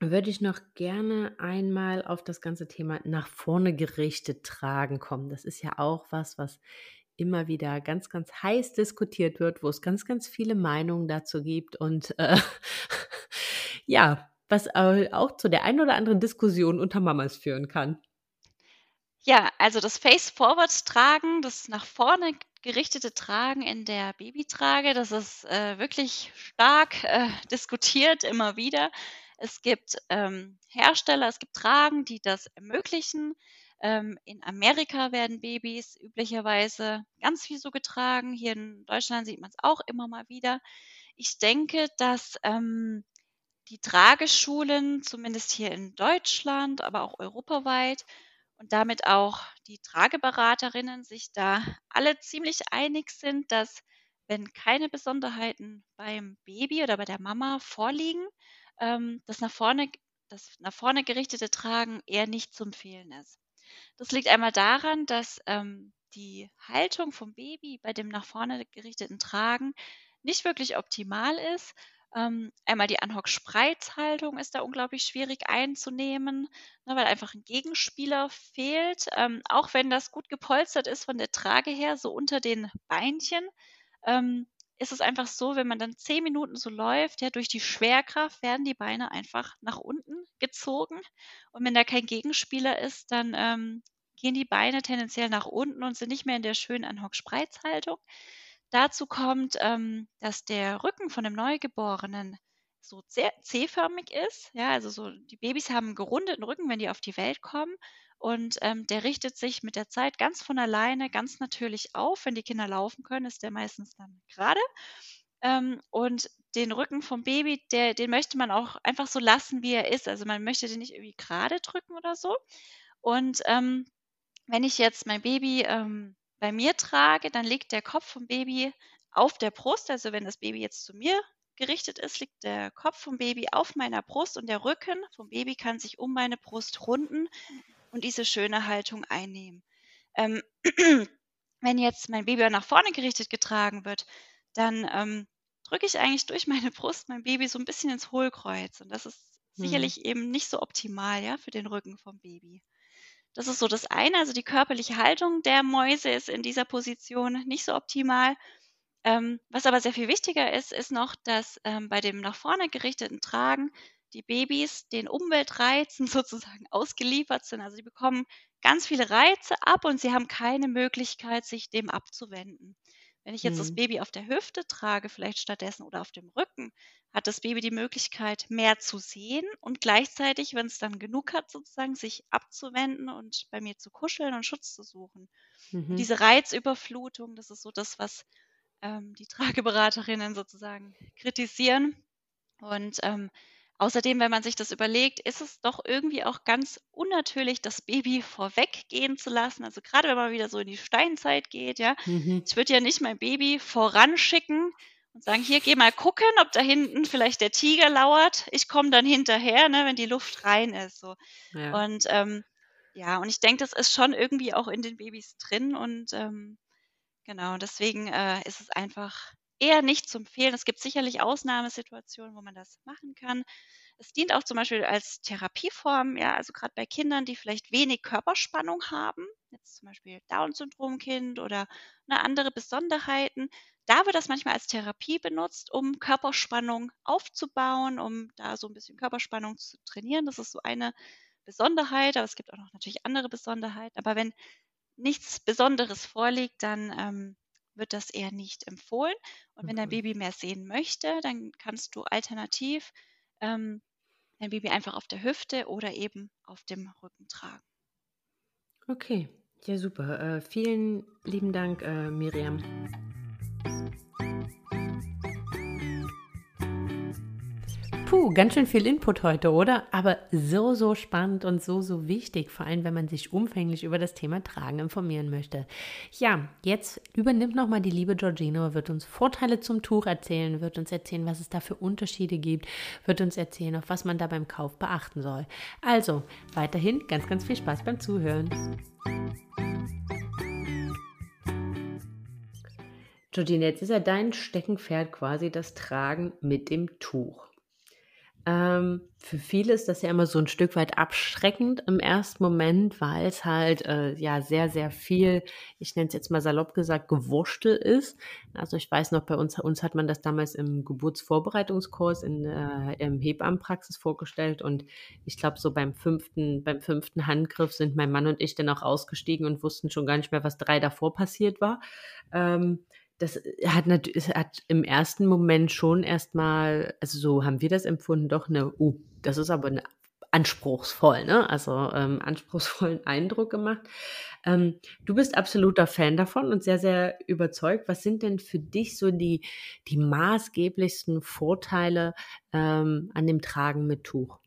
würde ich noch gerne einmal auf das ganze Thema nach vorne gerichtet tragen kommen. Das ist ja auch was, was immer wieder ganz, ganz heiß diskutiert wird, wo es ganz, ganz viele Meinungen dazu gibt und äh, ja, was auch zu der einen oder anderen Diskussion unter Mamas führen kann. Ja, also das Face-Forward-Tragen, das nach vorne gerichtete Tragen in der Babytrage, das ist äh, wirklich stark äh, diskutiert immer wieder. Es gibt ähm, Hersteller, es gibt Tragen, die das ermöglichen. Ähm, in Amerika werden Babys üblicherweise ganz viel so getragen. Hier in Deutschland sieht man es auch immer mal wieder. Ich denke, dass ähm, die Trageschulen, zumindest hier in Deutschland, aber auch europaweit und damit auch die Trageberaterinnen sich da alle ziemlich einig sind, dass wenn keine Besonderheiten beim Baby oder bei der Mama vorliegen, ähm, das nach vorne das nach vorne gerichtete Tragen eher nicht zu empfehlen ist. Das liegt einmal daran, dass ähm, die Haltung vom Baby bei dem nach vorne gerichteten Tragen nicht wirklich optimal ist. Ähm, einmal die Anhock-Spreizhaltung ist da unglaublich schwierig einzunehmen, ne, weil einfach ein Gegenspieler fehlt. Ähm, auch wenn das gut gepolstert ist von der Trage her, so unter den Beinchen, ähm, ist es einfach so, wenn man dann zehn Minuten so läuft, ja, durch die Schwerkraft werden die Beine einfach nach unten gezogen. Und wenn da kein Gegenspieler ist, dann ähm, gehen die Beine tendenziell nach unten und sind nicht mehr in der schönen Anhock-Spreizhaltung. dazu kommt, ähm, dass der Rücken von dem Neugeborenen so sehr C-förmig ist. Ja, also so die Babys haben einen gerundeten Rücken, wenn die auf die Welt kommen. Und ähm, der richtet sich mit der Zeit ganz von alleine, ganz natürlich auf. Wenn die Kinder laufen können, ist der meistens dann gerade. Ähm, und den Rücken vom Baby, der, den möchte man auch einfach so lassen, wie er ist. Also man möchte den nicht irgendwie gerade drücken oder so. Und ähm, wenn ich jetzt mein Baby ähm, bei mir trage, dann liegt der Kopf vom Baby auf der Brust. Also wenn das Baby jetzt zu mir gerichtet ist, liegt der Kopf vom Baby auf meiner Brust und der Rücken vom Baby kann sich um meine Brust runden und diese schöne Haltung einnehmen. Ähm, wenn jetzt mein Baby nach vorne gerichtet getragen wird, dann ähm, drücke ich eigentlich durch meine Brust mein Baby so ein bisschen ins Hohlkreuz. Und das ist mhm. sicherlich eben nicht so optimal, ja, für den Rücken vom Baby. Das ist so das eine. Also die körperliche Haltung der Mäuse ist in dieser Position nicht so optimal. Ähm, was aber sehr viel wichtiger ist, ist noch, dass ähm, bei dem nach vorne gerichteten Tragen die Babys den Umweltreizen sozusagen ausgeliefert sind. Also die bekommen ganz viele Reize ab und sie haben keine Möglichkeit, sich dem abzuwenden. Wenn ich jetzt mhm. das Baby auf der Hüfte trage, vielleicht stattdessen oder auf dem Rücken, hat das Baby die Möglichkeit, mehr zu sehen und gleichzeitig, wenn es dann genug hat, sozusagen sich abzuwenden und bei mir zu kuscheln und Schutz zu suchen. Mhm. Diese Reizüberflutung, das ist so das, was ähm, die Trageberaterinnen sozusagen kritisieren. Und ähm, Außerdem, wenn man sich das überlegt, ist es doch irgendwie auch ganz unnatürlich, das Baby vorweggehen zu lassen. Also gerade wenn man wieder so in die Steinzeit geht, ja. Mhm. Ich würde ja nicht mein Baby voranschicken und sagen, hier, geh mal gucken, ob da hinten vielleicht der Tiger lauert. Ich komme dann hinterher, ne, wenn die Luft rein ist. So. Ja. Und ähm, ja, und ich denke, das ist schon irgendwie auch in den Babys drin. Und ähm, genau, deswegen äh, ist es einfach eher nicht zu empfehlen. Es gibt sicherlich Ausnahmesituationen, wo man das machen kann. Es dient auch zum Beispiel als Therapieform, ja, also gerade bei Kindern, die vielleicht wenig Körperspannung haben, jetzt zum Beispiel Down-Syndrom-Kind oder eine andere Besonderheiten. Da wird das manchmal als Therapie benutzt, um Körperspannung aufzubauen, um da so ein bisschen Körperspannung zu trainieren. Das ist so eine Besonderheit, aber es gibt auch noch natürlich andere Besonderheiten. Aber wenn nichts Besonderes vorliegt, dann ähm, wird das eher nicht empfohlen. Und wenn dein mhm. Baby mehr sehen möchte, dann kannst du alternativ ähm, dein Baby einfach auf der Hüfte oder eben auf dem Rücken tragen. Okay, ja super. Äh, vielen lieben Dank, äh, Miriam. Ganz schön viel Input heute, oder? Aber so, so spannend und so, so wichtig, vor allem wenn man sich umfänglich über das Thema Tragen informieren möchte. Ja, jetzt übernimmt nochmal die liebe Georgino, wird uns Vorteile zum Tuch erzählen, wird uns erzählen, was es da für Unterschiede gibt, wird uns erzählen, auf was man da beim Kauf beachten soll. Also, weiterhin ganz, ganz viel Spaß beim Zuhören. Georgina, jetzt ist ja dein Steckenpferd quasi das Tragen mit dem Tuch. Ähm, für viele ist das ja immer so ein Stück weit abschreckend im ersten Moment, weil es halt äh, ja sehr, sehr viel, ich nenne es jetzt mal salopp gesagt, Gewurschtel ist. Also ich weiß noch, bei uns, uns hat man das damals im Geburtsvorbereitungskurs in äh, im Hebammenpraxis vorgestellt und ich glaube so beim fünften, beim fünften Handgriff sind mein Mann und ich dann auch ausgestiegen und wussten schon gar nicht mehr, was drei davor passiert war. Ähm, das äh, hat natürlich, hat im ersten Moment schon erstmal, also so haben wir das empfunden, doch eine, uh, das ist aber eine anspruchsvoll, ne? Also ähm, anspruchsvollen Eindruck gemacht. Ähm, du bist absoluter Fan davon und sehr, sehr überzeugt. Was sind denn für dich so die, die maßgeblichsten Vorteile ähm, an dem Tragen mit Tuch?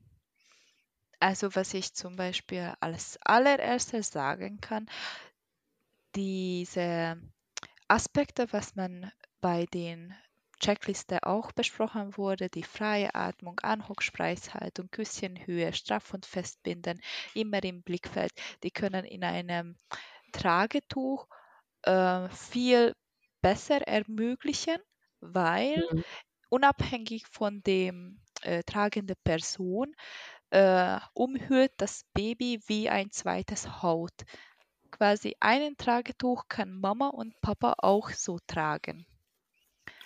Also was ich zum Beispiel als allererstes sagen kann, diese Aspekte, was man bei den Checkliste auch besprochen wurde, die freie Atmung, Anhockspreishaltung, Küsschenhöhe, straff und festbinden, immer im Blickfeld, die können in einem Tragetuch äh, viel besser ermöglichen, weil mhm. unabhängig von dem äh, tragenden Person äh, umhüllt das Baby wie ein zweites Haut quasi einen Tragetuch kann Mama und Papa auch so tragen.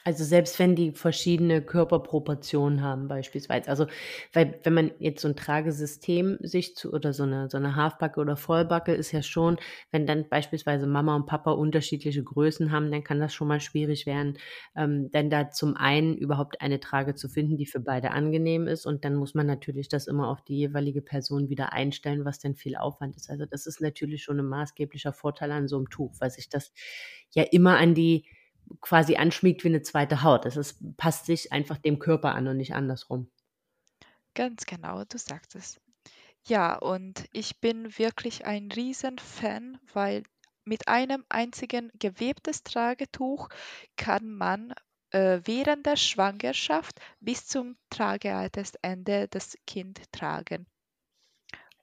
Also selbst wenn die verschiedene Körperproportionen haben beispielsweise. Also weil wenn man jetzt so ein Tragesystem sich zu oder so eine so eine Halfbacke oder Vollbacke ist ja schon wenn dann beispielsweise Mama und Papa unterschiedliche Größen haben, dann kann das schon mal schwierig werden, ähm, denn da zum einen überhaupt eine Trage zu finden, die für beide angenehm ist und dann muss man natürlich das immer auf die jeweilige Person wieder einstellen, was dann viel Aufwand ist. Also das ist natürlich schon ein maßgeblicher Vorteil an so einem Tuch, weil sich das ja immer an die quasi anschmiegt wie eine zweite Haut. Es ist, passt sich einfach dem Körper an und nicht andersrum. Ganz genau, du sagst es. Ja, und ich bin wirklich ein Riesenfan, weil mit einem einzigen gewebtes Tragetuch kann man äh, während der Schwangerschaft bis zum Tragealtersende das Kind tragen.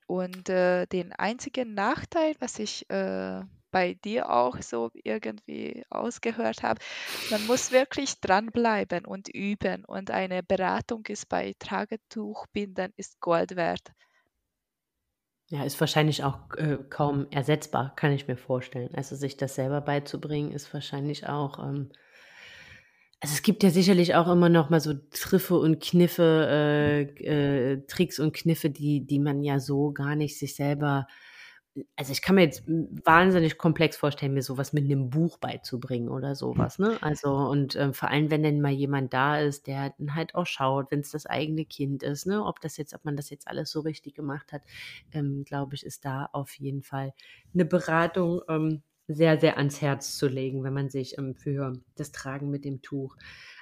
Und äh, den einzigen Nachteil, was ich äh, bei dir auch so irgendwie ausgehört habe, man muss wirklich dranbleiben und üben und eine Beratung ist bei Tragetuchbindern ist Gold wert. Ja, ist wahrscheinlich auch äh, kaum ersetzbar, kann ich mir vorstellen. Also sich das selber beizubringen, ist wahrscheinlich auch. Ähm, also es gibt ja sicherlich auch immer noch mal so Triffe und Kniffe, äh, äh, Tricks und Kniffe, die, die man ja so gar nicht sich selber also ich kann mir jetzt wahnsinnig komplex vorstellen, mir sowas mit einem Buch beizubringen oder sowas, ne? Also und äh, vor allem, wenn dann mal jemand da ist, der dann halt auch schaut, wenn es das eigene Kind ist, ne? Ob das jetzt, ob man das jetzt alles so richtig gemacht hat, ähm, glaube ich, ist da auf jeden Fall eine Beratung ähm, sehr, sehr ans Herz zu legen, wenn man sich ähm, für das Tragen mit dem Tuch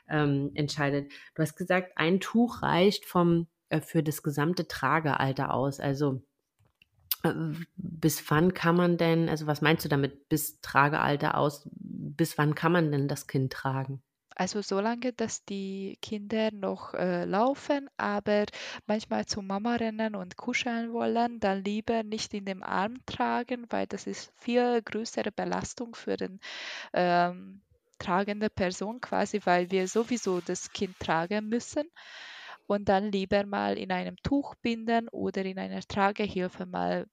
ähm, entscheidet. Du hast gesagt, ein Tuch reicht vom äh, für das gesamte Tragealter aus, also bis wann kann man denn, also was meinst du damit, bis Tragealter aus, bis wann kann man denn das Kind tragen? Also solange, dass die Kinder noch äh, laufen, aber manchmal zur Mama rennen und kuscheln wollen, dann lieber nicht in dem Arm tragen, weil das ist viel größere Belastung für den ähm, tragende Person quasi, weil wir sowieso das Kind tragen müssen und dann lieber mal in einem Tuch binden oder in einer Tragehilfe mal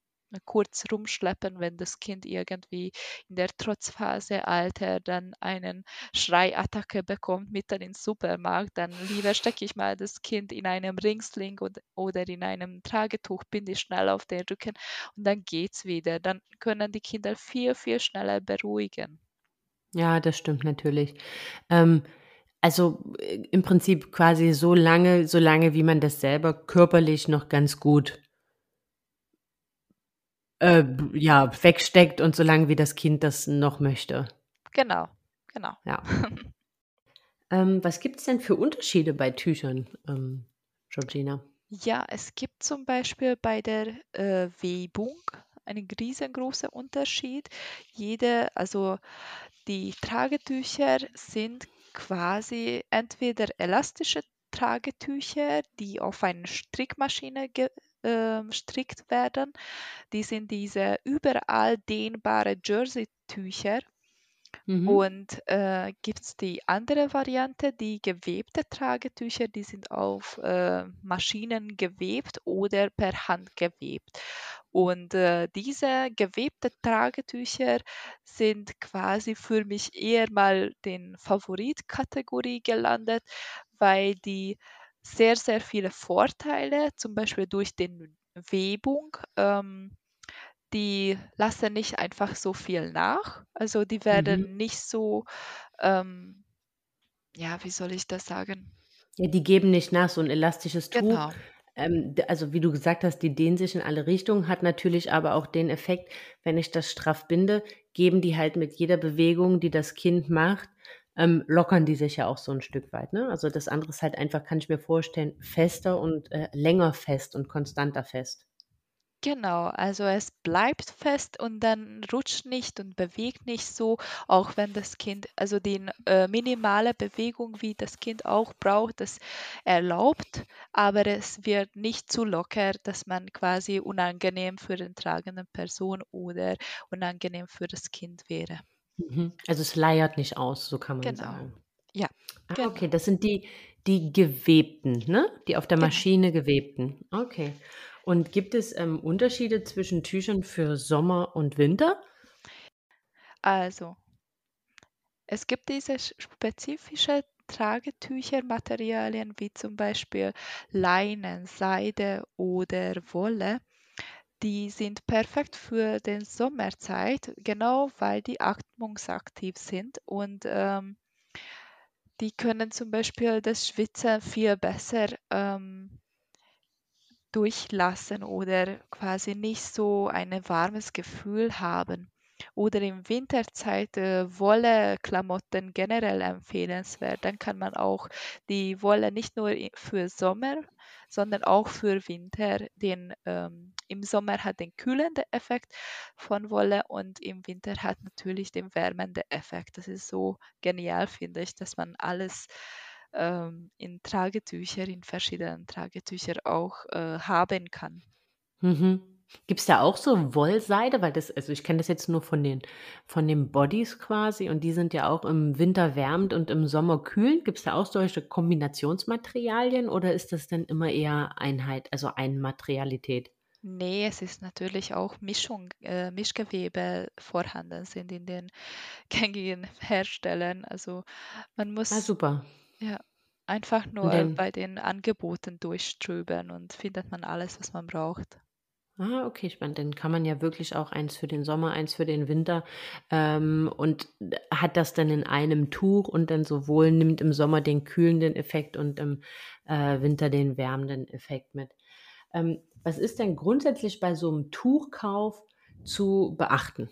kurz rumschleppen, wenn das Kind irgendwie in der Trotzphase Alter dann einen Schreiattacke bekommt mitten im Supermarkt, dann lieber stecke ich mal das Kind in einem Ringsling oder in einem Tragetuch, binde ich schnell auf den Rücken und dann geht's wieder. Dann können die Kinder viel, viel schneller beruhigen. Ja, das stimmt natürlich. Ähm, also äh, im Prinzip quasi so lange, so lange, wie man das selber körperlich noch ganz gut äh, ja, wegsteckt und so lange wie das Kind das noch möchte. Genau, genau. Ja. ähm, was gibt es denn für Unterschiede bei Tüchern, ähm, Georgina? Ja, es gibt zum Beispiel bei der äh, Webung einen riesengroßen Unterschied. Jede, also die Tragetücher sind quasi entweder elastische Tragetücher, die auf eine Strickmaschine äh, werden. Die sind diese überall dehnbare Jersey-Tücher. Mhm. Und äh, gibt es die andere Variante, die gewebte Tragetücher, die sind auf äh, Maschinen gewebt oder per Hand gewebt. Und äh, diese gewebte Tragetücher sind quasi für mich eher mal den Favoritkategorie gelandet, weil die sehr, sehr viele Vorteile, zum Beispiel durch den Webung. Ähm, die lassen nicht einfach so viel nach. Also die werden mhm. nicht so, ähm, ja, wie soll ich das sagen? Ja, die geben nicht nach, so ein elastisches Tuch. Genau. Ähm, also wie du gesagt hast, die dehnen sich in alle Richtungen, hat natürlich aber auch den Effekt, wenn ich das straff binde, geben die halt mit jeder Bewegung, die das Kind macht, ähm, lockern die sich ja auch so ein Stück weit. Ne? Also das andere ist halt einfach, kann ich mir vorstellen, fester und äh, länger fest und konstanter fest. Genau, also es bleibt fest und dann rutscht nicht und bewegt nicht so, auch wenn das Kind, also die äh, minimale Bewegung, wie das Kind auch braucht, das erlaubt, aber es wird nicht zu locker, dass man quasi unangenehm für den tragenden Person oder unangenehm für das Kind wäre. Mhm. Also es leiert nicht aus, so kann man Genau. sagen. Ja, Ah, genau. okay, das sind die, die gewebten, ne? Die auf der Genau. Maschine gewebten. Okay. Und gibt es ähm, Unterschiede zwischen Tüchern für Sommer und Winter? Also, es gibt diese spezifische Tragetüchermaterialien wie zum Beispiel Leinen, Seide oder Wolle. Die sind perfekt für den Sommerzeit, genau weil die atmungsaktiv sind und ähm, die können zum Beispiel das Schwitzen viel besser ähm, durchlassen oder quasi nicht so ein warmes Gefühl haben. Oder im Winterzeit äh, Wolle-Klamotten generell empfehlenswert. Dann kann man auch die Wolle nicht nur für Sommer, sondern auch für Winter. Den, ähm, Im Sommer hat den kühlenden Effekt von Wolle und im Winter hat natürlich den wärmenden Effekt. Das ist so genial, finde ich, dass man alles ähm, in Tragetücher, in verschiedenen Tragetücher auch äh, haben kann. Mhm. Gibt es da auch so Wollseide? Weil das, also ich kenne das jetzt nur von den, von den Bodies quasi und die sind ja auch im Winter wärmend und im Sommer kühlend. Gibt es da auch solche Kombinationsmaterialien oder ist das dann immer eher Einheit, also Einmaterialität? Nee, es ist natürlich auch Mischung, äh, Mischgewebe vorhanden sind in den gängigen Herstellern. Also man Ah, muss super. Ja einfach nur dann, bei den Angeboten durchströbern und findet man alles, was man braucht. ah, okay, spannend. Dann kann man ja wirklich auch eins für den Sommer, eins für den Winter ähm, und hat das dann in einem Tuch und dann sowohl nimmt im Sommer den kühlenden Effekt und im äh, Winter den wärmenden Effekt mit. Ähm, was ist denn grundsätzlich bei so einem Tuchkauf zu beachten?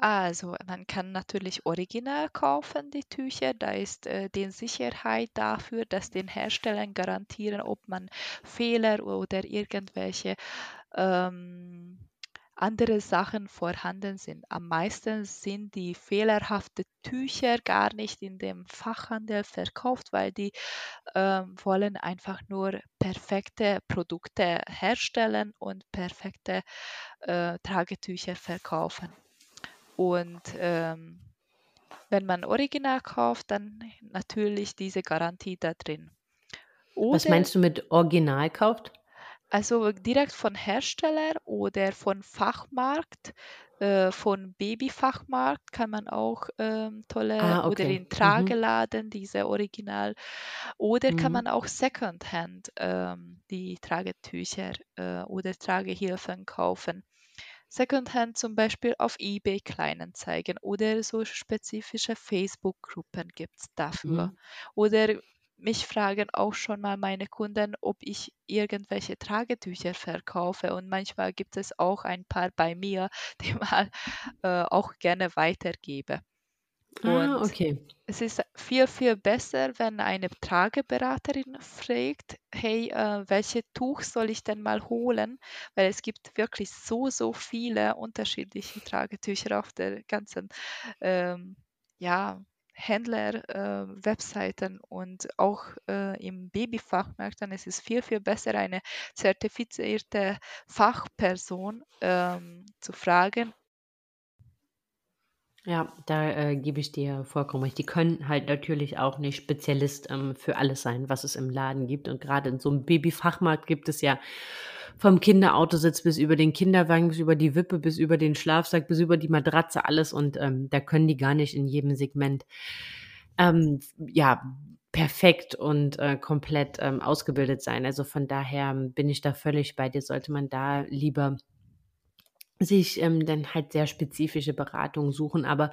Also, man kann natürlich original kaufen, die Tücher. Da ist äh, die Sicherheit dafür, dass den Herstellern garantieren, ob man Fehler oder irgendwelche ähm, andere Sachen vorhanden sind. Am meisten sind die fehlerhaften Tücher gar nicht in dem Fachhandel verkauft, weil die ähm, wollen einfach nur perfekte Produkte herstellen und perfekte äh, Tragetücher verkaufen. Und ähm, wenn man Original kauft, dann natürlich diese Garantie da drin. Was Oder meinst du mit Original kauft? also direkt von Hersteller oder von Fachmarkt, äh, von Babyfachmarkt kann man auch ähm, tolle Ah, oder okay. in Mhm. Trageladen diese Original oder kann man Mhm. auch Secondhand ähm, die Tragetücher äh, oder Tragehilfen kaufen. Secondhand zum Beispiel auf eBay Kleinanzeigen oder so spezifische Facebook-Gruppen gibt es dafür. Mhm. Oder mich fragen auch schon mal meine Kunden, ob ich irgendwelche Tragetücher verkaufe. Und manchmal gibt es auch ein paar bei mir, die mal äh, auch gerne weitergebe. Ah, Und okay. es ist viel, viel besser, wenn eine Trageberaterin fragt, hey, äh, welche Tuch soll ich denn mal holen? Weil es gibt wirklich so, so viele unterschiedliche Tragetücher auf der ganzen ähm, ja, Händler-Webseiten und auch äh, im Babyfachmarkt. Dann ist es viel, viel besser, eine zertifizierte Fachperson ähm, zu fragen, Ja, da äh, gebe ich dir vollkommen recht. Die können halt natürlich auch nicht Spezialist ähm, für alles sein, was es im Laden gibt. Und gerade in so einem Babyfachmarkt gibt es ja vom Kinderautositz bis über den Kinderwagen, bis über die Wippe, bis über den Schlafsack, bis über die Matratze, alles. Und ähm, da können die gar nicht in jedem Segment ähm, ja perfekt und äh, komplett ähm, ausgebildet sein. Also von daher ähm, bin ich da völlig bei dir. Sollte man da lieber sich ähm, dann halt sehr spezifische Beratungen suchen. Aber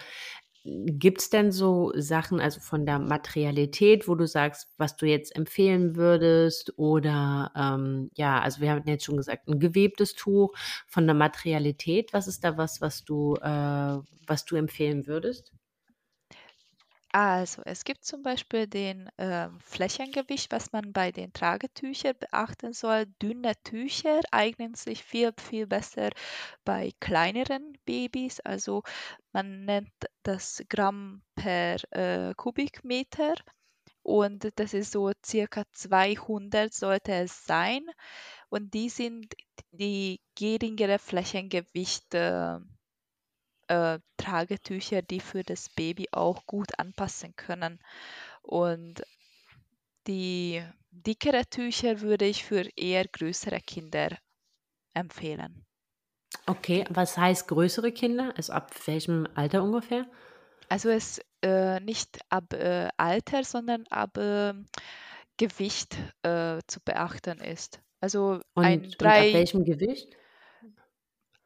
gibt es denn so Sachen, also von der Materialität, wo du sagst, was du jetzt empfehlen würdest? Oder ähm, ja, also wir haben jetzt schon gesagt, ein gewebtes Tuch von der Materialität. Was ist da was, was du, äh, was du empfehlen würdest? Also, es gibt zum Beispiel den ähm, Flächengewicht, was man bei den Tragetüchern beachten soll. Dünne Tücher eignen sich viel, viel besser bei kleineren Babys. Also man nennt das Gramm per äh, Kubikmeter und das ist so circa 200 sollte es sein. Und die sind die geringere Flächengewichte äh, Tragetücher, die für das Baby auch gut anpassen können. Und die dickere Tücher würde ich für eher größere Kinder empfehlen. Okay, was heißt größere Kinder? Also ab welchem Alter ungefähr? Also es äh, nicht ab äh, Alter, sondern ab äh, Gewicht äh, zu beachten ist. Also ein Und, und ab drei, welchem Gewicht?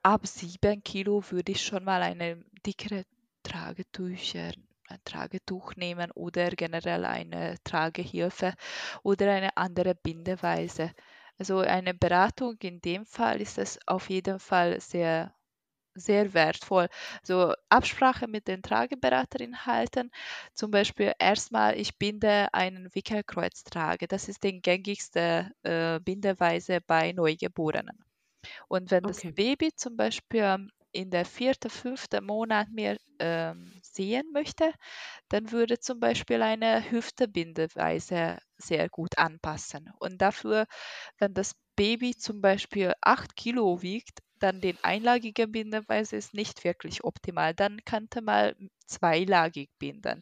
Ab sieben Kilo würde ich schon mal eine dickere Tragetücher, ein Tragetuch nehmen oder generell eine Tragehilfe oder eine andere Bindeweise. Also eine Beratung in dem Fall ist es auf jeden Fall sehr sehr wertvoll. So Absprache mit den Trageberaterin halten. Zum Beispiel erstmal, ich binde einen Wickelkreuztrage. Das ist die gängigste äh, Bindeweise bei Neugeborenen. Und wenn das Okay. Baby zum Beispiel in der vierten, fünften Monat mehr ähm, sehen möchte, dann würde zum Beispiel eine Hüftebindeweise sehr gut anpassen. Und dafür, wenn das Baby zum Beispiel 8 Kilo wiegt, dann die einlagige Bindeweise ist nicht wirklich optimal. Dann könnte man zweilagig binden.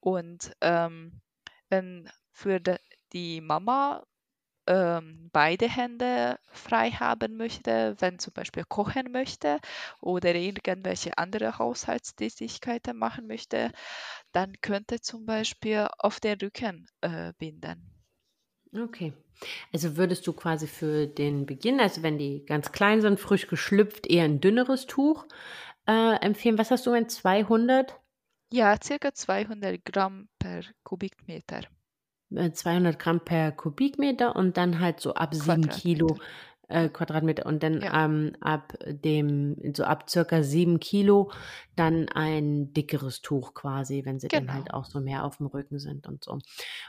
Und ähm, wenn für de, die Mama ähm, beide Hände frei haben möchte, wenn zum Beispiel kochen möchte oder irgendwelche andere Haushaltstätigkeiten machen möchte, dann könnte zum Beispiel auf den Rücken äh, binden. Okay. Also würdest du quasi für den Beginn, also wenn die ganz klein sind, frisch geschlüpft, eher ein dünneres Tuch äh, empfehlen? Was hast du in 200? Ja, circa 200 Gramm per Kubikmeter. Äh, 200 Gramm per Kubikmeter und dann halt so ab 7 Kilo Quadratmeter. äh, Quadratmeter und dann Ja. ähm, ab dem, so ab circa 7 Kilo dann ein dickeres Tuch quasi, wenn sie dann halt Genau. auch so mehr auf dem Rücken sind und so.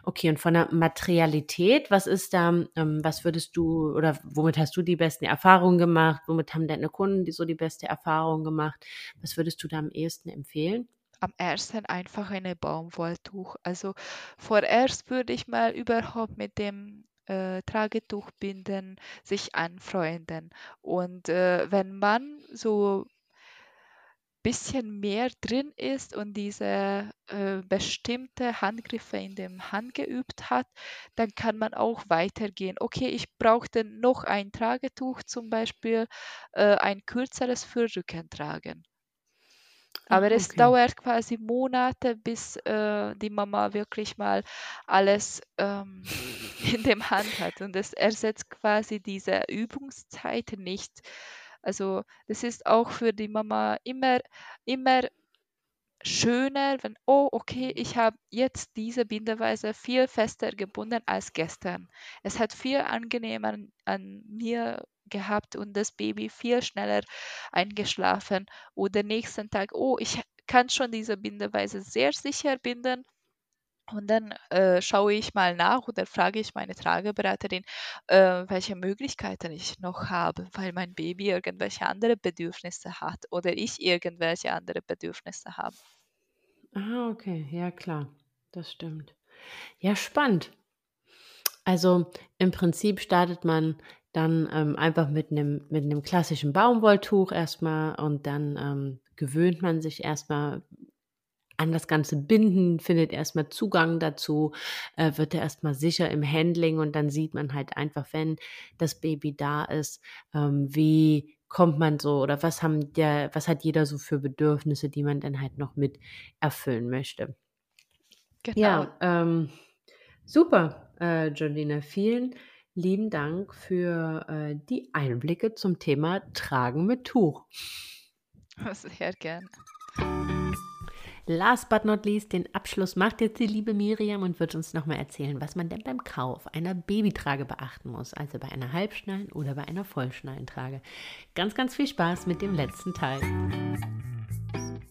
Okay, und von der Materialität, was ist da, ähm, was würdest du oder womit hast du die besten Erfahrungen gemacht? Womit haben deine Kunden die so die beste Erfahrung gemacht? Was würdest du da am ehesten empfehlen? Am ersten einfach eine Baumwolltuch. Also vorerst würde ich mal überhaupt mit dem äh, Tragetuch binden, sich anfreunden. Und äh, wenn man so bisschen mehr drin ist und diese äh, bestimmte Handgriffe in dem Hand geübt hat, dann kann man auch weitergehen. Okay, ich brauchte noch ein Tragetuch, zum Beispiel äh, ein kürzeres für Rücken tragen. Ah, Aber es okay. dauert quasi Monate, bis äh, die Mama wirklich mal alles ähm, in dem Hand hat. Und es ersetzt quasi diese Übungszeit nicht. Also das ist auch für die Mama immer, immer schöner, wenn, oh, okay, ich habe jetzt diese Bindeweise viel fester gebunden als gestern. Es hat viel angenehmer an, an mir gehabt und das Baby viel schneller eingeschlafen. Oder nächsten Tag, oh, ich kann schon diese Bindeweise sehr sicher binden. Und dann äh, schaue ich mal nach oder frage ich meine Trageberaterin, äh, welche Möglichkeiten ich noch habe, weil mein Baby irgendwelche andere Bedürfnisse hat oder ich irgendwelche andere Bedürfnisse habe. Ah, okay, ja klar, das stimmt. Ja, spannend. Also im Prinzip startet man dann ähm, einfach mit einem mit einem klassischen Baumwolltuch erstmal und dann ähm, gewöhnt man sich erstmal an das ganze Binden, findet erstmal Zugang dazu, äh, wird er erstmal sicher im Handling und dann sieht man halt einfach, wenn das Baby da ist, ähm, wie kommt man so oder was haben der, was hat jeder so für Bedürfnisse, die man dann halt noch mit erfüllen möchte. Genau. Ja, ähm, super, äh, Jolina. Vielen lieben Dank für äh, die Einblicke zum Thema Tragen mit Tuch. Sehr gern. Last but not least, den Abschluss macht jetzt die liebe Miriam und wird uns nochmal erzählen, was man denn beim Kauf einer Babytrage beachten muss, also bei einer Halbschnallen- oder bei einer Vollschnallentrage. Ganz, ganz viel Spaß mit dem letzten Teil.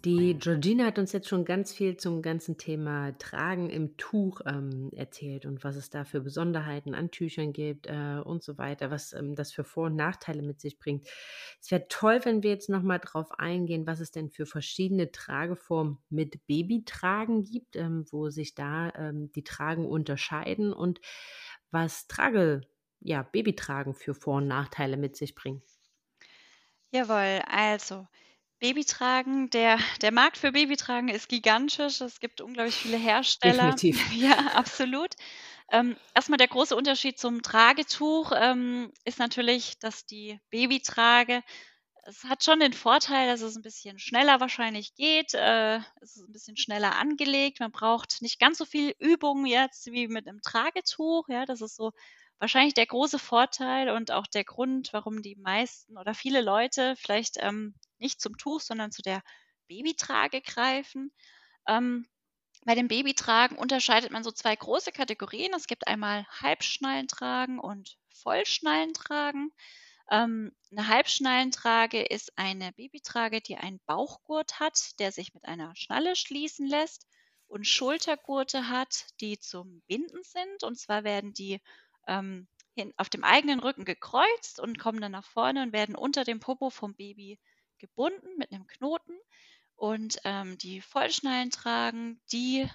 Die Georgina hat uns jetzt schon ganz viel zum ganzen Thema Tragen im Tuch ähm, erzählt und was es da für Besonderheiten an Tüchern gibt äh, und so weiter, was ähm, das für Vor- und Nachteile mit sich bringt. Es wäre toll, wenn wir jetzt nochmal drauf eingehen, was es denn für verschiedene Trageformen mit Babytragen gibt, ähm, wo sich da ähm, die Tragen unterscheiden und was Trage, ja, Babytragen für Vor- und Nachteile mit sich bringen. Jawohl, also Babytragen, der, der Markt für Babytragen ist gigantisch. Es gibt unglaublich viele Hersteller. Definitiv. Ja, absolut. Ähm, erstmal der große Unterschied zum Tragetuch ähm, ist natürlich, dass die Babytrage es hat schon den Vorteil, dass es ein bisschen schneller wahrscheinlich geht. Äh, es ist ein bisschen schneller angelegt. Man braucht nicht ganz so viel Übung jetzt wie mit einem Tragetuch. Ja, das ist so wahrscheinlich der große Vorteil und auch der Grund, warum die meisten oder viele Leute vielleicht ähm, nicht zum Tuch, sondern zu der Babytrage greifen. Ähm, bei dem Babytragen unterscheidet man so zwei große Kategorien. Es gibt einmal Halbschnallentragen und Vollschnallentragen. Ähm, eine Halbschnallentrage ist eine Babytrage, die einen Bauchgurt hat, der sich mit einer Schnalle schließen lässt und Schultergurte hat, die zum Binden sind. Und zwar werden die ähm, hin, auf dem eigenen Rücken gekreuzt und kommen dann nach vorne und werden unter dem Popo vom Baby gebunden mit einem Knoten. Und ähm, die Vollschnallen tragen, die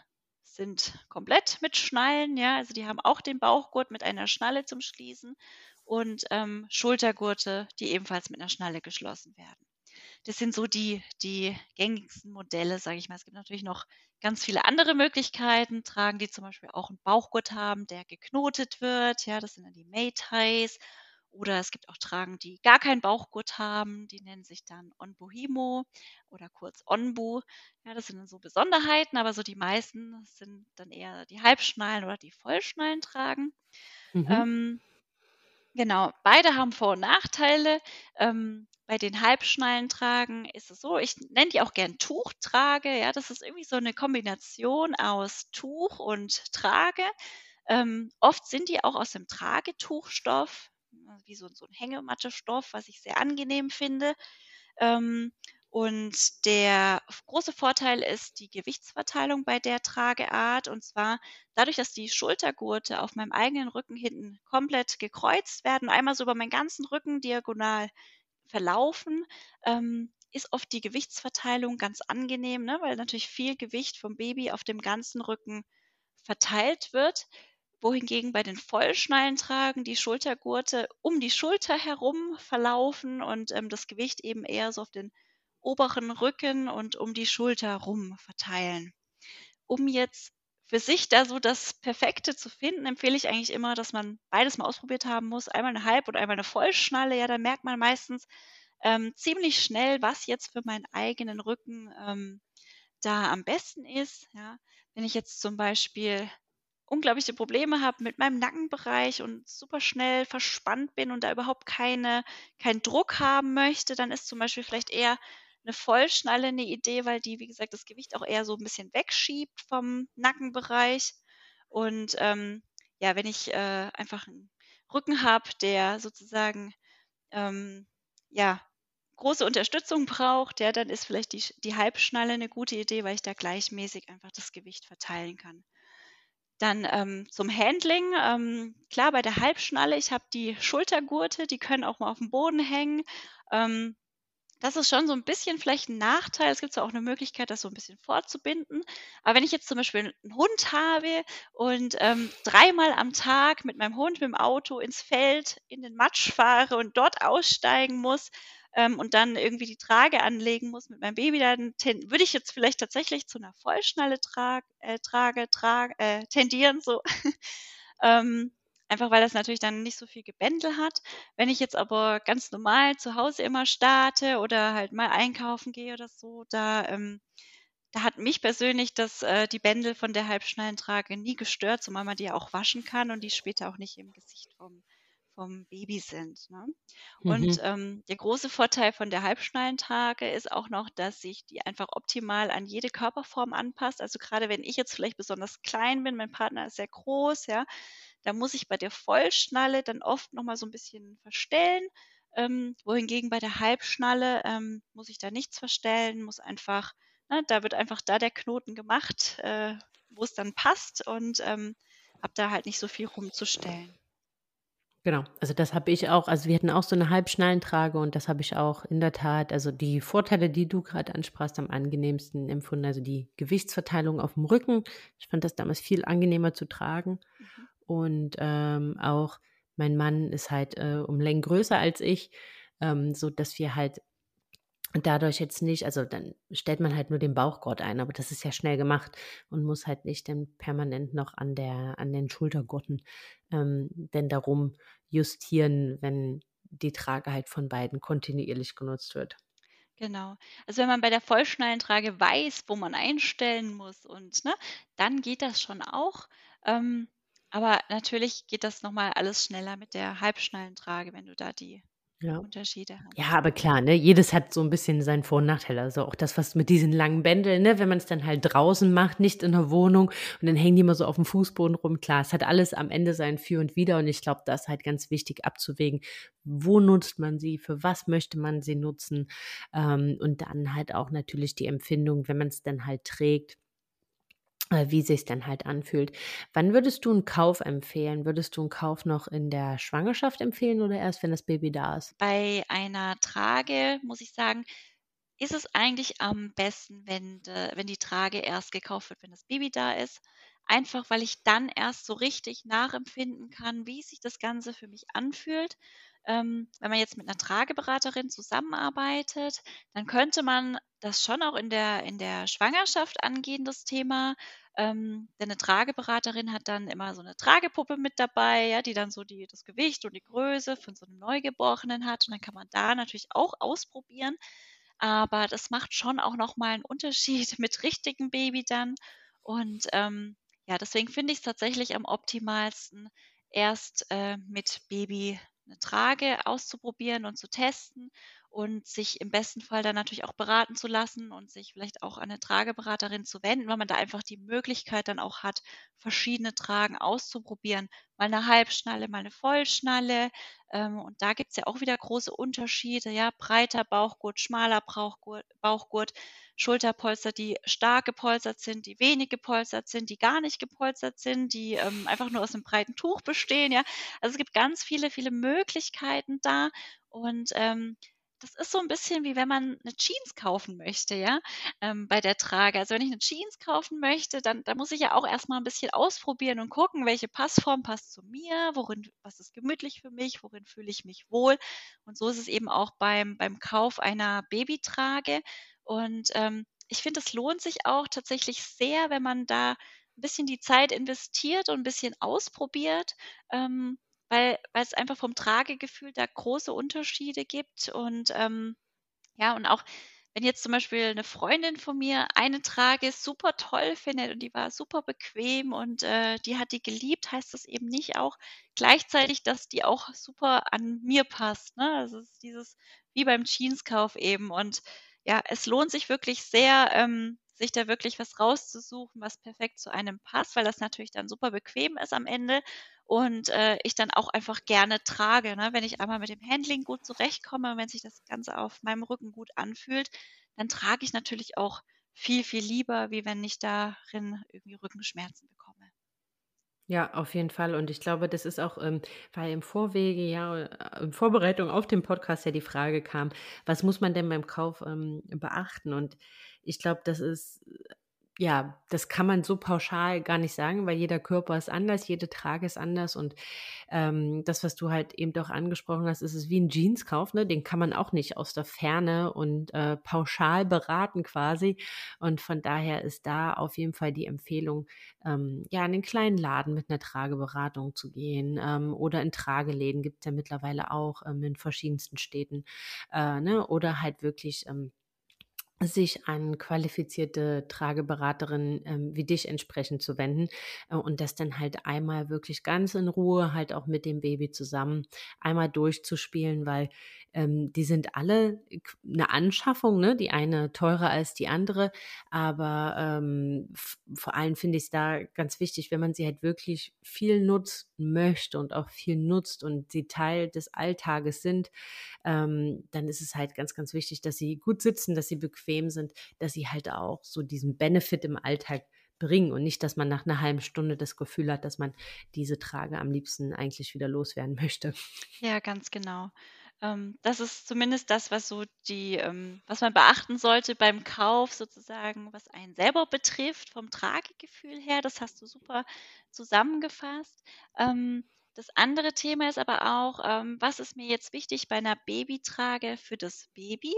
sind komplett mit Schnallen, ja, also die haben auch den Bauchgurt mit einer Schnalle zum Schließen und ähm, Schultergurte, die ebenfalls mit einer Schnalle geschlossen werden. Das sind so die, die gängigsten Modelle, sage ich mal. Es gibt natürlich noch ganz viele andere Möglichkeiten. Tragen die zum Beispiel auch einen Bauchgurt haben, der geknotet wird. Ja, das sind dann die May-Ties oder es gibt auch Tragen, die gar keinen Bauchgurt haben, die nennen sich dann Onbuhimo oder kurz Onbu. Ja, das sind dann so Besonderheiten, aber so die meisten sind dann eher die Halbschnallen oder die Vollschnallen tragen. Mhm. Ähm, genau, beide haben Vor- und Nachteile. Ähm, bei den Halbschnallen tragen ist es so, ich nenne die auch gern Tuchtrage. Ja, das ist irgendwie so eine Kombination aus Tuch und Trage. Ähm, oft sind die auch aus dem Tragetuchstoff wie so, so ein Hängematte-Stoff, was ich sehr angenehm finde. Ähm, und der große Vorteil ist die Gewichtsverteilung bei der Trageart. Und zwar dadurch, dass die Schultergurte auf meinem eigenen Rücken hinten komplett gekreuzt werden, einmal so über meinen ganzen Rücken diagonal verlaufen, ähm, ist oft die Gewichtsverteilung ganz angenehm, ne? weil natürlich viel Gewicht vom Baby auf dem ganzen Rücken verteilt wird wohingegen bei den Vollschnallentragen die Schultergurte um die Schulter herum verlaufen und ähm, das Gewicht eben eher so auf den oberen Rücken und um die Schulter rum verteilen. Um jetzt für sich da so das Perfekte zu finden, empfehle ich eigentlich immer, dass man beides mal ausprobiert haben muss. Einmal eine Halb- und einmal eine Vollschnalle. Ja, dann merkt man meistens ähm, ziemlich schnell, was jetzt für meinen eigenen Rücken ähm, da am besten ist. Ja, wenn ich jetzt zum Beispiel unglaubliche Probleme habe mit meinem Nackenbereich und super schnell verspannt bin und da überhaupt keine, keinen Druck haben möchte, dann ist zum Beispiel vielleicht eher eine Vollschnalle eine Idee, weil die, wie gesagt, das Gewicht auch eher so ein bisschen wegschiebt vom Nackenbereich. Und ähm, ja, wenn ich äh, einfach einen Rücken habe, der sozusagen ähm, ja große Unterstützung braucht, ja, dann ist vielleicht die, die Halbschnalle eine gute Idee, weil ich da gleichmäßig einfach das Gewicht verteilen kann. Dann ähm, zum Handling. Ähm, klar, bei der Halbschnalle, ich habe die Schultergurte, die können auch mal auf dem Boden hängen. Ähm, das ist schon so ein bisschen vielleicht ein Nachteil. Es gibt zwar auch eine Möglichkeit, das so ein bisschen vorzubinden. Aber wenn ich jetzt zum Beispiel einen Hund habe und ähm, dreimal am Tag mit meinem Hund mit dem Auto ins Feld in den Matsch fahre und dort aussteigen muss, ähm, und dann irgendwie die Trage anlegen muss mit meinem Baby, dann würde ich jetzt vielleicht tatsächlich zu einer Vollschnalle trag, äh, Trage trag, äh, tendieren, so. ähm, einfach weil das natürlich dann nicht so viel Gebändel hat. Wenn ich jetzt aber ganz normal zu Hause immer starte oder halt mal einkaufen gehe oder so, da ähm, da hat mich persönlich das, äh, die Bändel von der Halbschnallentrage nie gestört, zumal man die auch waschen kann und die später auch nicht im Gesicht vom vom Baby sind. Ne? Und mhm. ähm, der große Vorteil von der Halbschnallentrage ist auch noch, dass sich die einfach optimal an jede Körperform anpasst. Also gerade wenn ich jetzt vielleicht besonders klein bin, mein Partner ist sehr groß, ja, da muss ich bei der Vollschnalle dann oft nochmal so ein bisschen verstellen. Ähm, wohingegen bei der Halbschnalle ähm, muss ich da nichts verstellen, muss einfach, ne, da wird einfach da der Knoten gemacht, äh, wo es dann passt und ähm, habe da halt nicht so viel rumzustellen. Genau, also das habe ich auch, also wir hatten auch so eine Halbschnallentrage und das habe ich auch in der Tat, also die Vorteile, die du gerade ansprachst, am angenehmsten empfunden. Also die Gewichtsverteilung auf dem Rücken. Ich fand das damals viel angenehmer zu tragen. Mhm. Und ähm, auch mein Mann ist halt äh, um Längen größer als ich, ähm, so dass wir halt dadurch jetzt nicht, also dann stellt man halt nur den Bauchgurt ein, aber das ist ja schnell gemacht und muss halt nicht dann permanent noch an der, an den Schultergurten ähm, denn darum justieren, wenn die Trage halt von beiden kontinuierlich genutzt wird. Genau. Also wenn man bei der Vollschnallentrage weiß, wo man einstellen muss und ne, dann geht das schon auch. Ähm, aber natürlich geht das nochmal alles schneller mit der Halbschnallentrage, wenn du da die ja. Unterschiede haben. Ja, aber klar, ne, jedes hat so ein bisschen seinen Vor- und Nachteil. Also auch das, was mit diesen langen Bändeln, ne, wenn man es dann halt draußen macht, nicht in der Wohnung und dann hängen die immer so auf dem Fußboden rum. Klar, es hat alles am Ende sein Für und Wider und ich glaube, das ist halt ganz wichtig abzuwägen. Wo nutzt man sie? Für was möchte man sie nutzen? Ähm, und dann halt auch natürlich die Empfindung, wenn man es dann halt trägt wie sich dann halt anfühlt. Wann würdest du einen Kauf empfehlen? Würdest du einen Kauf noch in der Schwangerschaft empfehlen oder erst, wenn das Baby da ist? Bei einer Trage muss ich sagen, ist es eigentlich am besten, wenn, de, wenn die Trage erst gekauft wird, wenn das Baby da ist. Einfach weil ich dann erst so richtig nachempfinden kann, wie sich das Ganze für mich anfühlt. Ähm, wenn man jetzt mit einer Trageberaterin zusammenarbeitet, dann könnte man das schon auch in der, in der Schwangerschaft angehen, das Thema. Ähm, denn eine Trageberaterin hat dann immer so eine Tragepuppe mit dabei, ja, die dann so die, das Gewicht und die Größe von so einem Neugeborenen hat. Und dann kann man da natürlich auch ausprobieren. Aber das macht schon auch nochmal einen Unterschied mit richtigem Baby dann. Und ähm, ja, deswegen finde ich es tatsächlich am optimalsten, erst äh, mit Baby eine Trage auszuprobieren und zu testen und sich im besten Fall dann natürlich auch beraten zu lassen und sich vielleicht auch an eine Trageberaterin zu wenden, weil man da einfach die Möglichkeit dann auch hat, verschiedene Tragen auszuprobieren. Mal eine Halbschnalle, mal eine Vollschnalle. Ähm, und da gibt es ja auch wieder große Unterschiede, ja, breiter Bauchgurt, schmaler Bauchgurt, Bauchgurt, Schulterpolster, die stark gepolstert sind, die wenig gepolstert sind, die gar nicht gepolstert sind, die ähm, einfach nur aus einem breiten Tuch bestehen, ja. Also es gibt ganz viele, viele Möglichkeiten da. Und ähm, das ist so ein bisschen wie wenn man eine Jeans kaufen möchte, ja, ähm, bei der Trage. Also wenn ich eine Jeans kaufen möchte, dann, dann muss ich ja auch erstmal ein bisschen ausprobieren und gucken, welche Passform passt zu mir, worin, was ist gemütlich für mich, worin fühle ich mich wohl. Und so ist es eben auch beim, beim Kauf einer Babytrage. Und ähm, ich finde, es lohnt sich auch tatsächlich sehr, wenn man da ein bisschen die Zeit investiert und ein bisschen ausprobiert. Ähm, weil weil es einfach vom Tragegefühl da große Unterschiede gibt und, ähm, ja, und auch wenn jetzt zum Beispiel eine Freundin von mir eine Trage super toll findet und die war super bequem und, äh, die hat die geliebt, heißt das eben nicht auch gleichzeitig, dass die auch super an mir passt, ne? Also, es ist dieses wie beim Jeanskauf eben und ja, es lohnt sich wirklich sehr, ähm, sich da wirklich was rauszusuchen, was perfekt zu einem passt, weil das natürlich dann super bequem ist am Ende und äh, ich dann auch einfach gerne trage. Ne? Wenn ich einmal mit dem Handling gut zurechtkomme, wenn sich das Ganze auf meinem Rücken gut anfühlt, dann trage ich natürlich auch viel, viel lieber, wie wenn ich darin irgendwie Rückenschmerzen bekomme. Ja, auf jeden Fall. Und ich glaube, das ist auch, ähm, weil im Vorwege, ja, äh, in Vorbereitung auf den Podcast ja die Frage kam, was muss man denn beim Kauf ähm, beachten? Und ich glaube, das ist ja, das kann man so pauschal gar nicht sagen, weil jeder Körper ist anders, jede Trage ist anders und ähm, das, was du halt eben doch angesprochen hast, ist es wie ein Jeanskauf, ne? Den kann man auch nicht aus der Ferne und äh, pauschal beraten quasi. Und von daher ist da auf jeden Fall die Empfehlung, ähm, ja, in den kleinen Laden mit einer Trageberatung zu gehen ähm, oder in Trageläden gibt es ja mittlerweile auch ähm, in verschiedensten Städten, äh, ne? Oder halt wirklich ähm, sich an qualifizierte Trageberaterinnen ähm, wie dich entsprechend zu wenden äh, und das dann halt einmal wirklich ganz in Ruhe halt auch mit dem Baby zusammen einmal durchzuspielen, weil ähm, die sind alle eine Anschaffung, ne? die eine teurer als die andere, aber ähm, vor allem finde ich es da ganz wichtig, wenn man sie halt wirklich viel nutzen möchte und auch viel nutzt und sie Teil des Alltages sind, ähm, dann ist es halt ganz, ganz wichtig, dass sie gut sitzen, dass sie bequem sind, dass sie halt auch so diesen Benefit im Alltag bringen und nicht, dass man nach einer halben Stunde das Gefühl hat, dass man diese Trage am liebsten eigentlich wieder loswerden möchte. Ja, ganz genau. Ähm, das ist zumindest das, was so die, ähm, was man beachten sollte beim Kauf sozusagen, was einen selber betrifft, vom Tragegefühl her. Das hast du super zusammengefasst. Ähm, das andere Thema ist aber auch, ähm, was ist mir jetzt wichtig bei einer Babytrage für das Baby?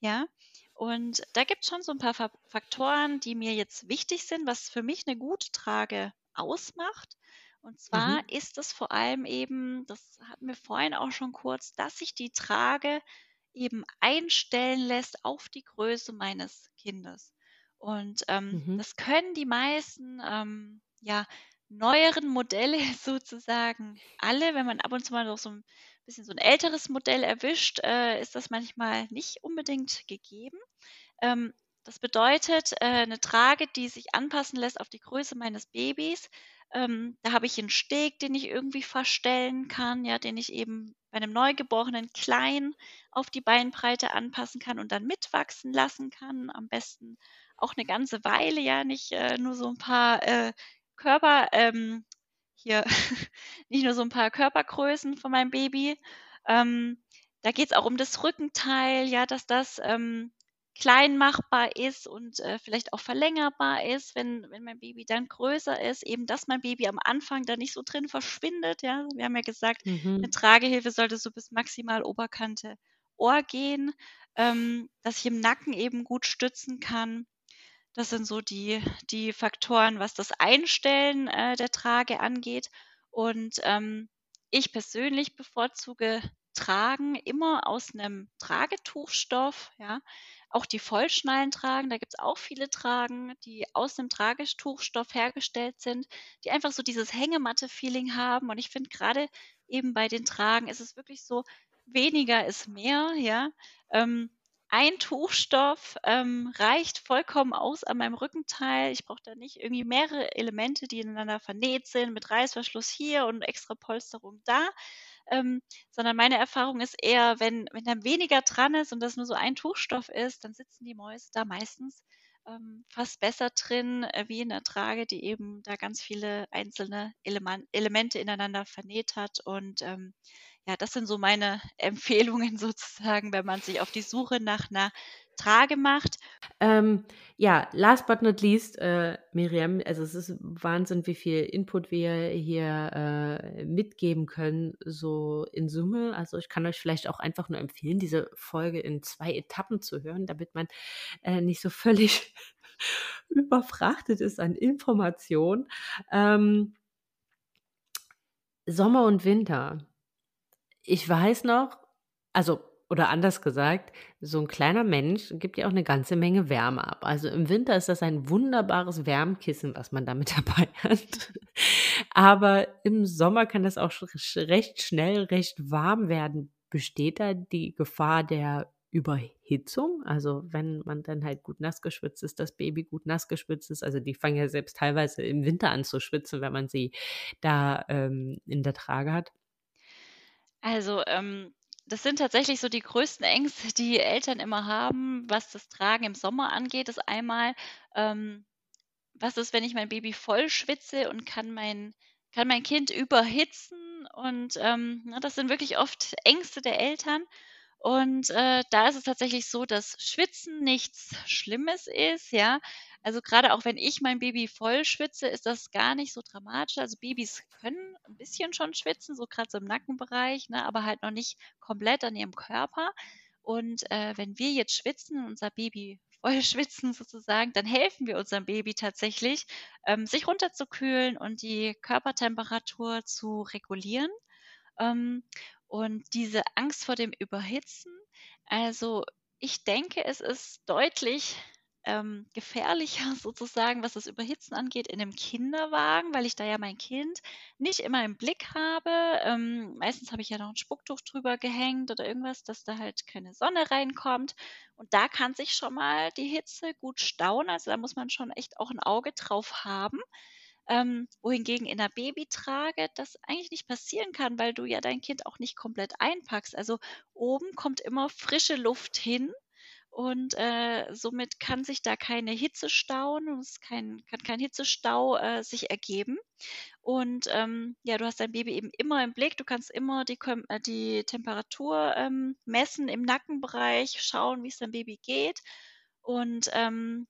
Ja, und da gibt es schon so ein paar Faktoren, die mir jetzt wichtig sind, was für mich eine gute Trage ausmacht. Und zwar mhm. ist es vor allem eben, das hatten wir vorhin auch schon kurz, dass sich die Trage eben einstellen lässt auf die Größe meines Kindes. Und ähm, mhm. das können die meisten ähm, ja, neueren Modelle sozusagen alle. Wenn man ab und zu mal noch so ein bisschen so ein älteres Modell erwischt, äh, ist das manchmal nicht unbedingt gegeben. Ähm, das bedeutet, äh, eine Trage, die sich anpassen lässt auf die Größe meines Babys. Ähm, da habe ich einen Steg, den ich irgendwie verstellen kann, ja, den ich eben bei einem Neugeborenen klein auf die Beinbreite anpassen kann und dann mitwachsen lassen kann. Am besten auch eine ganze Weile, ja, nicht äh, nur so ein paar äh, Körper, ähm, hier, nicht nur so ein paar Körpergrößen von meinem Baby. Ähm, da geht es auch um das Rückenteil, ja, dass das ähm, klein machbar ist und äh, vielleicht auch verlängerbar ist, wenn, wenn mein Baby dann größer ist, eben dass mein Baby am Anfang da nicht so drin verschwindet. Ja, wir haben ja gesagt, mhm. eine Tragehilfe sollte so bis maximal Oberkante Ohr gehen, ähm, dass ich im Nacken eben gut stützen kann. Das sind so die, die Faktoren, was das Einstellen äh, der Trage angeht. Und ähm, ich persönlich bevorzuge Tragen immer aus einem Tragetuchstoff, ja, auch die Vollschnallen tragen. Da gibt es auch viele Tragen, die aus einem Tragetuchstoff hergestellt sind, die einfach so dieses Hängematte-Feeling haben. Und ich finde gerade eben bei den Tragen ist es wirklich so, weniger ist mehr, ja. Ähm, ein Tuchstoff ähm, reicht vollkommen aus an meinem Rückenteil. Ich brauche da nicht irgendwie mehrere Elemente, die ineinander vernäht sind, mit Reißverschluss hier und extra Polsterung da, ähm, sondern meine Erfahrung ist eher, wenn, wenn da weniger dran ist und das nur so ein Tuchstoff ist, dann sitzen die Mäuse da meistens ähm, fast besser drin, äh, wie in der Trage, die eben da ganz viele einzelne Eleman Elemente ineinander vernäht hat. Und ähm, ja, das sind so meine Empfehlungen sozusagen, wenn man sich auf die Suche nach einer Trage macht. Ähm, ja, last but not least, äh, Miriam, also es ist Wahnsinn, wie viel Input wir hier äh, mitgeben können, so in Summe. Also ich kann euch vielleicht auch einfach nur empfehlen, diese Folge in zwei Etappen zu hören, damit man äh, nicht so völlig überfrachtet ist an Informationen. Ähm, Sommer und Winter. Ich weiß noch, also oder anders gesagt, so ein kleiner Mensch gibt ja auch eine ganze Menge Wärme ab. Also im Winter ist das ein wunderbares Wärmkissen, was man damit dabei hat. Aber im Sommer kann das auch recht schnell recht warm werden. Besteht da die Gefahr der Überhitzung? Also wenn man dann halt gut nass geschwitzt ist, das Baby gut nass geschwitzt ist. Also die fangen ja selbst teilweise im Winter an zu schwitzen, wenn man sie da ähm, in der Trage hat. Also ähm, das sind tatsächlich so die größten Ängste, die Eltern immer haben, was das Tragen im Sommer angeht. Das einmal, ähm, was ist, wenn ich mein Baby voll schwitze und kann mein, kann mein Kind überhitzen? Und ähm, na, das sind wirklich oft Ängste der Eltern. Und äh, da ist es tatsächlich so, dass Schwitzen nichts Schlimmes ist, ja. Also gerade auch wenn ich mein Baby voll schwitze, ist das gar nicht so dramatisch. Also Babys können ein bisschen schon schwitzen, so gerade so im Nackenbereich, ne, aber halt noch nicht komplett an ihrem Körper. Und äh, wenn wir jetzt schwitzen und unser Baby voll schwitzen sozusagen, dann helfen wir unserem Baby tatsächlich, ähm, sich runterzukühlen und die Körpertemperatur zu regulieren. Ähm, und diese Angst vor dem Überhitzen, also ich denke, es ist deutlich ähm, gefährlicher sozusagen, was das Überhitzen angeht, in einem Kinderwagen, weil ich da ja mein Kind nicht immer im Blick habe. Ähm, meistens habe ich ja noch ein Spucktuch drüber gehängt oder irgendwas, dass da halt keine Sonne reinkommt. Und da kann sich schon mal die Hitze gut stauen. Also da muss man schon echt auch ein Auge drauf haben. Ähm, wohingegen in der Babytrage das eigentlich nicht passieren kann, weil du ja dein Kind auch nicht komplett einpackst. Also oben kommt immer frische Luft hin und äh, somit kann sich da keine Hitze stauen, es kein, kann kein Hitzestau äh, sich ergeben. Und ähm, ja, du hast dein Baby eben immer im Blick, du kannst immer die, äh, die Temperatur ähm, messen im Nackenbereich, schauen, wie es deinem Baby geht. Und ähm,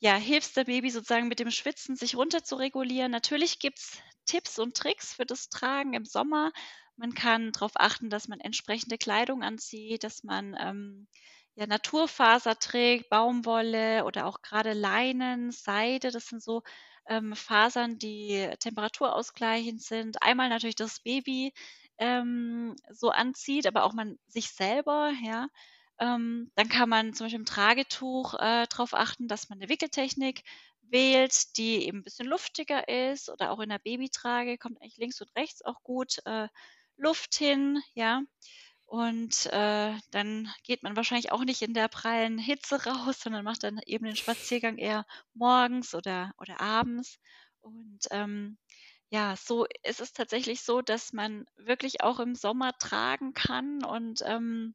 ja, hilfst der Baby sozusagen mit dem Schwitzen sich runter zu regulieren. Natürlich gibt es Tipps und Tricks für das Tragen im Sommer. Man kann darauf achten, dass man entsprechende Kleidung anzieht, dass man ähm, ja, Naturfaser trägt, Baumwolle oder auch gerade Leinen, Seide. Das sind so ähm, Fasern, die temperaturausgleichend sind. Einmal natürlich das Baby ähm, so anzieht, aber auch man sich selber, ja. Ähm, dann kann man zum Beispiel im Tragetuch äh, darauf achten, dass man eine Wickeltechnik wählt, die eben ein bisschen luftiger ist oder auch in der Babytrage kommt eigentlich links und rechts auch gut äh, Luft hin, ja. Und äh, dann geht man wahrscheinlich auch nicht in der prallen Hitze raus, sondern macht dann eben den Spaziergang eher morgens oder, oder abends. Und ähm, ja, so ist es tatsächlich so, dass man wirklich auch im Sommer tragen kann und ähm,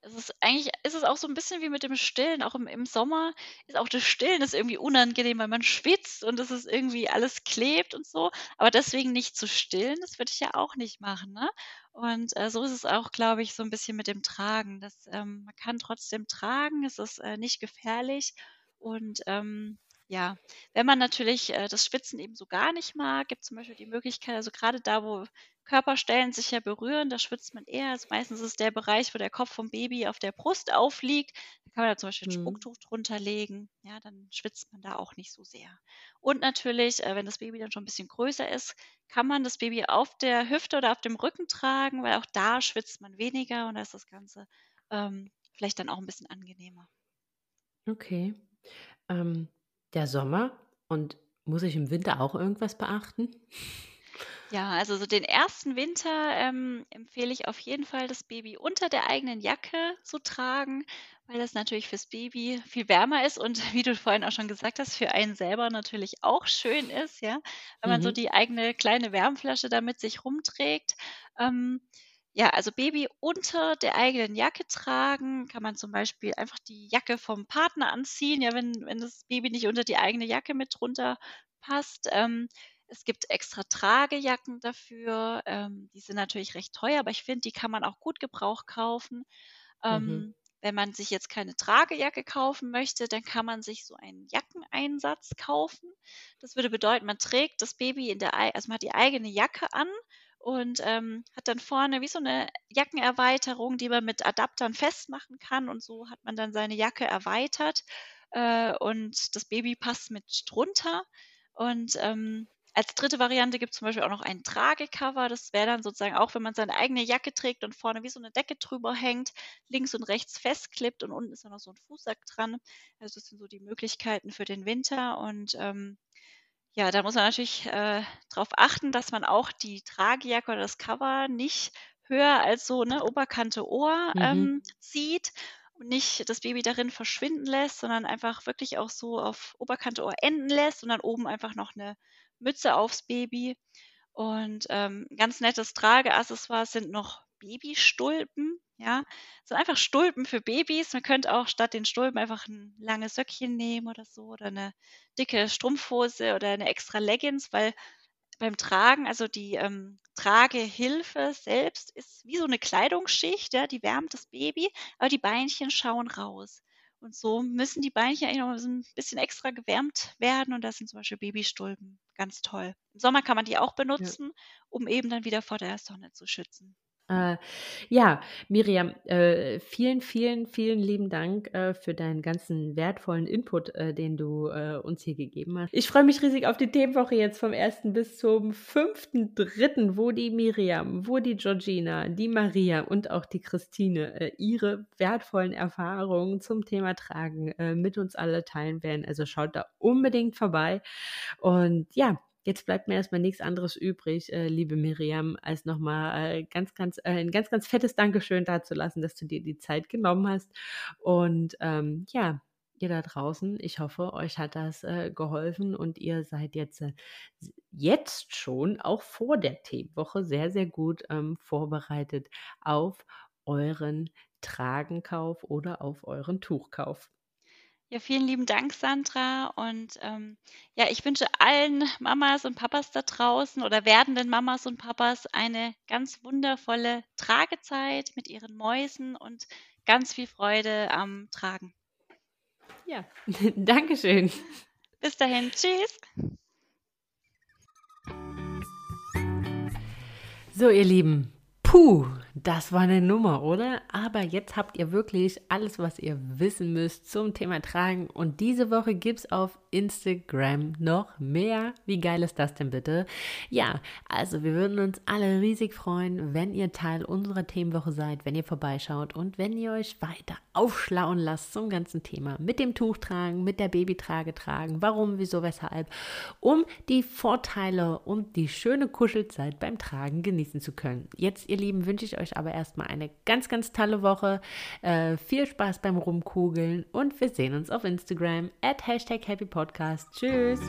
es ist eigentlich ist es auch so ein bisschen wie mit dem Stillen. Auch im im Sommer ist auch das Stillen ist irgendwie unangenehm, weil man schwitzt und es ist irgendwie alles klebt und so. Aber deswegen nicht zu stillen, das würde ich ja auch nicht machen, ne? Und, äh, so ist es auch, glaube ich, so ein bisschen mit dem Tragen. Das, ähm man kann trotzdem tragen, es ist, äh, nicht gefährlich und, ähm, ja, wenn man natürlich, äh, das Schwitzen eben so gar nicht mag, gibt zum Beispiel die Möglichkeit also gerade da, wo Körperstellen sich ja berühren, da schwitzt man eher. Also meistens ist es der Bereich, wo der Kopf vom Baby auf der Brust aufliegt. Da kann man da zum Beispiel ein Mhm. Spucktuch drunter legen. Ja, dann schwitzt man da auch nicht so sehr. Und natürlich, äh, wenn das Baby dann schon ein bisschen größer ist, kann man das Baby auf der Hüfte oder auf dem Rücken tragen, weil auch da schwitzt man weniger und da ist das Ganze ähm, vielleicht dann auch ein bisschen angenehmer. Okay. Ähm, der Sommer und muss ich im Winter auch irgendwas beachten? Ja, also so den ersten Winter ähm, empfehle ich auf jeden Fall, das Baby unter der eigenen Jacke zu tragen, weil das natürlich fürs Baby viel wärmer ist und wie du vorhin auch schon gesagt hast, für einen selber natürlich auch schön ist, ja, wenn man so Mhm. die eigene kleine Wärmflasche da mit sich rumträgt. Ähm, ja, also Baby unter der eigenen Jacke tragen, kann man zum Beispiel einfach die Jacke vom Partner anziehen, ja, wenn, wenn das Baby nicht unter die eigene Jacke mit drunter passt. Ähm, es gibt extra Tragejacken dafür. Ähm, die sind natürlich recht teuer, aber ich finde, die kann man auch gut Gebrauch kaufen. Mhm. Ähm, wenn man sich jetzt keine Tragejacke kaufen möchte, dann kann man sich so einen Jackeneinsatz kaufen. Das würde bedeuten, man trägt das Baby in der, ei- also man hat die eigene Jacke an und ähm, hat dann vorne wie so eine Jackenerweiterung, die man mit Adaptern festmachen kann und so hat man dann seine Jacke erweitert äh, und das Baby passt mit drunter und ähm, als dritte Variante gibt es zum Beispiel auch noch ein Tragecover. Das wäre dann sozusagen auch, wenn man seine eigene Jacke trägt und vorne wie so eine Decke drüber hängt, links und rechts festklippt und unten ist dann noch so ein Fußsack dran. Also das sind so die Möglichkeiten für den Winter und ähm, ja, da muss man natürlich äh, darauf achten, dass man auch die Tragejacke oder das Cover nicht höher als so ne, Oberkante Ohr Mhm. ähm, zieht und nicht das Baby darin verschwinden lässt, sondern einfach wirklich auch so auf Oberkante Ohr enden lässt und dann oben einfach noch eine Mütze aufs Baby. Und ähm, ganz nettes Trageaccessoire sind noch Babystulpen. Ja, das sind einfach Stulpen für Babys. Man könnte auch statt den Stulpen einfach ein langes Söckchen nehmen oder so oder eine dicke Strumpfhose oder eine extra Leggings, weil beim Tragen, also die ähm, Tragehilfe selbst ist wie so eine Kleidungsschicht, ja, die wärmt das Baby, aber die Beinchen schauen raus. Und so müssen die Beinchen eigentlich noch ein bisschen extra gewärmt werden und da sind zum Beispiel Babystulpen ganz toll. Im Sommer kann man die auch Ja. benutzen, um eben dann wieder vor der Sonne zu schützen. Äh, ja, Miriam, äh, vielen, vielen, vielen lieben Dank äh, für deinen ganzen wertvollen Input, äh, den du äh, uns hier gegeben hast. Ich freue mich riesig auf die Themenwoche jetzt vom 1. bis zum 5.3., wo die Miriam, wo die Georgina, die Maria und auch die Christine äh, ihre wertvollen Erfahrungen zum Thema Tragen mit uns alle teilen werden. Also schaut da unbedingt vorbei. Und ja, Jetzt bleibt mir erstmal nichts anderes übrig, äh, liebe Miriam, als nochmal äh, ganz, ganz, äh, ein ganz, ganz fettes Dankeschön dazulassen, dass du dir die Zeit genommen hast. Und ähm, ja, ihr da draußen, ich hoffe, euch hat das äh, geholfen und ihr seid jetzt, äh, jetzt schon, auch vor der Themenwoche, sehr, sehr gut ähm, vorbereitet auf euren Tragenkauf oder auf euren Tuchkauf. Ja, vielen lieben Dank, Sandra. Und ähm, ja, ich wünsche allen Mamas und Papas da draußen oder werdenden Mamas und Papas eine ganz wundervolle Tragezeit mit ihren Mäusen und ganz viel Freude am Tragen. Ja, Dankeschön. Bis dahin, tschüss. So, ihr Lieben, puh, das war eine Nummer, oder? Aber jetzt habt ihr wirklich alles, was ihr wissen müsst zum Thema Tragen. Und diese Woche gibt es auf Instagram noch mehr. Wie geil ist das denn bitte? Ja, also wir würden uns alle riesig freuen, wenn ihr Teil unserer Themenwoche seid, wenn ihr vorbeischaut und wenn ihr euch weiter aufschlauen lasst zum ganzen Thema. Mit dem Tuch tragen, mit der Babytrage tragen. Warum, wieso, weshalb? Um die Vorteile und die schöne Kuschelzeit beim Tragen genießen zu können. Jetzt, ihr Lieben, wünsche ich euch aber erstmal eine ganz, ganz tolle Woche. Äh, viel Spaß beim Rumkugeln und wir sehen uns auf Instagram at Hashtag Happy Podcast. Tschüss!